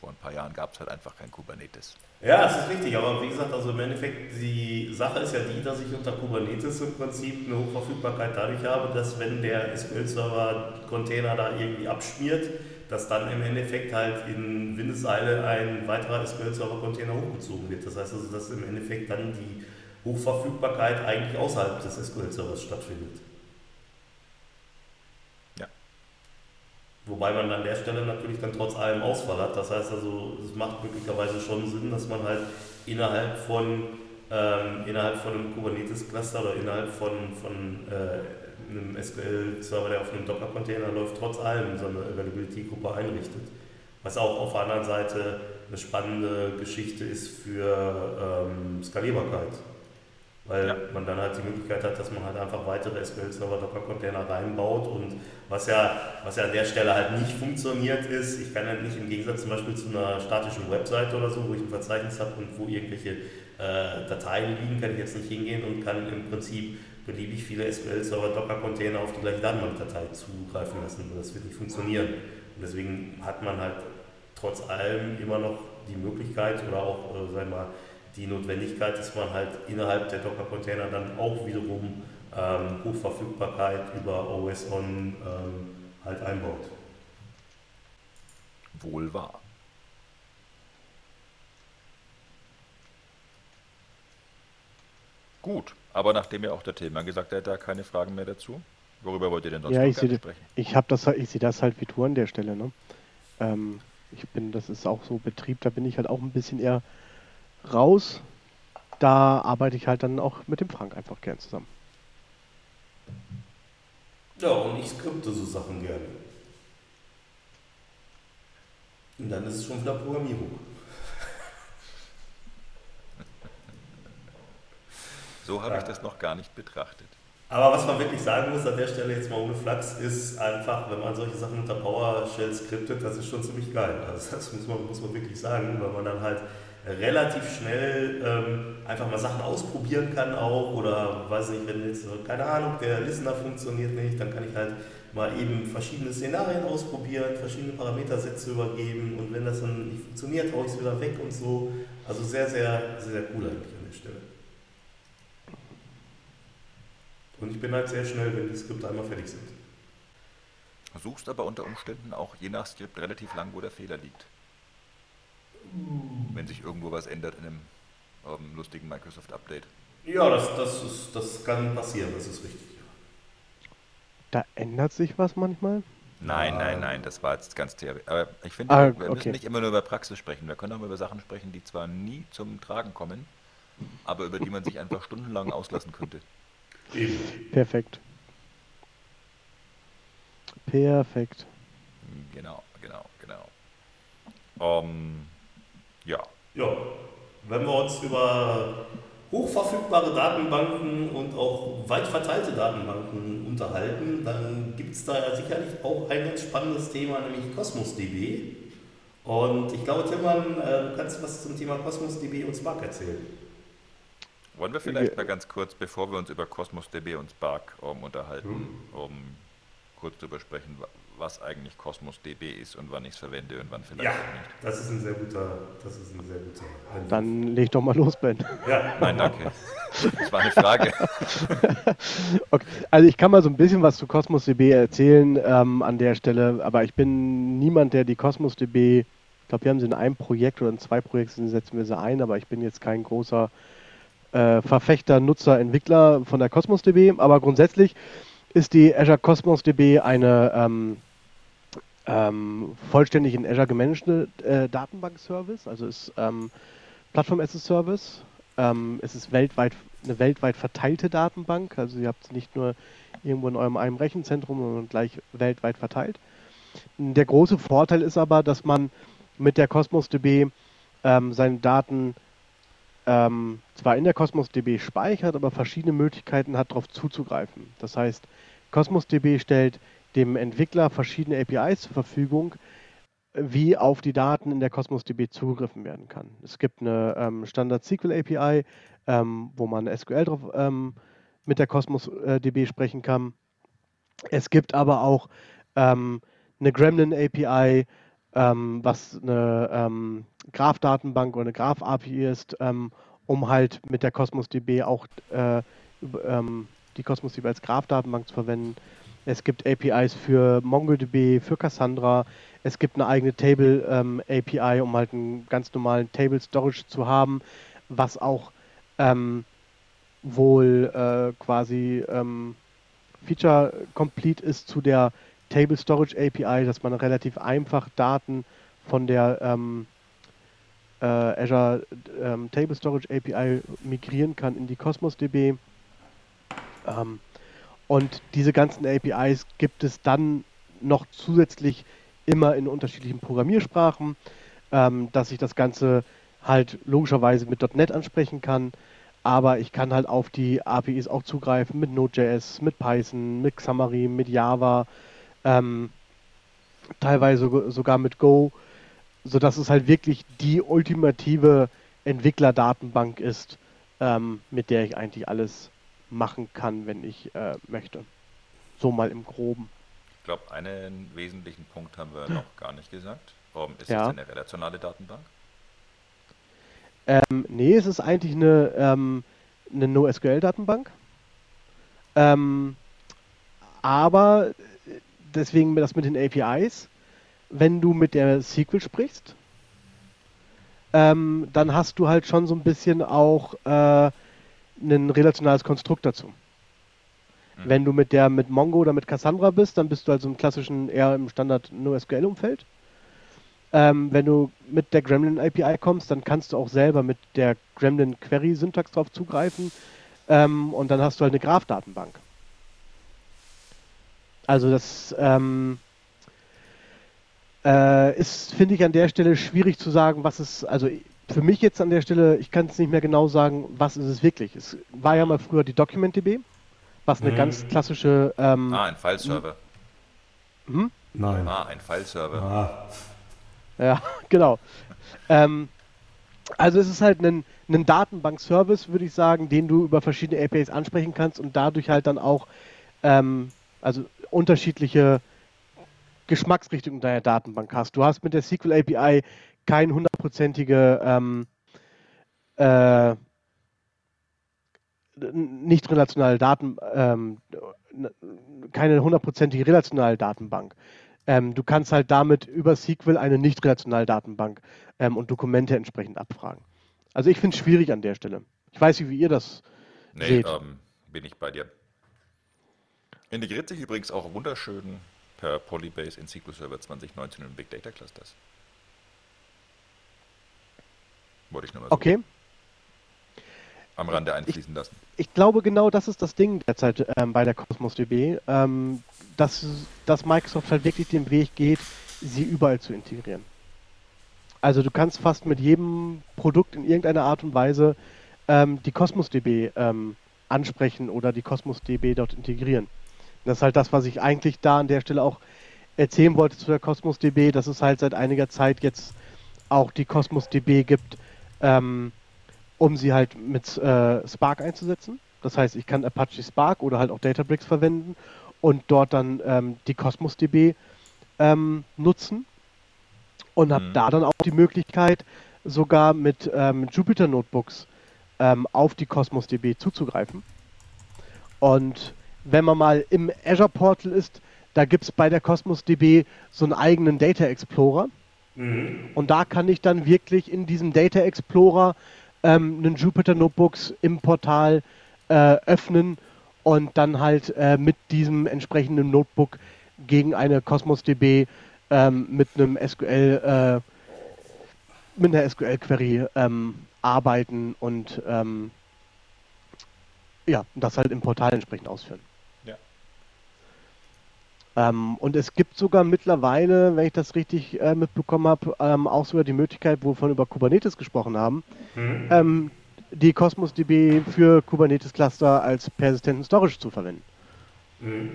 vor ein paar Jahren gab es halt einfach kein Kubernetes. Ja, das ist richtig, aber wie gesagt, also im Endeffekt, die Sache ist ja die, dass ich unter Kubernetes im Prinzip eine Hochverfügbarkeit dadurch habe, dass wenn der SQL-Server-Container da irgendwie abschmiert, dass dann im Endeffekt halt in Windeseile ein weiterer SQL-Server-Container hochgezogen wird. Das heißt also, dass im Endeffekt dann die Hochverfügbarkeit eigentlich außerhalb des SQL-Servers stattfindet. Wobei man an der Stelle natürlich dann trotz allem Ausfall hat. Das heißt also, es macht möglicherweise schon Sinn, dass man halt innerhalb von, ähm, innerhalb von einem Kubernetes-Cluster oder innerhalb von, von äh, einem SQL-Server, der auf einem Docker-Container läuft, trotz allem so eine Availability-Gruppe einrichtet. Was auch auf der anderen Seite eine spannende Geschichte ist für ähm, Skalierbarkeit weil ja. man dann halt die Möglichkeit hat, dass man halt einfach weitere SQL-Server Docker-Container reinbaut und was ja, was ja an der Stelle halt nicht funktioniert ist, ich kann halt nicht im Gegensatz zum Beispiel zu einer statischen Webseite oder so, wo ich ein Verzeichnis habe und wo irgendwelche äh, Dateien liegen, kann ich jetzt nicht hingehen und kann im Prinzip beliebig viele SQL-Server Docker-Container auf die gleiche Datenbankdatei zugreifen lassen. Das wird nicht funktionieren. Und deswegen hat man halt trotz allem immer noch die Möglichkeit oder auch, äh, sagen wir mal, die Notwendigkeit, dass man halt innerhalb der Docker-Container dann auch wiederum ähm, Hochverfügbarkeit über OS On ähm, halt einbaut. Wohl wahr. Gut, aber nachdem ja auch der Thema gesagt hat, da keine Fragen mehr dazu. Worüber wollt ihr denn sonst ja, ich seh, sprechen? Ich habe das, ich sehe das halt wie du an der Stelle. Ne? Ähm, ich bin, das ist auch so Betrieb, da bin ich halt auch ein bisschen eher raus. Da arbeite ich halt dann auch mit dem Frank einfach gern zusammen. Ja, und ich skripte so Sachen gerne. Und dann ist es schon wieder Programmierung. So habe ja. ich das noch gar nicht betrachtet. Aber was man wirklich sagen muss an der Stelle jetzt mal ohne Flachs, ist einfach, wenn man solche Sachen unter PowerShell skriptet, das ist schon ziemlich geil. Also das muss man, muss man wirklich sagen, weil man dann halt relativ schnell ähm, einfach mal Sachen ausprobieren kann auch oder weiß nicht, wenn jetzt, keine Ahnung, der Listener funktioniert nicht, dann kann ich halt mal eben verschiedene Szenarien ausprobieren, verschiedene Parametersätze übergeben und wenn das dann nicht funktioniert, haue ich es wieder weg und so. Also sehr, sehr, sehr, sehr cool eigentlich an der Stelle. Und ich bin halt sehr schnell, wenn die Skripte einmal fertig sind. Suchst aber unter Umständen auch je nach Skript relativ lang, wo der Fehler liegt. Wenn sich irgendwo was ändert in einem ähm, lustigen Microsoft-Update. Ja, das, das, ist, das kann passieren, das ist richtig. Da ändert sich was manchmal? Nein, nein, nein, das war jetzt ganz theoretisch. Aber ich finde, Ah, wir okay. müssen nicht immer nur über Praxis sprechen. Wir können auch mal über Sachen sprechen, die zwar nie zum Tragen kommen, aber über die man sich einfach stundenlang auslassen könnte. Eben. Perfekt. Perfekt. Genau, genau, genau. Ähm, ja, Ja, wenn wir uns über hochverfügbare Datenbanken und auch weit verteilte Datenbanken unterhalten, dann gibt es da sicherlich auch ein ganz spannendes Thema, nämlich Cosmos DB. Und ich glaube, Tillmann, äh, du kannst was zum Thema Cosmos DB und Spark erzählen. Wollen wir vielleicht Wir- mal ganz kurz, bevor wir uns über Cosmos DB und Spark ähm, unterhalten, um kurz darüber sprechen, wa- was eigentlich Cosmos DB ist und wann ich es verwende und wann vielleicht Ja, nicht. das ist ein sehr guter, das ist ein sehr guter. Einwurf. Dann leg doch mal los, Ben. ja, Nein, danke. Das war eine Frage. Okay. Also ich kann mal so ein bisschen was zu Cosmos DB erzählen ähm, an der Stelle, aber ich bin niemand, der die Cosmos DB, ich glaube, wir haben sie in einem Projekt oder in zwei Projekten setzen wir sie ein, aber ich bin jetzt kein großer äh, Verfechter, Nutzer, Entwickler von der Cosmos DB, aber grundsätzlich ist die Azure Cosmos DB eine ähm, ähm, vollständig in Azure gemanagte äh, Datenbank-Service, also ist ähm, Plattform as a Service. Ähm, es ist weltweit eine weltweit verteilte Datenbank, also ihr habt es nicht nur irgendwo in eurem einem Rechenzentrum, sondern gleich weltweit verteilt. Der große Vorteil ist aber, dass man mit der Cosmos DB ähm, seine Daten ähm, zwar in der Cosmos DB speichert, aber verschiedene Möglichkeiten hat, darauf zuzugreifen. Das heißt, Cosmos DB stellt dem Entwickler verschiedene APIs zur Verfügung, wie auf die Daten in der Cosmos DB zugegriffen werden kann. Es gibt eine ähm, Standard SQL API, ähm, wo man SQL drauf ähm, mit der Cosmos äh, DB sprechen kann. Es gibt aber auch ähm, eine Gremlin API, ähm, was eine ähm, Graph-Datenbank oder eine Graph-API ist, ähm, um halt mit der Cosmos DB auch äh, ähm, die Cosmos DB als Graph-Datenbank zu verwenden. Es gibt APIs für MongoDB, für Cassandra. Es gibt eine eigene Table ähm, um halt einen ganz normalen Table Storage zu haben, was auch ähm, wohl äh, quasi ähm, Feature complete ist zu der Table Storage API, dass man relativ einfach Daten von der ähm, äh, Azure ähm, Table Storage API migrieren kann in die Cosmos DB. Ähm, und diese ganzen APIs gibt es dann noch zusätzlich immer in unterschiedlichen Programmiersprachen, ähm, dass ich das Ganze halt logischerweise mit .NET ansprechen kann, aber ich kann halt auf die APIs auch zugreifen mit Node.js, mit Python, mit Xamarin, mit Java, ähm, teilweise sogar- mit Go, sodass es halt wirklich die ultimative Entwicklerdatenbank ist, ähm, mit der ich eigentlich alles machen kann, wenn ich äh, möchte. So mal im Groben. Ich glaube, einen wesentlichen Punkt haben wir noch gar nicht gesagt. Ähm, ist Ja. es eine relationale Datenbank? Ähm, nee, es ist eigentlich eine, ähm, eine NoSQL-Datenbank. Ähm, aber deswegen das mit den APIs, wenn du mit der SQL sprichst, ähm, dann hast du halt schon so ein bisschen auch äh, ein relationales Konstrukt dazu. Mhm. Wenn du mit der mit Mongo oder mit Cassandra bist, dann bist du also im klassischen eher im Standard NoSQL-Umfeld. Ähm, wenn du mit der Gremlin API kommst, dann kannst du auch selber mit der Gremlin Query Syntax drauf zugreifen ähm, und dann hast du halt eine Graph-Datenbank. Also das ähm, äh, ist, finde ich, an der Stelle schwierig zu sagen, was es, also für mich jetzt an der Stelle, ich kann es nicht mehr genau sagen, was ist es wirklich. Es war ja mal früher die DocumentDB, was eine Mhm. ganz klassische ähm, Ah, ein Fileserver. hm? Nein. Ah, ein Fileserver. Ah, Ja, genau. Ähm, Also es ist halt ein, ein Datenbank-Service, würde ich sagen, den du über verschiedene APIs ansprechen kannst und dadurch halt dann auch ähm, also unterschiedliche Geschmacksrichtungen deiner Datenbank hast. Du hast mit der SQL API kein hundertprozentige ähm, äh, nicht relationale Daten, ähm, keine hundertprozentige relationale Datenbank. Ähm, du kannst halt damit über SQL eine nicht relationale Datenbank ähm, und Dokumente entsprechend abfragen. Also ich finde es schwierig an der Stelle. Ich weiß nicht, wie ihr das nee, seht. Ähm, bin ich bei dir. Integriert sich übrigens auch wunderschön per Polybase in SQL Server 2019 in Big Data Clusters. Wollte ich nur mal so okay. am Rande einfließen ich, lassen. Ich glaube, genau das ist das Ding derzeit ähm, bei der Cosmos DB, ähm, dass, dass Microsoft halt wirklich den Weg geht, sie überall zu integrieren. Also du kannst fast mit jedem Produkt in irgendeiner Art und Weise ähm, die Cosmos DB ähm, ansprechen oder die Cosmos DB dort integrieren. Das ist halt das, was ich eigentlich da an der Stelle auch erzählen wollte zu der Cosmos DB, dass es halt seit einiger Zeit jetzt auch die Cosmos DB gibt, ähm, um sie halt mit äh, Spark einzusetzen. Das heißt, ich kann Apache Spark oder halt auch Databricks verwenden und dort dann ähm, die Cosmos DB ähm, nutzen und habe mhm. da dann auch die Möglichkeit, sogar mit ähm, Jupyter Notebooks ähm, auf die Cosmos DB zuzugreifen. Und wenn man mal im Azure Portal ist, da gibt es bei der Cosmos DB so einen eigenen Data Explorer. Mhm. Und da kann ich dann wirklich in diesem Data Explorer ähm, einen Jupyter Notebooks im Portal äh, öffnen und dann halt äh, mit diesem entsprechenden Notebook gegen eine Cosmos DB ähm, mit einem SQL, äh, mit einer SQL-Query ähm, arbeiten und ähm, ja, das halt im Portal entsprechend ausführen. Ähm, und es gibt sogar mittlerweile, wenn ich das richtig äh, mitbekommen habe, ähm, auch sogar die Möglichkeit, wovon über Kubernetes gesprochen haben, mhm. ähm, die Cosmos DB für Kubernetes Cluster als persistenten Storage zu verwenden. Mhm.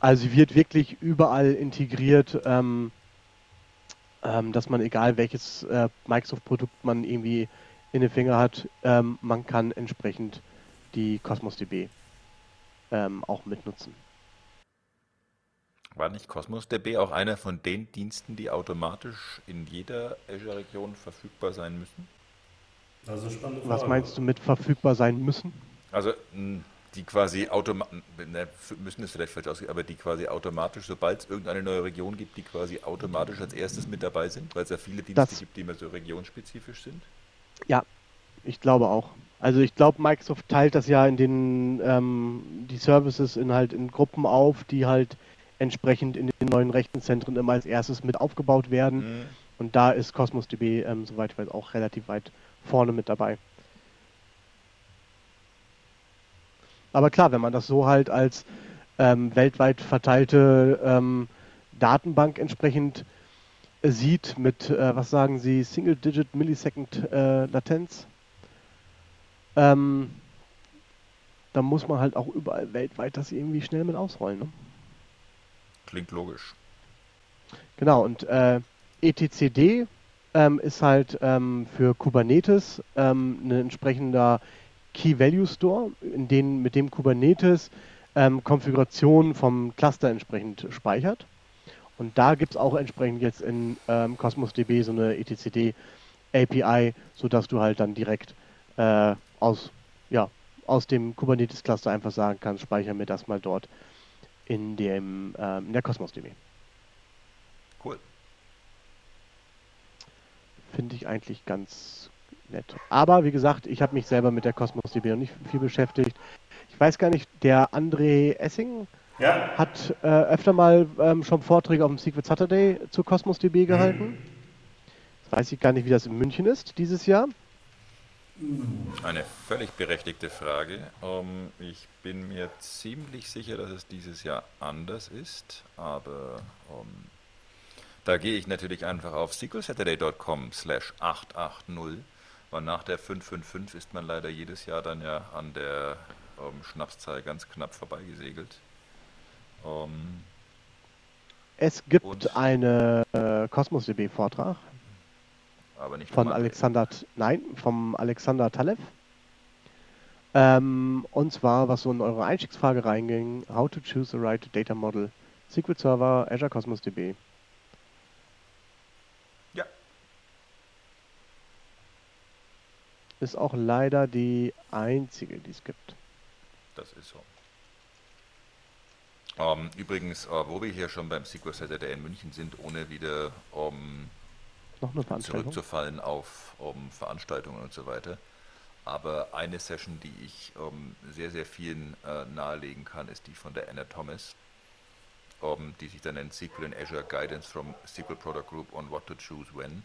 Also sie wird wirklich überall integriert, ähm, ähm, dass man egal welches äh, Microsoft-Produkt man irgendwie in den Finger hat, ähm, man kann entsprechend die Cosmos DB auch mitnutzen. War nicht Cosmos DB auch einer von den Diensten, die automatisch in jeder Azure-Region verfügbar sein müssen? Also spannende Frage. Was meinst du mit verfügbar sein müssen? Also die quasi automatisch, müssen es vielleicht falsch ausgehen, aber die quasi automatisch, sobald es irgendeine neue Region gibt, die quasi automatisch als erstes mit dabei sind, weil es ja viele Dienste das, gibt, die immer so regionspezifisch sind? Ja, ich glaube auch. Also ich glaube, Microsoft teilt das ja in den ähm, die Services in halt in Gruppen auf, die halt entsprechend in den neuen Rechenzentren immer als erstes mit aufgebaut werden. Mhm. Und da ist Cosmos DB, ähm, soweit ich weiß, auch relativ weit vorne mit dabei. Aber klar, wenn man das so halt als ähm, weltweit verteilte ähm, Datenbank entsprechend äh, sieht, mit, äh, was sagen Sie, Single-Digit Millisecond äh, Latenz, ähm, dann muss man halt auch überall weltweit das irgendwie schnell mit ausrollen. Ne? Klingt logisch. Genau, und äh, etcd ähm, ist halt ähm, für Kubernetes ähm, ein entsprechender Key Value Store, in den, mit dem Kubernetes ähm, Konfigurationen vom Cluster entsprechend speichert. Und da gibt es auch entsprechend jetzt in ähm, Cosmos DB so eine etcd API, sodass du halt dann direkt äh, aus, ja, aus dem Kubernetes Cluster einfach sagen kannst, speichere mir das mal dort in, dem, äh, in der Cosmos DB. Cool. Finde ich eigentlich ganz nett. Aber wie gesagt, ich habe mich selber mit der Cosmos DB noch nicht viel beschäftigt. Ich weiß gar nicht, der André Essing ja. hat äh, öfter mal ähm, schon Vorträge auf dem Secret Saturday zu Cosmos DB gehalten. Mhm. Jetzt weiß ich gar nicht, wie das in München ist dieses Jahr. Eine völlig berechtigte Frage. Ähm, ich bin mir ziemlich sicher, dass es dieses Jahr anders ist, aber ähm, da gehe ich natürlich einfach auf sequelsaturday.com slash 880, weil nach der 555 ist man leider jedes Jahr dann ja an der ähm, Schnapszahl ganz knapp vorbeigesegelt. es gibt einen äh, Cosmos DB-Vortrag aber nicht von. Alexander, nein, vom Alexander Talev. Ähm, und zwar, was so in eure Einstiegsfrage reinging, how to choose the right data model, SQL Server, Azure Cosmos DB. Ja. Ist auch leider die einzige, die es gibt. Das ist so. Ähm, übrigens, äh, wo wir hier schon beim SQL Saturday in München sind, ohne wieder ähm, Noch eine Veranstaltung. zurückzufallen auf ähm, Veranstaltungen und so weiter. Aber eine Session, die ich ähm, sehr, sehr vielen äh, nahelegen kann, ist die von der Anna Thomas, ähm, die sich dann nennt SQL in Azure Guidance from SQL Product Group on what to choose when.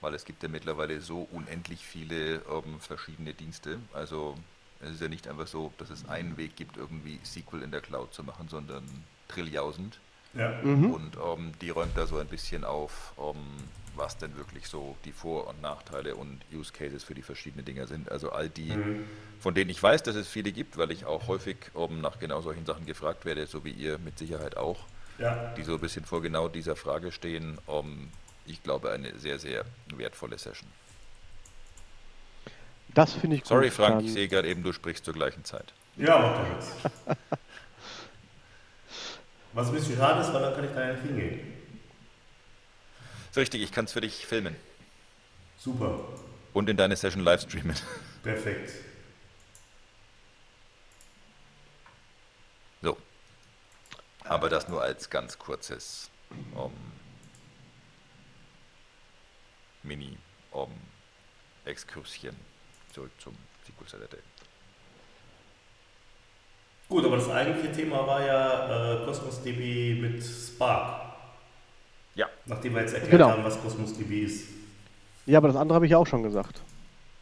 Weil es gibt ja mittlerweile so unendlich viele ähm, verschiedene Dienste. Also es ist ja nicht einfach so, dass es einen Weg gibt, irgendwie SQL in der Cloud zu machen, sondern Trilliausend. Ja. Und ähm, die räumt da so ein bisschen auf, ähm, was denn wirklich so die Vor- und Nachteile und Use Cases für die verschiedenen Dinger sind. Also all die, von denen ich weiß, dass es viele gibt, weil ich auch häufig ähm, nach genau solchen Sachen gefragt werde, so wie ihr mit Sicherheit auch, Ja. die so ein bisschen vor genau dieser Frage stehen. Ähm, ich glaube, eine sehr, sehr wertvolle Session. Das finde ich gut. Sorry, Frank, ich sehe gerade eben, du sprichst zur gleichen Zeit. Ja, macht doch nichts. Was ein bisschen schade ist, weil dann kann ich da ja nicht hingehen. Ist richtig, ich kann es für dich filmen Super. und in deine Session live streamen. Perfekt. So. Aber das nur als ganz kurzes um, Mini um, Exkurschen zurück zum SQL Saturday. Gut, aber das eigentliche Thema war ja äh, Cosmos DB mit Spark. Ja, Nachdem wir jetzt erklärt Genau. haben, was Cosmos DB ist. Ja, aber das andere habe ich auch schon gesagt.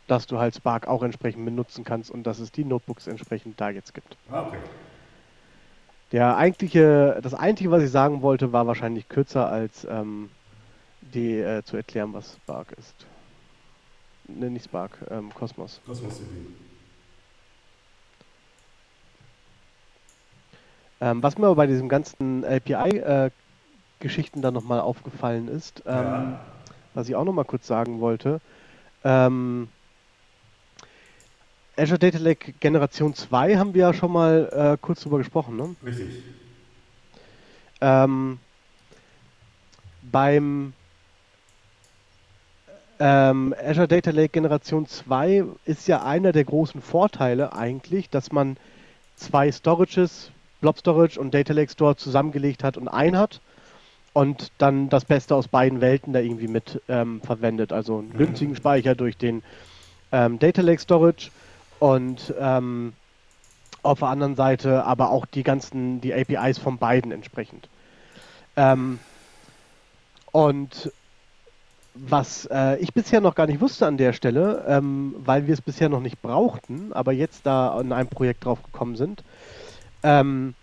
Dass du halt Spark auch entsprechend benutzen kannst und dass es die Notebooks entsprechend da jetzt gibt. Ah, okay. Der eigentliche, das eigentliche, was ich sagen wollte, war wahrscheinlich kürzer als ähm, die äh, zu erklären, was Spark ist. Ne, nicht Spark, ähm, Cosmos. Cosmos DB. Ähm, was mir aber bei diesem ganzen API-Geschichten dann nochmal aufgefallen ist, ähm, Ja. was ich auch nochmal kurz sagen wollte, ähm, Azure Data Lake Generation 2 haben wir ja schon mal äh, kurz drüber gesprochen, ne? Richtig. Ähm, beim ähm, Azure Data Lake Generation 2 ist ja einer der großen Vorteile eigentlich, dass man zwei Storages, Blob Storage und Data Lake Store zusammengelegt hat und ein hat und dann das Beste aus beiden Welten da irgendwie mit ähm, verwendet. Also einen günstigen Speicher durch den ähm, Data Lake Storage und ähm, auf der anderen Seite aber auch die ganzen, die APIs von beiden entsprechend. Ähm, und was äh, ich bisher noch gar nicht wusste an der Stelle, ähm, weil wir es bisher noch nicht brauchten, aber jetzt da in einem Projekt drauf gekommen sind, ähm,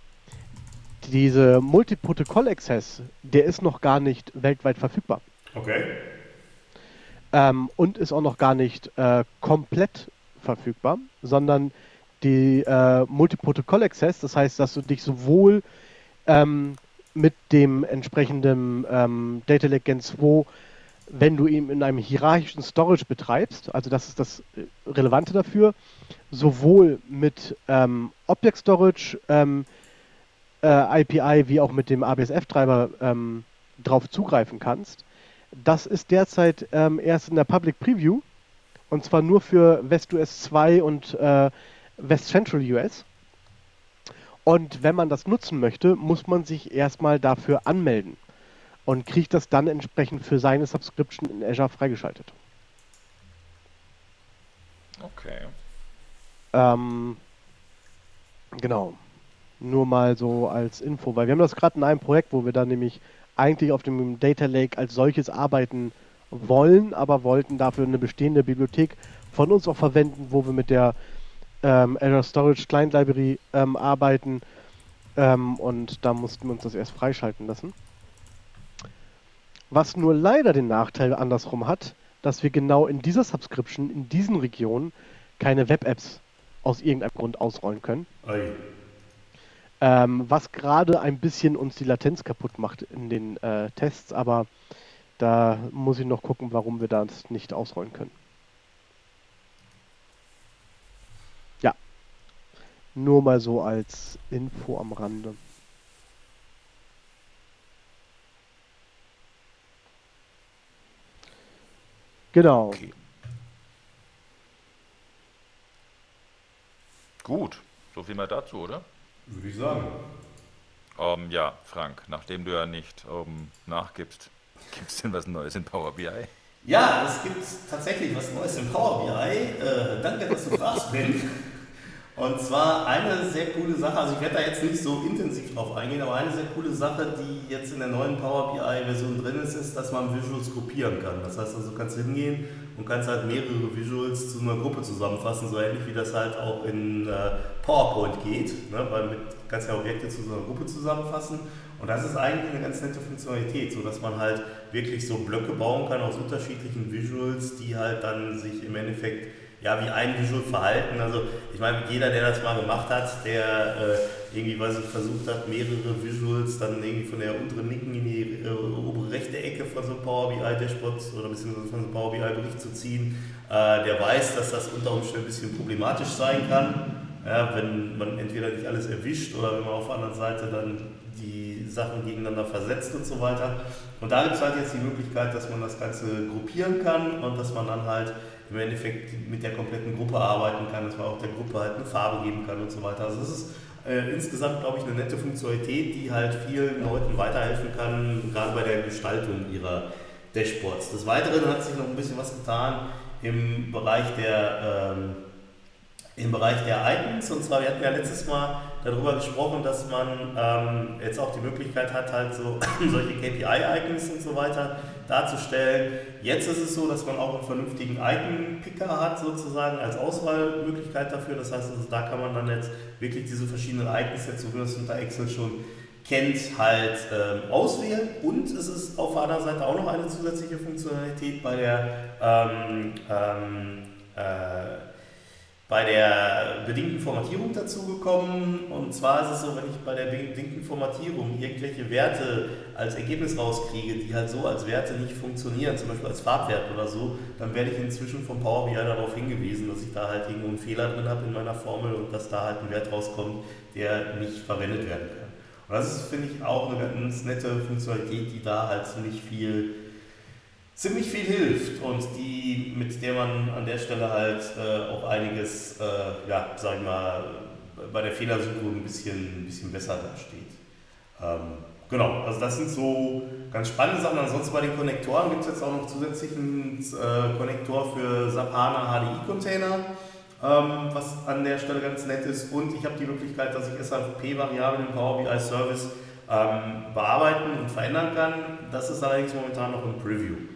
diese Multiprotokoll-Access, der ist noch gar nicht weltweit verfügbar. Okay. ähm, und ist auch noch gar nicht äh, komplett verfügbar, sondern die äh, Multiprotokoll Access, das heißt, dass du dich sowohl ähm, mit dem entsprechenden ähm, Data Lake Gen 2, wenn du ihn in einem hierarchischen Storage betreibst, also das ist das äh, Relevante dafür, sowohl mit ähm, Object Storage ähm, äh, API wie auch mit dem ABSF-Treiber ähm, drauf zugreifen kannst. Das ist derzeit ähm, erst in der Public Preview und zwar nur für WestUS 2 und äh, West Central US. Und wenn man das nutzen möchte, muss man sich erstmal dafür anmelden und kriegt das dann entsprechend für seine Subscription in Azure freigeschaltet. okay. Ähm, genau. Nur mal so als Info, weil wir haben das gerade in einem Projekt, wo wir dann nämlich eigentlich auf dem Data Lake als solches arbeiten wollen, aber wollten dafür eine bestehende Bibliothek von uns auch verwenden, wo wir mit der ähm, Azure Storage Client Library ähm, arbeiten. Ähm, und da mussten wir uns das erst freischalten lassen. Was nur leider den Nachteil andersrum hat, dass wir genau in dieser Subscription, in diesen Regionen, keine Web-Apps aus irgendeinem Grund ausrollen können. Ei. Ähm, was gerade ein bisschen uns die Latenz kaputt macht in den äh, Tests, aber Da muss ich noch gucken, warum wir das nicht ausrollen können. Ja. Nur mal so als Info am Rande. Genau. Okay. Gut, so viel mal dazu, oder? Würde ich sagen. Ähm, ja, Frank, nachdem du ja nicht ähm, nachgibst, gibt es denn was Neues in Power BI? Ja, es gibt tatsächlich was Neues im Power BI. Äh, danke, dass du fragst, Ben. Und zwar eine sehr coole Sache, also ich werde da jetzt nicht so intensiv drauf eingehen, aber eine sehr coole Sache, die jetzt in der neuen Power BI-Version drin ist, ist, dass man Visuals kopieren kann. Das heißt also, du kannst hingehen und kannst halt mehrere Visuals zu einer Gruppe zusammenfassen, so ähnlich wie das halt auch in äh, PowerPoint geht, ne? weil mit kannst ja Objekte zu so einer Gruppe zusammenfassen. Und das ist eigentlich eine ganz nette Funktionalität, so dass man halt wirklich so Blöcke bauen kann aus unterschiedlichen Visuals, die halt dann sich im Endeffekt ja, wie ein Visual verhalten. Also ich meine, jeder, der das mal gemacht hat, der äh, irgendwie, weiß ich, versucht hat, mehrere Visuals dann irgendwie von der unteren linken in die äh, obere rechte Ecke von so einem Power BI Dashboard oder beziehungsweise von so einem Power BI Bericht zu ziehen, äh, der weiß, dass das unter Umständen ein bisschen problematisch sein kann. Ja, wenn man entweder nicht alles erwischt oder wenn man auf der anderen Seite dann die Sachen gegeneinander versetzt und so weiter. Und da gibt es halt jetzt die Möglichkeit, dass man das Ganze gruppieren kann und dass man dann halt im Endeffekt mit der kompletten Gruppe arbeiten kann, dass man auch der Gruppe halt eine Farbe geben kann und so weiter. Also es ist äh, insgesamt, glaube ich, eine nette Funktionalität, die halt vielen Leuten weiterhelfen kann, gerade bei der Gestaltung ihrer Dashboards. Des Weiteren hat sich noch ein bisschen was getan im Bereich der, ähm, im Bereich der Icons. Und zwar, wir hatten ja letztes Mal darüber gesprochen, dass man ähm, jetzt auch die Möglichkeit hat, halt so solche KPI-Icons und so weiter darzustellen. Jetzt ist es so, dass man auch einen vernünftigen Icon-Picker hat, sozusagen als Auswahlmöglichkeit dafür. Das heißt, also, da kann man dann jetzt wirklich diese verschiedenen Icons, jetzt so wie man es unter Excel schon kennt, halt ähm, auswählen. Und es ist auf der anderen Seite auch noch eine zusätzliche Funktionalität bei der ähm, ähm, äh, bei der bedingten Formatierung dazugekommen. Und zwar ist es so, wenn ich bei der bedingten Formatierung irgendwelche Werte als Ergebnis rauskriege, die halt so als Werte nicht funktionieren, zum Beispiel als Farbwert oder so, dann werde ich inzwischen vom Power BI darauf hingewiesen, dass ich da halt irgendwo einen Fehler drin habe in meiner Formel und dass da halt ein Wert rauskommt, der nicht verwendet werden kann. Und das ist, finde ich, auch eine ganz nette Funktionalität, die da halt ziemlich viel ziemlich viel hilft und die, mit der man an der Stelle halt äh, auch einiges, äh, ja, sag ich mal, bei der Fehlersuche ein bisschen, ein bisschen besser dasteht. Ähm, genau, also das sind so ganz spannende Sachen. Ansonsten bei den Konnektoren gibt es jetzt auch noch zusätzlichen äh, Konnektor für SAP HANA HDI-Container, ähm, was an der Stelle ganz nett ist. Und ich habe die Möglichkeit, dass ich SAP-Variablen im Power BI Service ähm, bearbeiten und verändern kann. Das ist allerdings momentan noch im Preview.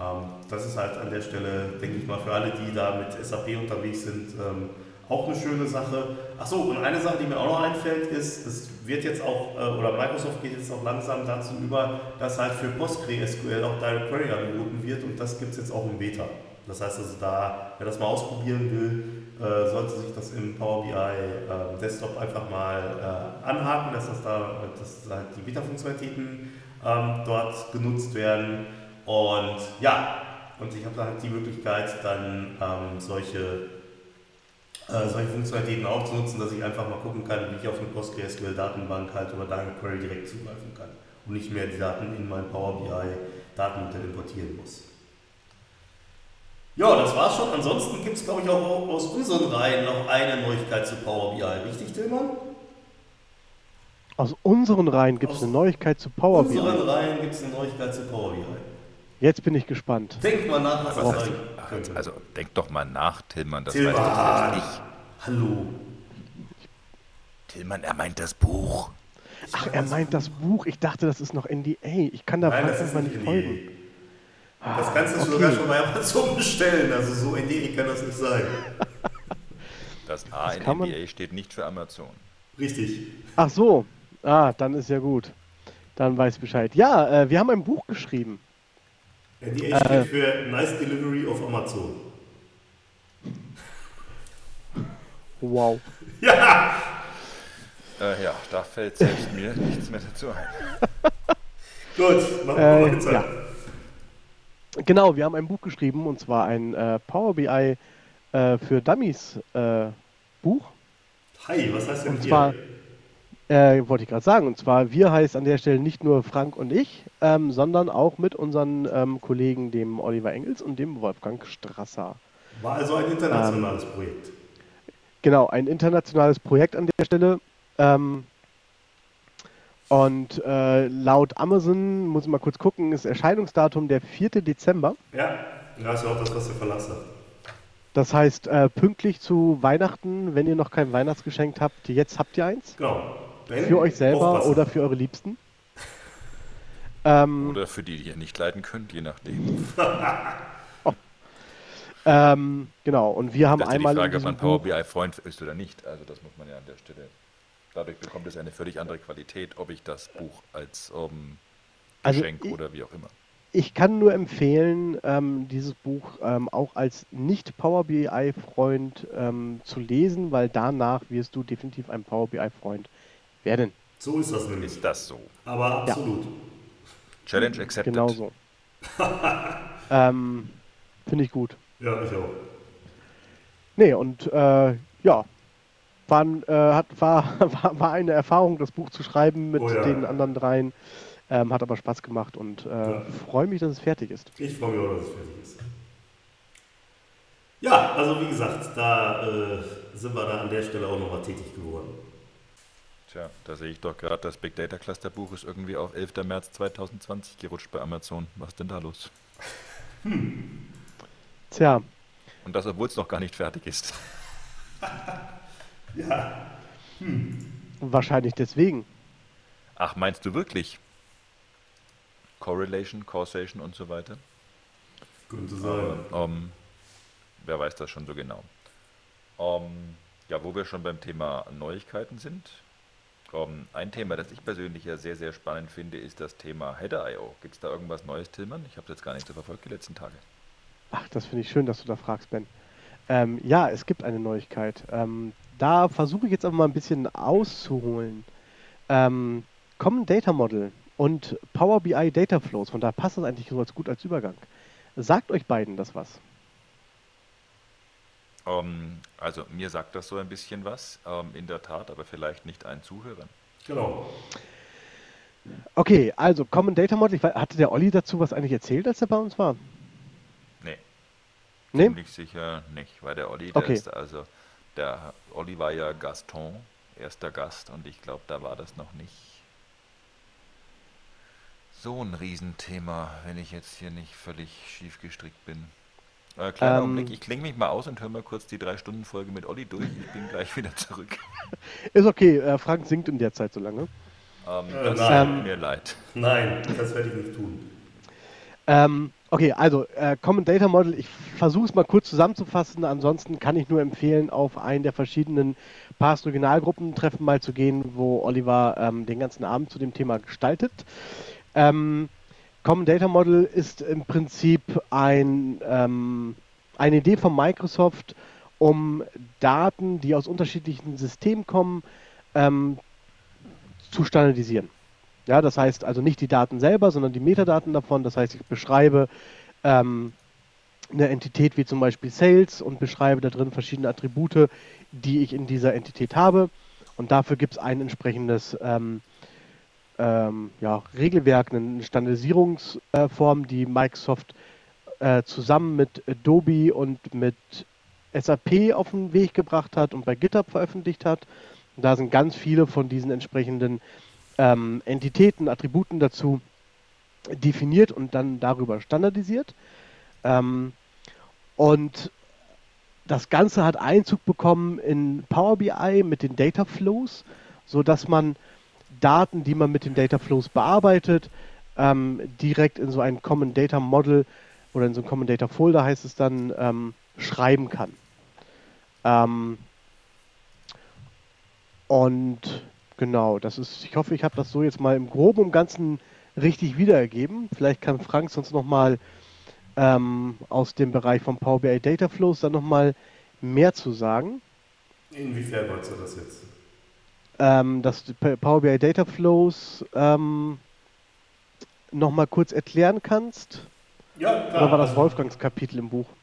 Ähm, das ist halt an der Stelle, denke ich mal, für alle, die da mit SAP unterwegs sind, ähm, auch eine schöne Sache. Achso, und eine Sache, die mir auch noch einfällt, ist, es wird jetzt auch, äh, oder Microsoft geht jetzt auch langsam dazu über, dass halt für PostgreSQL auch Direct Query angeboten wird und das gibt es jetzt auch im Beta. Das heißt also, da, wer das mal ausprobieren will, äh, sollte sich das im Power BI äh, Desktop einfach mal äh, anhaken, dass, das da, dass halt die Beta-Funktionalitäten ähm, dort genutzt werden. Und ja, und ich habe dann halt die Möglichkeit, dann ähm, solche, äh, solche Funktionalitäten auch zu nutzen, dass ich einfach mal gucken kann, wie ich auf eine PostgreSQL-Datenbank halt über Direct Query direkt zugreifen kann und nicht mehr die Daten in mein Power BI Datenmodell importieren muss. Ja, das war's schon. Ansonsten gibt es, glaube ich, auch aus unseren Reihen noch eine Neuigkeit zu Power BI. Richtig, Tillmann? Aus unseren Reihen gibt es eine Neuigkeit zu Power BI. Aus unseren Reihen gibt es eine Neuigkeit zu Power BI. Jetzt bin ich gespannt. Denk mal nach, was Was das heißt, also denk doch mal nach, Tillmann, das Tillmann. weiß doch selbst ich. Hallo. Tillmann, er meint das Buch. Ach, er meint das Buch. Ich dachte, das ist noch NDA. Ich kann da Nein, das einfach nicht NDA. folgen. Das kannst du okay. sogar schon bei Amazon bestellen. Also so NDA kann das nicht sein. Das A in kann man- NDA steht nicht für Amazon. Richtig. Ach so. Ah, dann ist ja gut. Dann weiß ich Bescheid. Ja, äh, wir haben ein Buch geschrieben. NDA Äh. steht für Nice Delivery of Amazon. Wow. Ja! Äh, ja, da fällt selbst mir nichts mehr dazu ein. Gut, machen wir Äh, weiter. ja. Genau, wir haben ein Buch geschrieben und zwar ein äh, Power BI äh, für Dummies äh, Buch. Hi, was heißt denn Und hier? zwar, äh, wollte ich gerade sagen, und zwar wir heißt an der Stelle nicht nur Frank und ich, ähm, sondern auch mit unseren ähm, Kollegen, dem Oliver Engels und dem Wolfgang Strasser. War also ein internationales Projekt. Genau, ein internationales Projekt an der Stelle. Ähm, und äh, laut Amazon, muss ich mal kurz gucken, ist Erscheinungsdatum der 4. Dezember. Ja, ja, ist ja auch das, was der Verlass sagt. Das heißt, äh, pünktlich zu Weihnachten, wenn ihr noch kein Weihnachtsgeschenk habt, jetzt habt ihr eins. Genau. Ben, Für euch selber oder für eure Liebsten. Ähm, Oder für die, die ihr nicht leiden könnt, je nachdem. ähm, genau, und wir haben Das ist ja die einmal in Frage, ob man Power BI Freund ist oder nicht. Also das muss man ja an der Stelle. Dadurch bekommt es eine völlig andere Qualität, ob ich das Buch als ähm, Also Geschenk ich- oder wie auch immer. ich kann nur empfehlen, ähm, dieses Buch ähm, auch als Nicht-Power BI-Freund ähm, zu lesen, weil danach wirst du definitiv ein Power BI-Freund werden. So ist das nämlich. Ist das so? Aber absolut. Challenge accepted. Genau so. ähm, Finde ich gut. Ja, ich auch. Nee, und äh, ja, war, äh, hat, war, war, war eine Erfahrung, das Buch zu schreiben mit Oh ja. den anderen dreien. Ähm, hat aber Spaß gemacht und äh, Ja. freue mich, dass es fertig ist. Ich freue mich auch, dass es fertig ist. Ja, also wie gesagt, da äh, sind wir da an der Stelle auch nochmal tätig geworden. Tja, da sehe ich doch gerade, das Big Data Cluster Buch ist irgendwie auf 11. März 2020 gerutscht bei Amazon. Was ist denn da los? Tja, Und das, obwohl es noch gar nicht fertig ist. Ja, wahrscheinlich deswegen. Ach, meinst du wirklich? Correlation, Causation und so weiter? könnte sein. Ähm, wer weiß das schon so genau? Ähm, ja, wo wir schon beim Thema Neuigkeiten sind. Ähm, ein Thema, das ich persönlich ja sehr, sehr spannend finde, ist das Thema Header.io. Gibt es da irgendwas Neues, Tillmann? Ich habe es jetzt gar nicht so verfolgt die letzten Tage. Ach, das finde ich schön, dass du da fragst, Ben. Ähm, ja, es gibt eine Neuigkeit. Ähm, da versuche ich jetzt aber mal ein bisschen auszuholen. Ähm, Common Data Model und Power BI Data Flows, von da passt das eigentlich so als gut als Übergang. Sagt euch beiden das was? Ähm, also mir sagt das so ein bisschen was, ähm, in der Tat, aber vielleicht nicht allen Zuhörern. Genau. Okay, also Common Data Model, hatte der Olli dazu was eigentlich erzählt, als er bei uns war? Nee, Nee? ziemlich sicher nicht, weil der Olli, der Okay. ist, also der Olli war ja Gaston, erster Gast und ich glaube, da war das noch nicht so ein Riesenthema, wenn ich jetzt hier nicht völlig schief gestrickt bin. Äh, kleiner Ähm. Augenblick, ich klinge mich mal aus und höre mal kurz die drei Stunden Folge mit Olli durch. Ich bin gleich wieder zurück. Ist okay, äh, Frank singt in der Zeit so lange. Ähm, Äh, das nein. tut mir leid. Nein, das werde ich nicht tun. Ähm, okay, also äh, Common Data Model, ich versuche es mal kurz zusammenzufassen. Ansonsten kann ich nur empfehlen, auf einen der verschiedenen Past Regionalgruppentreffen mal zu gehen, wo Oliver ähm, den ganzen Abend zu dem Thema gestaltet. Ähm, Common Data Model ist im Prinzip ein, ähm, eine Idee von Microsoft, um Daten, die aus unterschiedlichen Systemen kommen, ähm, zu standardisieren. Ja, das heißt also nicht die Daten selber, sondern die Metadaten davon. Das heißt, ich beschreibe ähm, eine Entität wie zum Beispiel Sales und beschreibe da drin verschiedene Attribute, die ich in dieser Entität habe. Und dafür gibt es ein entsprechendes ähm, ähm, ja, Regelwerk, eine Standardisierungsform, die Microsoft äh, zusammen mit Adobe und mit SAP auf den Weg gebracht hat und bei GitHub veröffentlicht hat. Und da sind ganz viele von diesen entsprechenden ähm, Entitäten, Attributen dazu definiert und dann darüber standardisiert. Ähm, und das Ganze hat Einzug bekommen in Power BI mit den Data Flows, sodass man Daten, die man mit den Data Flows bearbeitet, ähm, direkt in so ein Common Data Model oder in so ein Common Data Folder heißt es dann, ähm, schreiben kann. Ähm, und genau, das ist, ich hoffe, ich habe das so jetzt mal im Groben und Ganzen richtig wiedergegeben. Vielleicht kann Frank sonst nochmal ähm, aus dem Bereich von Power BI Data Flows dann nochmal mehr zu sagen. Inwiefern meinst du das jetzt? Ähm, dass du P- Power BI Data Flows ähm, nochmal kurz erklären kannst. Ja, klar. Oder war das Wolfgangs Kapitel im Buch?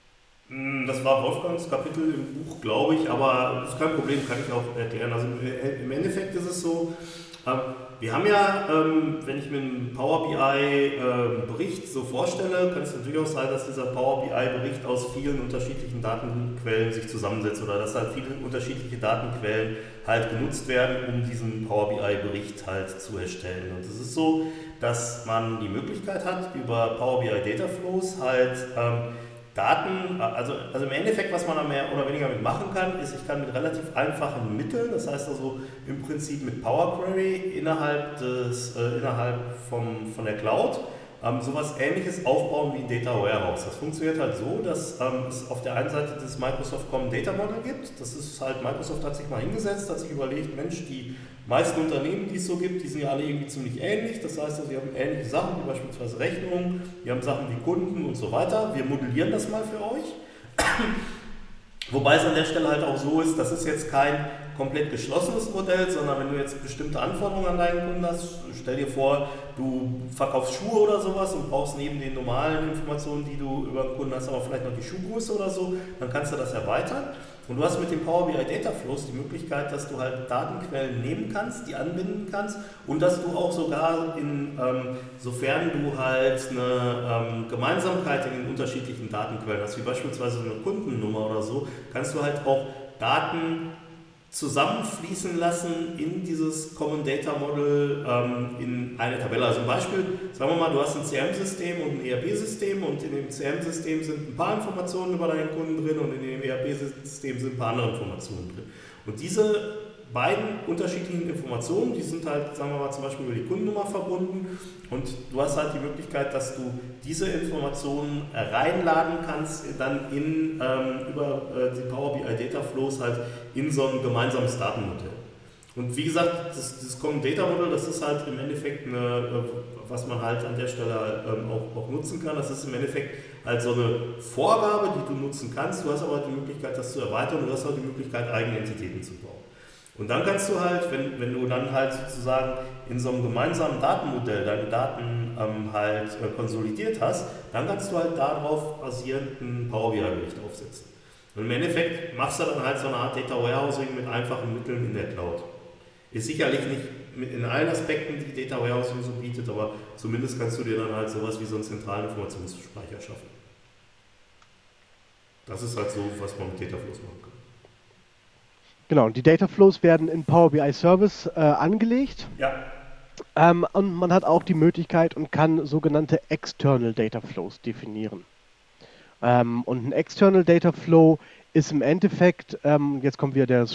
Hm, das war Wolfgangs Kapitel im Buch, glaube ich, aber das ist kein Problem, kann ich auch erklären. Also im Endeffekt ist es so, wir haben ja, ähm, wenn ich mir einen Power BI-Bericht ähm, so vorstelle, kann es natürlich auch sein, dass dieser Power BI-Bericht aus vielen unterschiedlichen Datenquellen sich zusammensetzt oder dass halt viele unterschiedliche Datenquellen halt genutzt werden, um diesen Power BI-Bericht halt zu erstellen. Und es ist so, dass man die Möglichkeit hat, über Power BI Data Flows halt Daten, also, also im Endeffekt, was man da mehr oder weniger mit machen kann, ist, ich kann mit relativ einfachen Mitteln, das heißt also im Prinzip mit Power Query innerhalb, des, äh, innerhalb vom, von der Cloud, ähm, sowas ähnliches aufbauen wie ein Data Warehouse. Das funktioniert halt so, dass ähm, es auf der einen Seite das Microsoft Common Data Model gibt. Das ist halt, Microsoft hat sich mal hingesetzt, hat sich überlegt, Mensch, die meisten Unternehmen, die es so gibt, die sind ja alle irgendwie ziemlich ähnlich. Das heißt, also, sie haben ähnliche Sachen, wie beispielsweise Rechnungen, die haben Sachen wie Kunden und so weiter. Wir modellieren das mal für euch. Wobei es an der Stelle halt auch so ist, das ist jetzt kein komplett geschlossenes Modell, sondern wenn du jetzt bestimmte Anforderungen an deinen Kunden hast, stell dir vor, du verkaufst Schuhe oder sowas und brauchst neben den normalen Informationen, die du über den Kunden hast, aber vielleicht noch die Schuhgröße oder so, dann kannst du das erweitern. Und du hast mit dem Power BI Data Flows die Möglichkeit, dass du halt Datenquellen nehmen kannst, die anbinden kannst und dass du auch sogar in, ähm, sofern du halt eine ähm, Gemeinsamkeit in den unterschiedlichen Datenquellen hast, wie beispielsweise eine Kundennummer oder so, kannst du halt auch Daten zusammenfließen lassen in dieses Common Data Model ähm, in eine Tabelle. Also ein Beispiel, sagen wir mal, du hast ein CRM-System und ein ERP-System und in dem CRM-System sind ein paar Informationen über deinen Kunden drin und in dem ERP-System sind ein paar andere Informationen drin. Und diese beiden unterschiedlichen Informationen, die sind halt, sagen wir mal, zum Beispiel über die Kundennummer verbunden und du hast halt die Möglichkeit, dass du diese Informationen reinladen kannst, dann in, ähm, über äh, die Power BI Data Flows halt in so ein gemeinsames Datenmodell. Und wie gesagt, das, das Common Data Model, das ist halt im Endeffekt, eine, äh, was man halt an der Stelle ähm, auch, auch nutzen kann. Das ist im Endeffekt halt so eine Vorgabe, die du nutzen kannst. Du hast aber die Möglichkeit, das zu erweitern und du hast auch die Möglichkeit, eigene Entitäten zu bauen. Und dann kannst du halt, wenn, wenn du dann halt sozusagen in so einem gemeinsamen Datenmodell deine Daten ähm, halt äh, konsolidiert hast, dann kannst du halt darauf basierend ein Power BI-Bericht aufsetzen. Und im Endeffekt machst du dann halt so eine Art Data Warehousing mit einfachen Mitteln in der Cloud. Ist sicherlich nicht in allen Aspekten, die Data Warehousing so bietet, aber zumindest kannst du dir dann halt sowas wie so einen zentralen Informationsspeicher schaffen. Das ist halt so, was man mit Data Flows machen kann. Genau, und die Data Flows werden in Power BI Service äh, angelegt. Ja. Ähm, und man hat auch die Möglichkeit und kann sogenannte External Data Flows definieren. Ähm, und ein External Data Flow ist im Endeffekt, ähm, jetzt kommt wieder der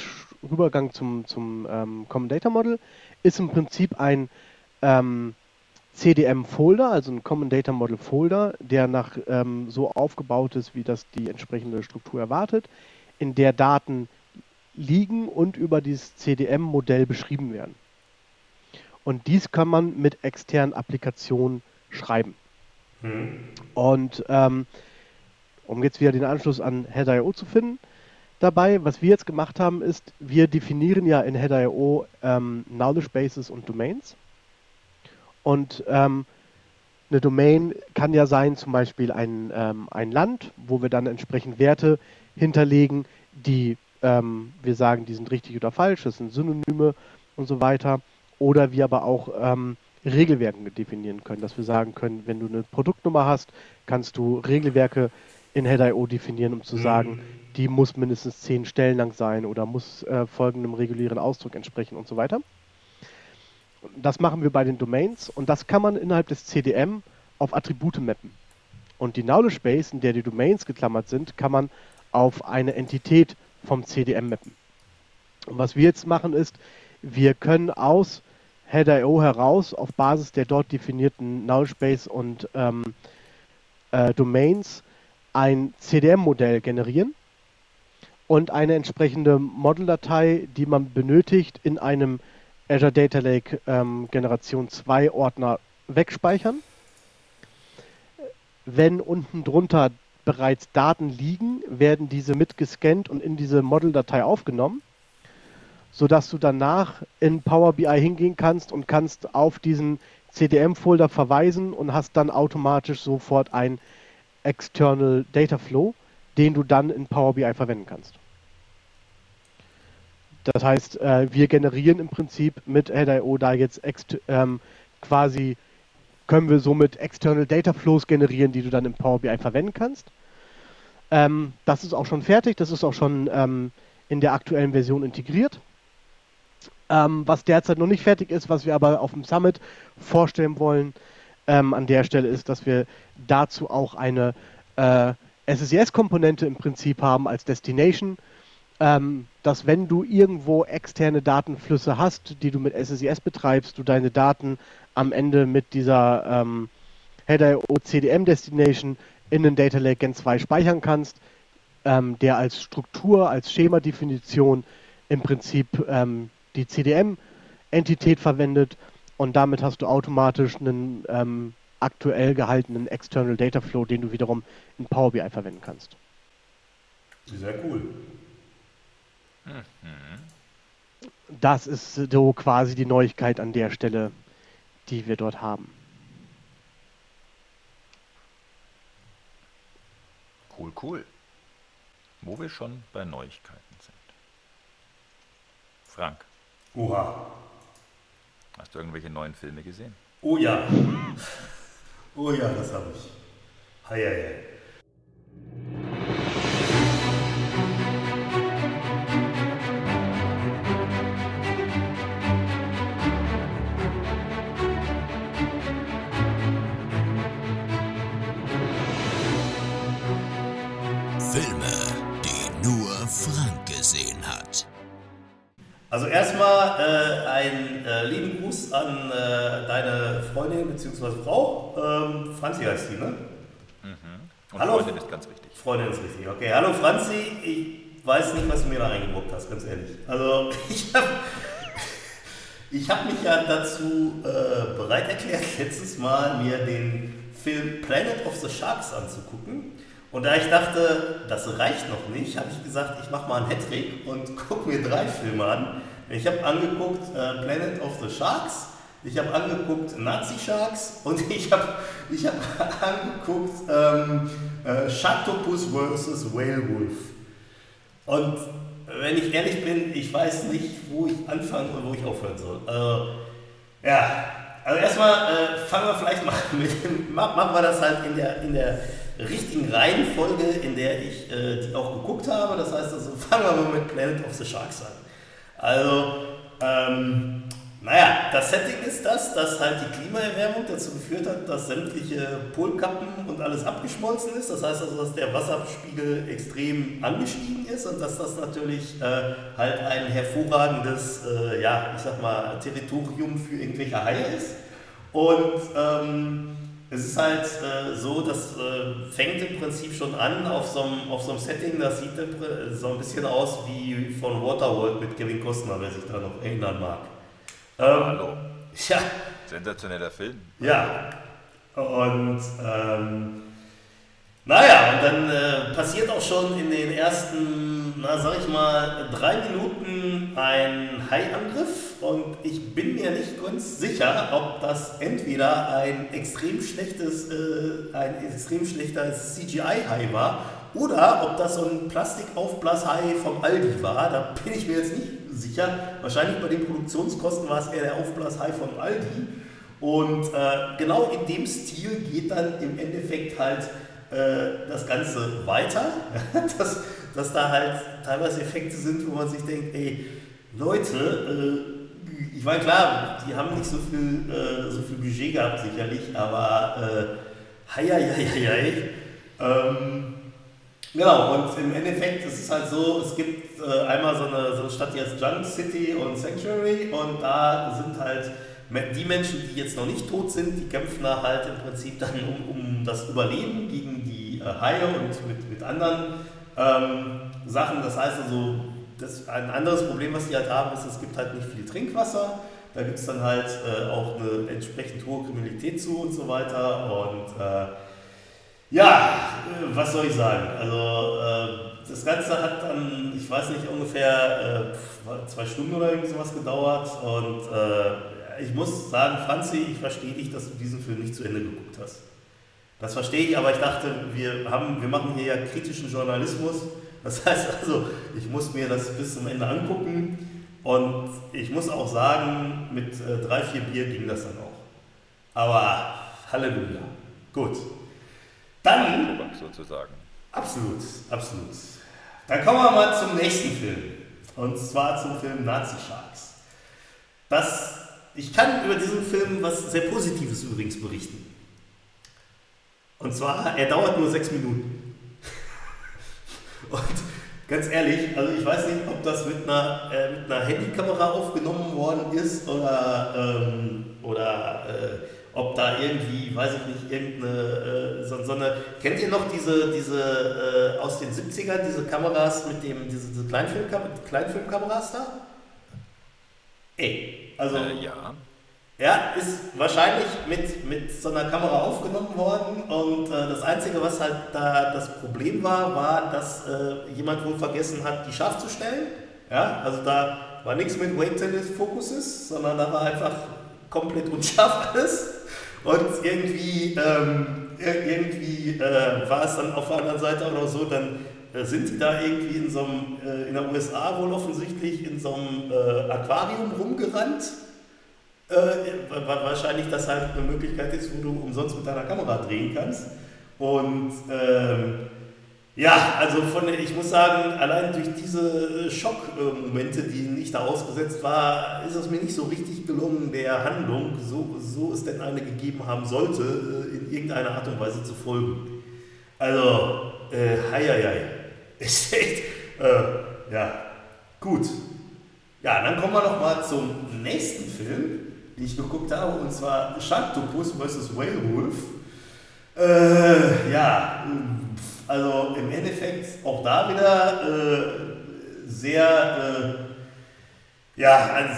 Übergang zum, zum ähm, Common Data Model, ist im Prinzip ein ähm, CDM-Folder, also ein Common Data Model Folder, der nach ähm, so aufgebaut ist, wie das die entsprechende Struktur erwartet, in der Daten liegen und über dieses CDM-Modell beschrieben werden. Und dies kann man mit externen Applikationen schreiben. Mhm. Und ähm, um jetzt wieder den Anschluss an Head.io zu finden, dabei, was wir jetzt gemacht haben, ist, wir definieren ja in Head.io ähm, Knowledge Bases und Domains. Und ähm, eine Domain kann ja sein, zum Beispiel ein, ähm, ein Land, wo wir dann entsprechend Werte hinterlegen, die ähm, wir sagen, die sind richtig oder falsch, das sind Synonyme und so weiter. Oder wir aber auch ähm, Regelwerke definieren können, dass wir sagen können, wenn du eine Produktnummer hast, kannst du Regelwerke in Head.io definieren, um zu mhm. sagen, die muss mindestens zehn Stellen lang sein oder muss äh, folgendem regulären Ausdruck entsprechen und so weiter. Das machen wir bei den Domains und das kann man innerhalb des CDM auf Attribute mappen. Und die Knowledge Base, in der die Domains geklammert sind, kann man auf eine Entität vom CDM mappen. Und was wir jetzt machen ist, wir können aus Head.io heraus auf Basis der dort definierten Base und ähm, äh, Domains ein CDM-Modell generieren und eine entsprechende Model-Datei, die man benötigt, in einem Azure Data Lake ähm, Generation 2 Ordner wegspeichern. Wenn unten drunter bereits Daten liegen, werden diese mitgescannt und in diese Model-Datei aufgenommen, sodass du danach in Power BI hingehen kannst und kannst auf diesen CDM-Folder verweisen und hast dann automatisch sofort ein External Data Flow, den du dann in Power BI verwenden kannst. Das heißt, äh, wir generieren im Prinzip mit Head.io da jetzt ähm, quasi, können wir somit External Data Flows generieren, die du dann in Power BI verwenden kannst. Ähm, das ist auch schon fertig, das ist auch schon ähm, in der aktuellen Version integriert. Ähm, was derzeit noch nicht fertig ist, was wir aber auf dem Summit vorstellen wollen, ähm, an der Stelle ist, dass wir dazu auch eine äh, SSIS-Komponente im Prinzip haben als Destination, ähm, dass wenn du irgendwo externe Datenflüsse hast, die du mit SSIS betreibst, du deine Daten am Ende mit dieser ähm, Header CDM Destination in den Data Lake Gen 2 speichern kannst, ähm, der als Struktur, als Schemadefinition im Prinzip ähm, die CDM-Entität verwendet und damit hast du automatisch einen ähm, aktuell gehaltenen External Data Flow, den du wiederum in Power BI verwenden kannst. Sehr cool. Das ist so quasi die Neuigkeit an der Stelle, die wir dort haben. Cool, cool. Wo wir schon bei Neuigkeiten sind. Frank. Oha. Hast du irgendwelche neuen Filme gesehen? Oh ja. Oh ja, das habe ich. Hei, hei, hei. Also erstmal äh, einen äh, lieben Gruß an äh, deine Freundin bzw. Frau. Ähm, Franzi heißt die, ne? Und Hallo. Freundin ist ganz wichtig. Freundin ist richtig. Okay, hallo Franzi. Ich weiß nicht, was du mir da eingebrockt hast, ganz ehrlich. Also ich habe ich hab mich ja dazu äh, bereit erklärt, letztes Mal mir den Film Planet of the Sharks anzugucken. Und da ich dachte, das reicht noch nicht, habe ich gesagt, ich mache mal einen Hattrick und gucke mir drei Filme an. Ich habe angeguckt äh, Planet of the Sharks, ich habe angeguckt Nazi Sharks und ich habe ich hab angeguckt ähm, äh, Sharktopus vs. Whale. Und wenn ich ehrlich bin, ich weiß nicht, wo ich anfangen und wo ich aufhören soll. Also, ja, also erstmal äh, fangen wir vielleicht mal mit, machen wir das halt in der, in der richtigen Reihenfolge, in der ich äh, die auch geguckt habe. Das heißt also, fangen wir mal mit Planet of the Sharks an. Also, ähm, naja, das Setting ist das, dass halt die Klimaerwärmung dazu geführt hat, dass sämtliche Polkappen und alles abgeschmolzen ist. Das heißt also, dass der Wasserspiegel extrem angestiegen ist und dass das natürlich äh, halt ein hervorragendes, äh, ja, ich sag mal, Territorium für irgendwelche Haie ist. Und ähm, es ist halt äh, so, das äh, fängt im Prinzip schon an auf so einem, auf so einem Setting, das sieht Pr- so ein bisschen aus wie von Waterworld mit Kevin Costner, wer sich da noch erinnern mag. Ähm, Hallo. Ja, Sensationeller Film. ja. Und ähm, naja, und dann äh, passiert auch schon in den ersten, na sag ich mal, drei Minuten ein Haiangriff und ich bin mir nicht ganz sicher, ob das entweder ein extrem schlechtes, äh, ein extrem schlechter CGI-Hai war oder ob das so ein Plastikaufblas-Hai vom Aldi war. Da bin ich mir jetzt nicht sicher. Wahrscheinlich bei den Produktionskosten war es eher der Aufblas-Hai vom Aldi. Und äh, genau in dem Stil geht dann im Endeffekt halt äh, das Ganze weiter. dass, dass da halt teilweise Effekte sind, wo man sich denkt, ey, Leute, äh, ich meine, klar, die haben nicht so viel, äh, so viel Budget gehabt, sicherlich, aber äh. Ähm, Genau, und im Endeffekt ist es halt so, es gibt äh, einmal so eine, so eine Stadt, die heißt Junk City und Sanctuary und da sind halt die Menschen, die jetzt noch nicht tot sind, die kämpfen da halt im Prinzip dann um, um das Überleben gegen die äh, Haie und mit, mit anderen ähm, Sachen. Das heißt also, das, ein anderes Problem, was die halt haben, ist, es gibt halt nicht viel Trinkwasser. Da gibt es dann halt äh, auch eine entsprechend hohe Kriminalität zu und so weiter. Und äh, ja, äh, was soll ich sagen? Also äh, das Ganze hat dann, ich weiß nicht, ungefähr äh, zwei Stunden oder irgend sowas gedauert. Und äh, ich muss sagen, Franzi, ich verstehe dich, dass du diesen Film nicht zu Ende geguckt hast. Das verstehe ich, aber ich dachte, wir, haben, wir machen hier ja kritischen Journalismus. Das heißt also, ich muss mir das bis zum Ende angucken und ich muss auch sagen, mit äh, drei, vier Bier ging das dann auch. Aber Halleluja. Gut. Dann. Sozusagen. Absolut, absolut. Dann kommen wir mal zum nächsten Film. Und zwar zum Film Nazi Sharks. Das, ich kann über diesen Film was sehr Positives übrigens berichten. Und zwar, er dauert nur sechs Minuten. Und ganz ehrlich, also ich weiß nicht, ob das mit einer, äh, mit einer Handykamera aufgenommen worden ist oder, ähm, oder äh, ob da irgendwie, weiß ich nicht, irgendeine, äh, so, so, eine, kennt ihr noch diese, diese äh, aus den 70ern, diese Kameras mit dem, diese, diese Kleinfilmkam Kleinfilmkameras da? Ey, also. Äh, ja. Ja, ist wahrscheinlich mit, mit so einer Kamera aufgenommen worden und äh, das Einzige, was halt da das Problem war, war, dass äh, jemand wohl vergessen hat, die scharf zu stellen. Ja, also da war nichts mit Weight Focuses, sondern da war einfach komplett unscharf alles. Und irgendwie, ähm, irgendwie äh, war es dann auf der anderen Seite auch noch so, dann äh, sind die da irgendwie in so einem, äh, in der USA wohl offensichtlich in so einem äh, Aquarium rumgerannt äh, wahrscheinlich das halt eine Möglichkeit ist, wo du umsonst mit deiner Kamera drehen kannst. Und ähm, ja, also von, ich muss sagen, allein durch diese Schockmomente, die ich da ausgesetzt war, ist es mir nicht so richtig gelungen, der Handlung, so, so es denn eine gegeben haben sollte, äh, in irgendeiner Art und Weise zu folgen. Also, äh, hei, hei, hei. Ist echt, äh, ja, gut. Ja, dann kommen wir noch mal zum nächsten Film die ich geguckt habe, und zwar Sharktopus vs. Whale Äh, ja, also im Endeffekt auch da wieder äh, sehr, äh, ja, ein,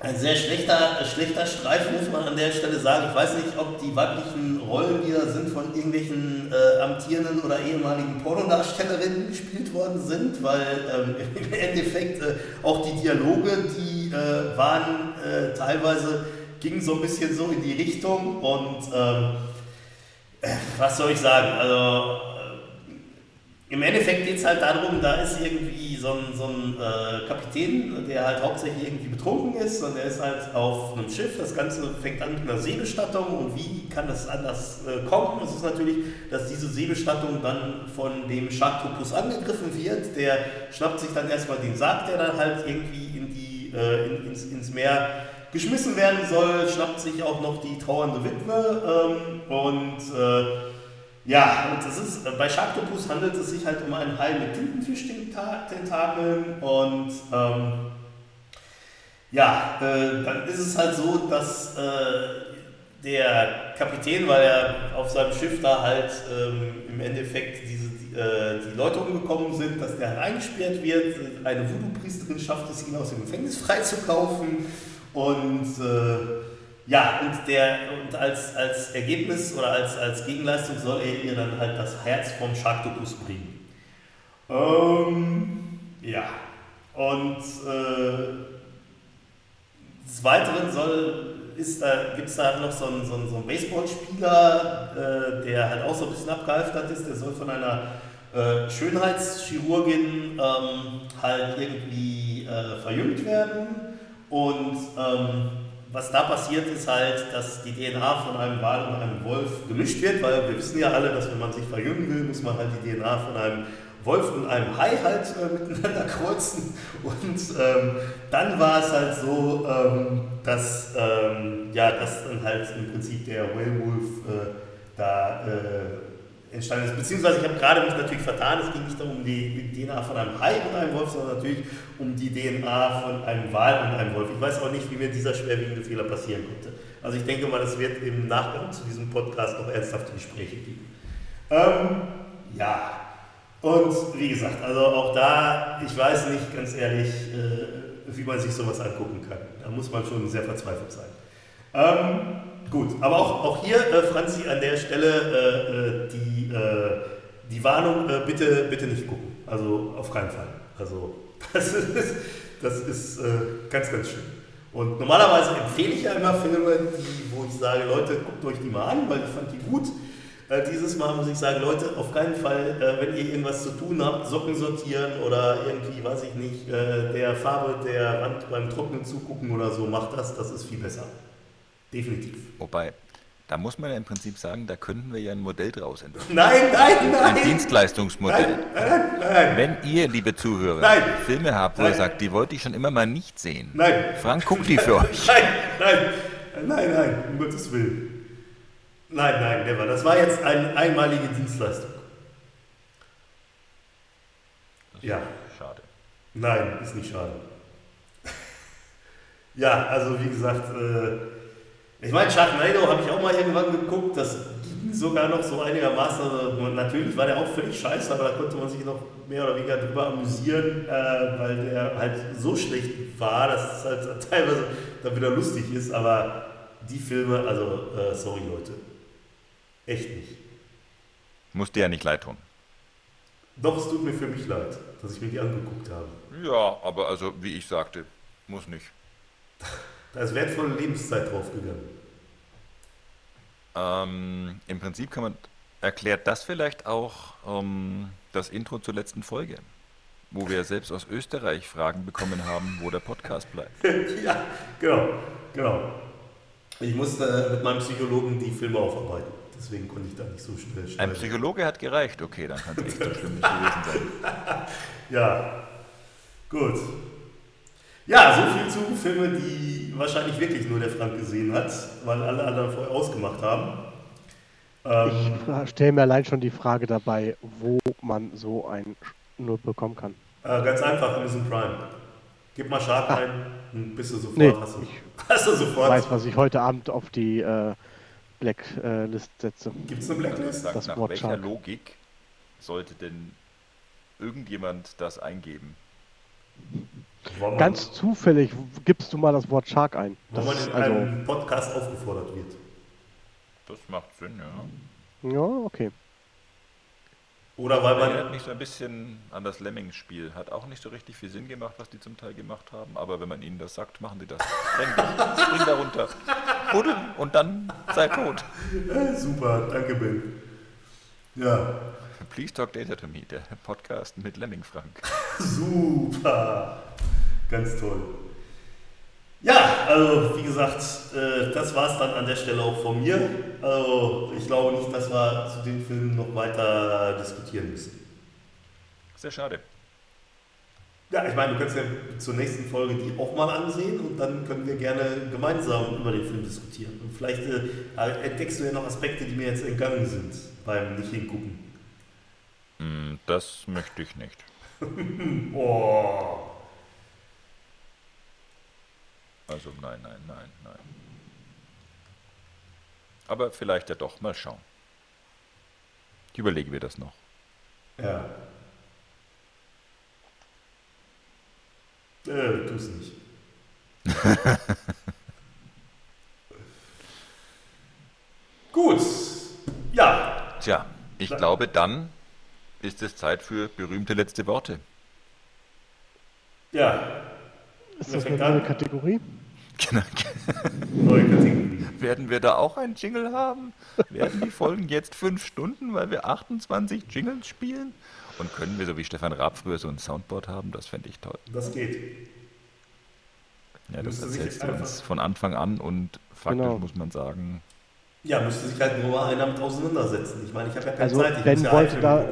ein sehr schlechter, schlechter Streifen, muss man an der Stelle sagen. Ich weiß nicht, ob die weiblichen Rollen, die da sind, von irgendwelchen äh, amtierenden oder ehemaligen Pornodarstellerinnen gespielt worden sind, weil ähm, im Endeffekt äh, auch die Dialoge, die äh, waren äh, teilweise, gingen so ein bisschen so in die Richtung und ähm, äh, was soll ich sagen, also im Endeffekt geht es halt darum, da ist irgendwie so ein, so ein äh, Kapitän, der halt hauptsächlich irgendwie betrunken ist und der ist halt auf einem Schiff. Das Ganze fängt an mit einer Seebestattung und wie kann das anders äh, kommen? Es ist natürlich, dass diese Seebestattung dann von dem Sharktopus angegriffen wird. Der schnappt sich dann erstmal den Sarg, der dann halt irgendwie äh, in, ins, ins Meer geschmissen werden soll, schnappt sich auch noch die trauernde Witwe ähm, und äh, ja, das ist, bei Sharktopus handelt es sich halt um einen Hai mit Tintenfisch-Tentakeln und ähm, ja, äh, dann ist es halt so, dass äh, der Kapitän, weil er auf seinem Schiff da halt ähm, im Endeffekt diese, die, äh, die, Leute umgekommen sind, dass der halt eingesperrt wird. Eine Voodoo-Priesterin schafft es, ihn aus dem Gefängnis freizukaufen und äh, ja, und, der, und als, als Ergebnis oder als, als Gegenleistung soll er ihr dann halt das Herz vom Sharktopus bringen. Ähm, ja, und äh, des Weiteren soll, da, gibt es da noch so einen, so einen, so einen Baseballspieler, äh, der halt auch so ein bisschen abgehalftert ist, der soll von einer äh, Schönheitschirurgin ähm, halt irgendwie äh, verjüngt werden. Und ähm, was da passiert, ist halt, dass die DNA von einem Wal und einem Wolf gemischt wird, weil wir wissen ja alle, dass wenn man sich verjüngen will, muss man halt die DNA von einem Wolf und einem Hai halt äh, miteinander kreuzen. Und ähm, dann war es halt so, ähm, dass, ähm, ja, dass dann halt im Prinzip der Werewolf äh, da äh, entstanden ist. Beziehungsweise ich habe gerade mich natürlich vertan, es ging nicht um die DNA von einem Hai und einem Wolf, sondern natürlich um die DNA von einem Wal und einem Wolf. Ich weiß auch nicht, wie mir dieser schwerwiegende Fehler passieren konnte. Also ich denke mal, es wird im Nachgang zu diesem Podcast noch ernsthafte Gespräche geben. Ähm, ja, und wie gesagt, also auch da, ich weiß nicht ganz ehrlich, äh, wie man sich sowas angucken kann. Da muss man schon sehr verzweifelt sein. Ähm, gut, aber auch, auch hier, äh, Franzi, an der Stelle äh, äh die äh, die Warnung, äh, bitte, bitte nicht gucken. Also auf keinen Fall. Also das ist, das ist ganz, ganz schön. Und normalerweise empfehle ich ja immer Filme, die, wo ich sage, Leute, guckt euch die mal an, weil ich fand die gut. Äh, dieses Mal muss ich sagen, Leute, auf keinen Fall, äh, wenn ihr irgendwas zu tun habt, Socken sortieren oder irgendwie, weiß ich nicht, äh, der Farbe der Wand beim Trocknen zugucken oder so, macht das, das ist viel besser. Definitiv. Wobei, da muss man ja im Prinzip sagen, da könnten wir ja ein Modell draus entwickeln. Nein, nein, nein! Ein Dienstleistungsmodell. Nein, nein, nein, Wenn ihr, liebe Zuhörer, Nein. Filme habt, wo ihr Nein. sagt, die wollte ich schon immer mal nicht sehen. Nein. Frank guckt die für euch. nein, nein, nein, nein, um Gottes Willen. Nein, nein, never. Das war jetzt eine einmalige Dienstleistung. Ja. Schade. Nein, ist nicht schade. ja, also wie gesagt, äh, ich meine, Sharknado habe ich auch mal irgendwann geguckt, das ging sogar noch so einigermaßen, natürlich war der auch völlig scheiße, aber da konnte man sich noch mehr oder weniger drüber amüsieren, äh, weil der halt so schlecht war, dass es halt teilweise dann wieder lustig ist, aber die Filme, also äh, sorry Leute, echt nicht. Muss dir ja nicht leid tun. Doch, es tut mir für mich leid, dass ich mir die angeguckt habe. Ja, aber also, wie ich sagte, muss nicht. Da ist wertvolle Lebenszeit draufgegangen. Ähm, Im Prinzip kann man, erklärt das vielleicht auch ähm, das Intro zur letzten Folge, wo wir selbst aus Österreich Fragen bekommen haben, wo der Podcast bleibt. ja, genau, genau. Ich musste mit meinem Psychologen die Filme aufarbeiten. Deswegen konnte ich da nicht so schnell Ein schneiden. Psychologe hat gereicht, okay, dann kann es echt so schlimm nicht gewesen sein. Ja, gut. Ja, so viel zu Filmen, die wahrscheinlich wirklich nur der Frank gesehen hat, weil alle anderen vorher ausgemacht haben. Ähm, Ich stelle mir allein schon die Frage dabei, wo man so ein nur bekommen kann. äh, ganz einfach, Amazon Prime. Gib mal Shark ein und bist du sofort. Nee, hast, du, ich hast du Ich sofort. weiß, was ich heute Abend auf die äh, Blacklist setze. Gibt es eine Blacklist? Sag, Das nach Wort welcher Shark. Logik sollte denn irgendjemand das eingeben? Man- Ganz zufällig gibst du mal das Wort Shark ein. Das man in also, einem Podcast aufgefordert wird. Das macht Sinn, ja. ja, okay. Oder weil Erinnert man. mich so ein bisschen an das Lemmings-Spiel. Hat auch nicht so richtig viel Sinn gemacht, was die zum Teil gemacht haben, aber wenn man ihnen das sagt, machen die das. Spring da runter. Buddel und dann sei tot. Super, danke, Bill. Ja, Please Talk Data to Me, der Podcast mit Lemming Frank. super. Ganz toll. Ja, also wie gesagt, äh, das war es dann an der Stelle auch von mir. Also ich glaube nicht, dass wir zu den Filmen noch weiter diskutieren müssen. Sehr schade. Ja, ich meine, du kannst ja zur nächsten Folge die auch mal ansehen und dann können wir gerne gemeinsam über den Film diskutieren. Und vielleicht äh, entdeckst du ja noch Aspekte, die mir jetzt entgangen sind beim nicht hingucken. Hm, Das möchte ich nicht. Oh. Also nein, nein, nein, nein. Aber vielleicht ja doch, mal schauen. Ich überlege mir das noch. Ja. Äh, tu's nicht. Gut. Ja. Tja, ich glaube, dann ist es Zeit für berühmte letzte Worte. Ja. Ist das eine neue an? Neue Kategorie. Werden wir da auch einen Jingle haben? Werden die Folgen jetzt fünf Stunden, weil wir 28 Jingles spielen? Und können wir, so wie Stefan Raab früher, so ein Soundboard haben? Das fände ich toll. Das geht. Ja, das Müsste erzählst du uns von Anfang an und faktisch Genau. muss man sagen, Ja, müsste sich halt nur mal einer mit auseinandersetzen. Ich meine, ich habe ja keine Also, Zeit. Ich Ben muss ja wollte da-.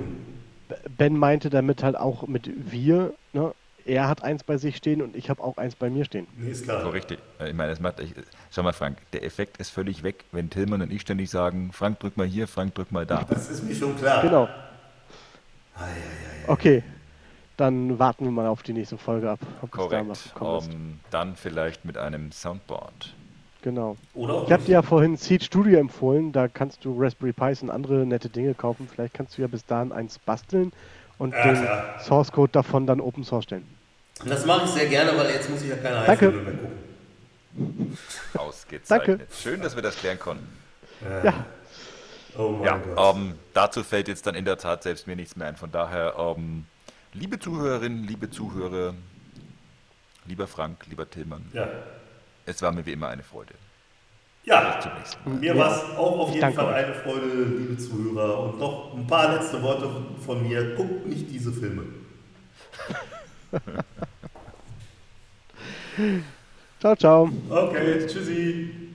Ben meinte damit halt auch mit wir, ne? Er hat eins bei sich stehen und ich habe auch eins bei mir stehen. Nee, ist klar. so richtig. Ich meine, das macht, ich, schau mal, Frank, der Effekt ist völlig weg, wenn Tillmann und ich ständig sagen, Frank, drück mal hier, Frank, drück mal da. Das ist mir schon klar. Genau. Ei, ei, ei, ei. Okay. Dann warten wir mal auf die nächste Folge ab. Ob bis da was Korrekt. ist. Ähm, dann vielleicht mit einem Soundboard. Genau. Oder Ich habe dir ja vorhin Seed Studio empfohlen. Da kannst du Raspberry Pis und andere nette Dinge kaufen. Vielleicht kannst du ja bis dahin eins basteln und Ja, den. Source Code davon dann Open Source stellen. Das mache ich sehr gerne, weil jetzt muss ich ja keine Danke. Heimfilme mehr gucken. Ausgezeichnet. Danke. Schön, dass wir das klären konnten. Ja, Oh mein Ja, Gott. ähm, dazu fällt jetzt dann in der Tat selbst mir nichts mehr ein. Von daher, ähm, liebe Zuhörerinnen, liebe Zuhörer, lieber Frank, lieber Tillmann, ja. es war mir wie immer eine Freude. Ja, mir war es auch auf jeden danke Fall euch. eine Freude, liebe Zuhörer. Und noch ein paar letzte Worte von mir. Guckt nicht diese Filme. Ciao, ciao. Okay, tschüssi.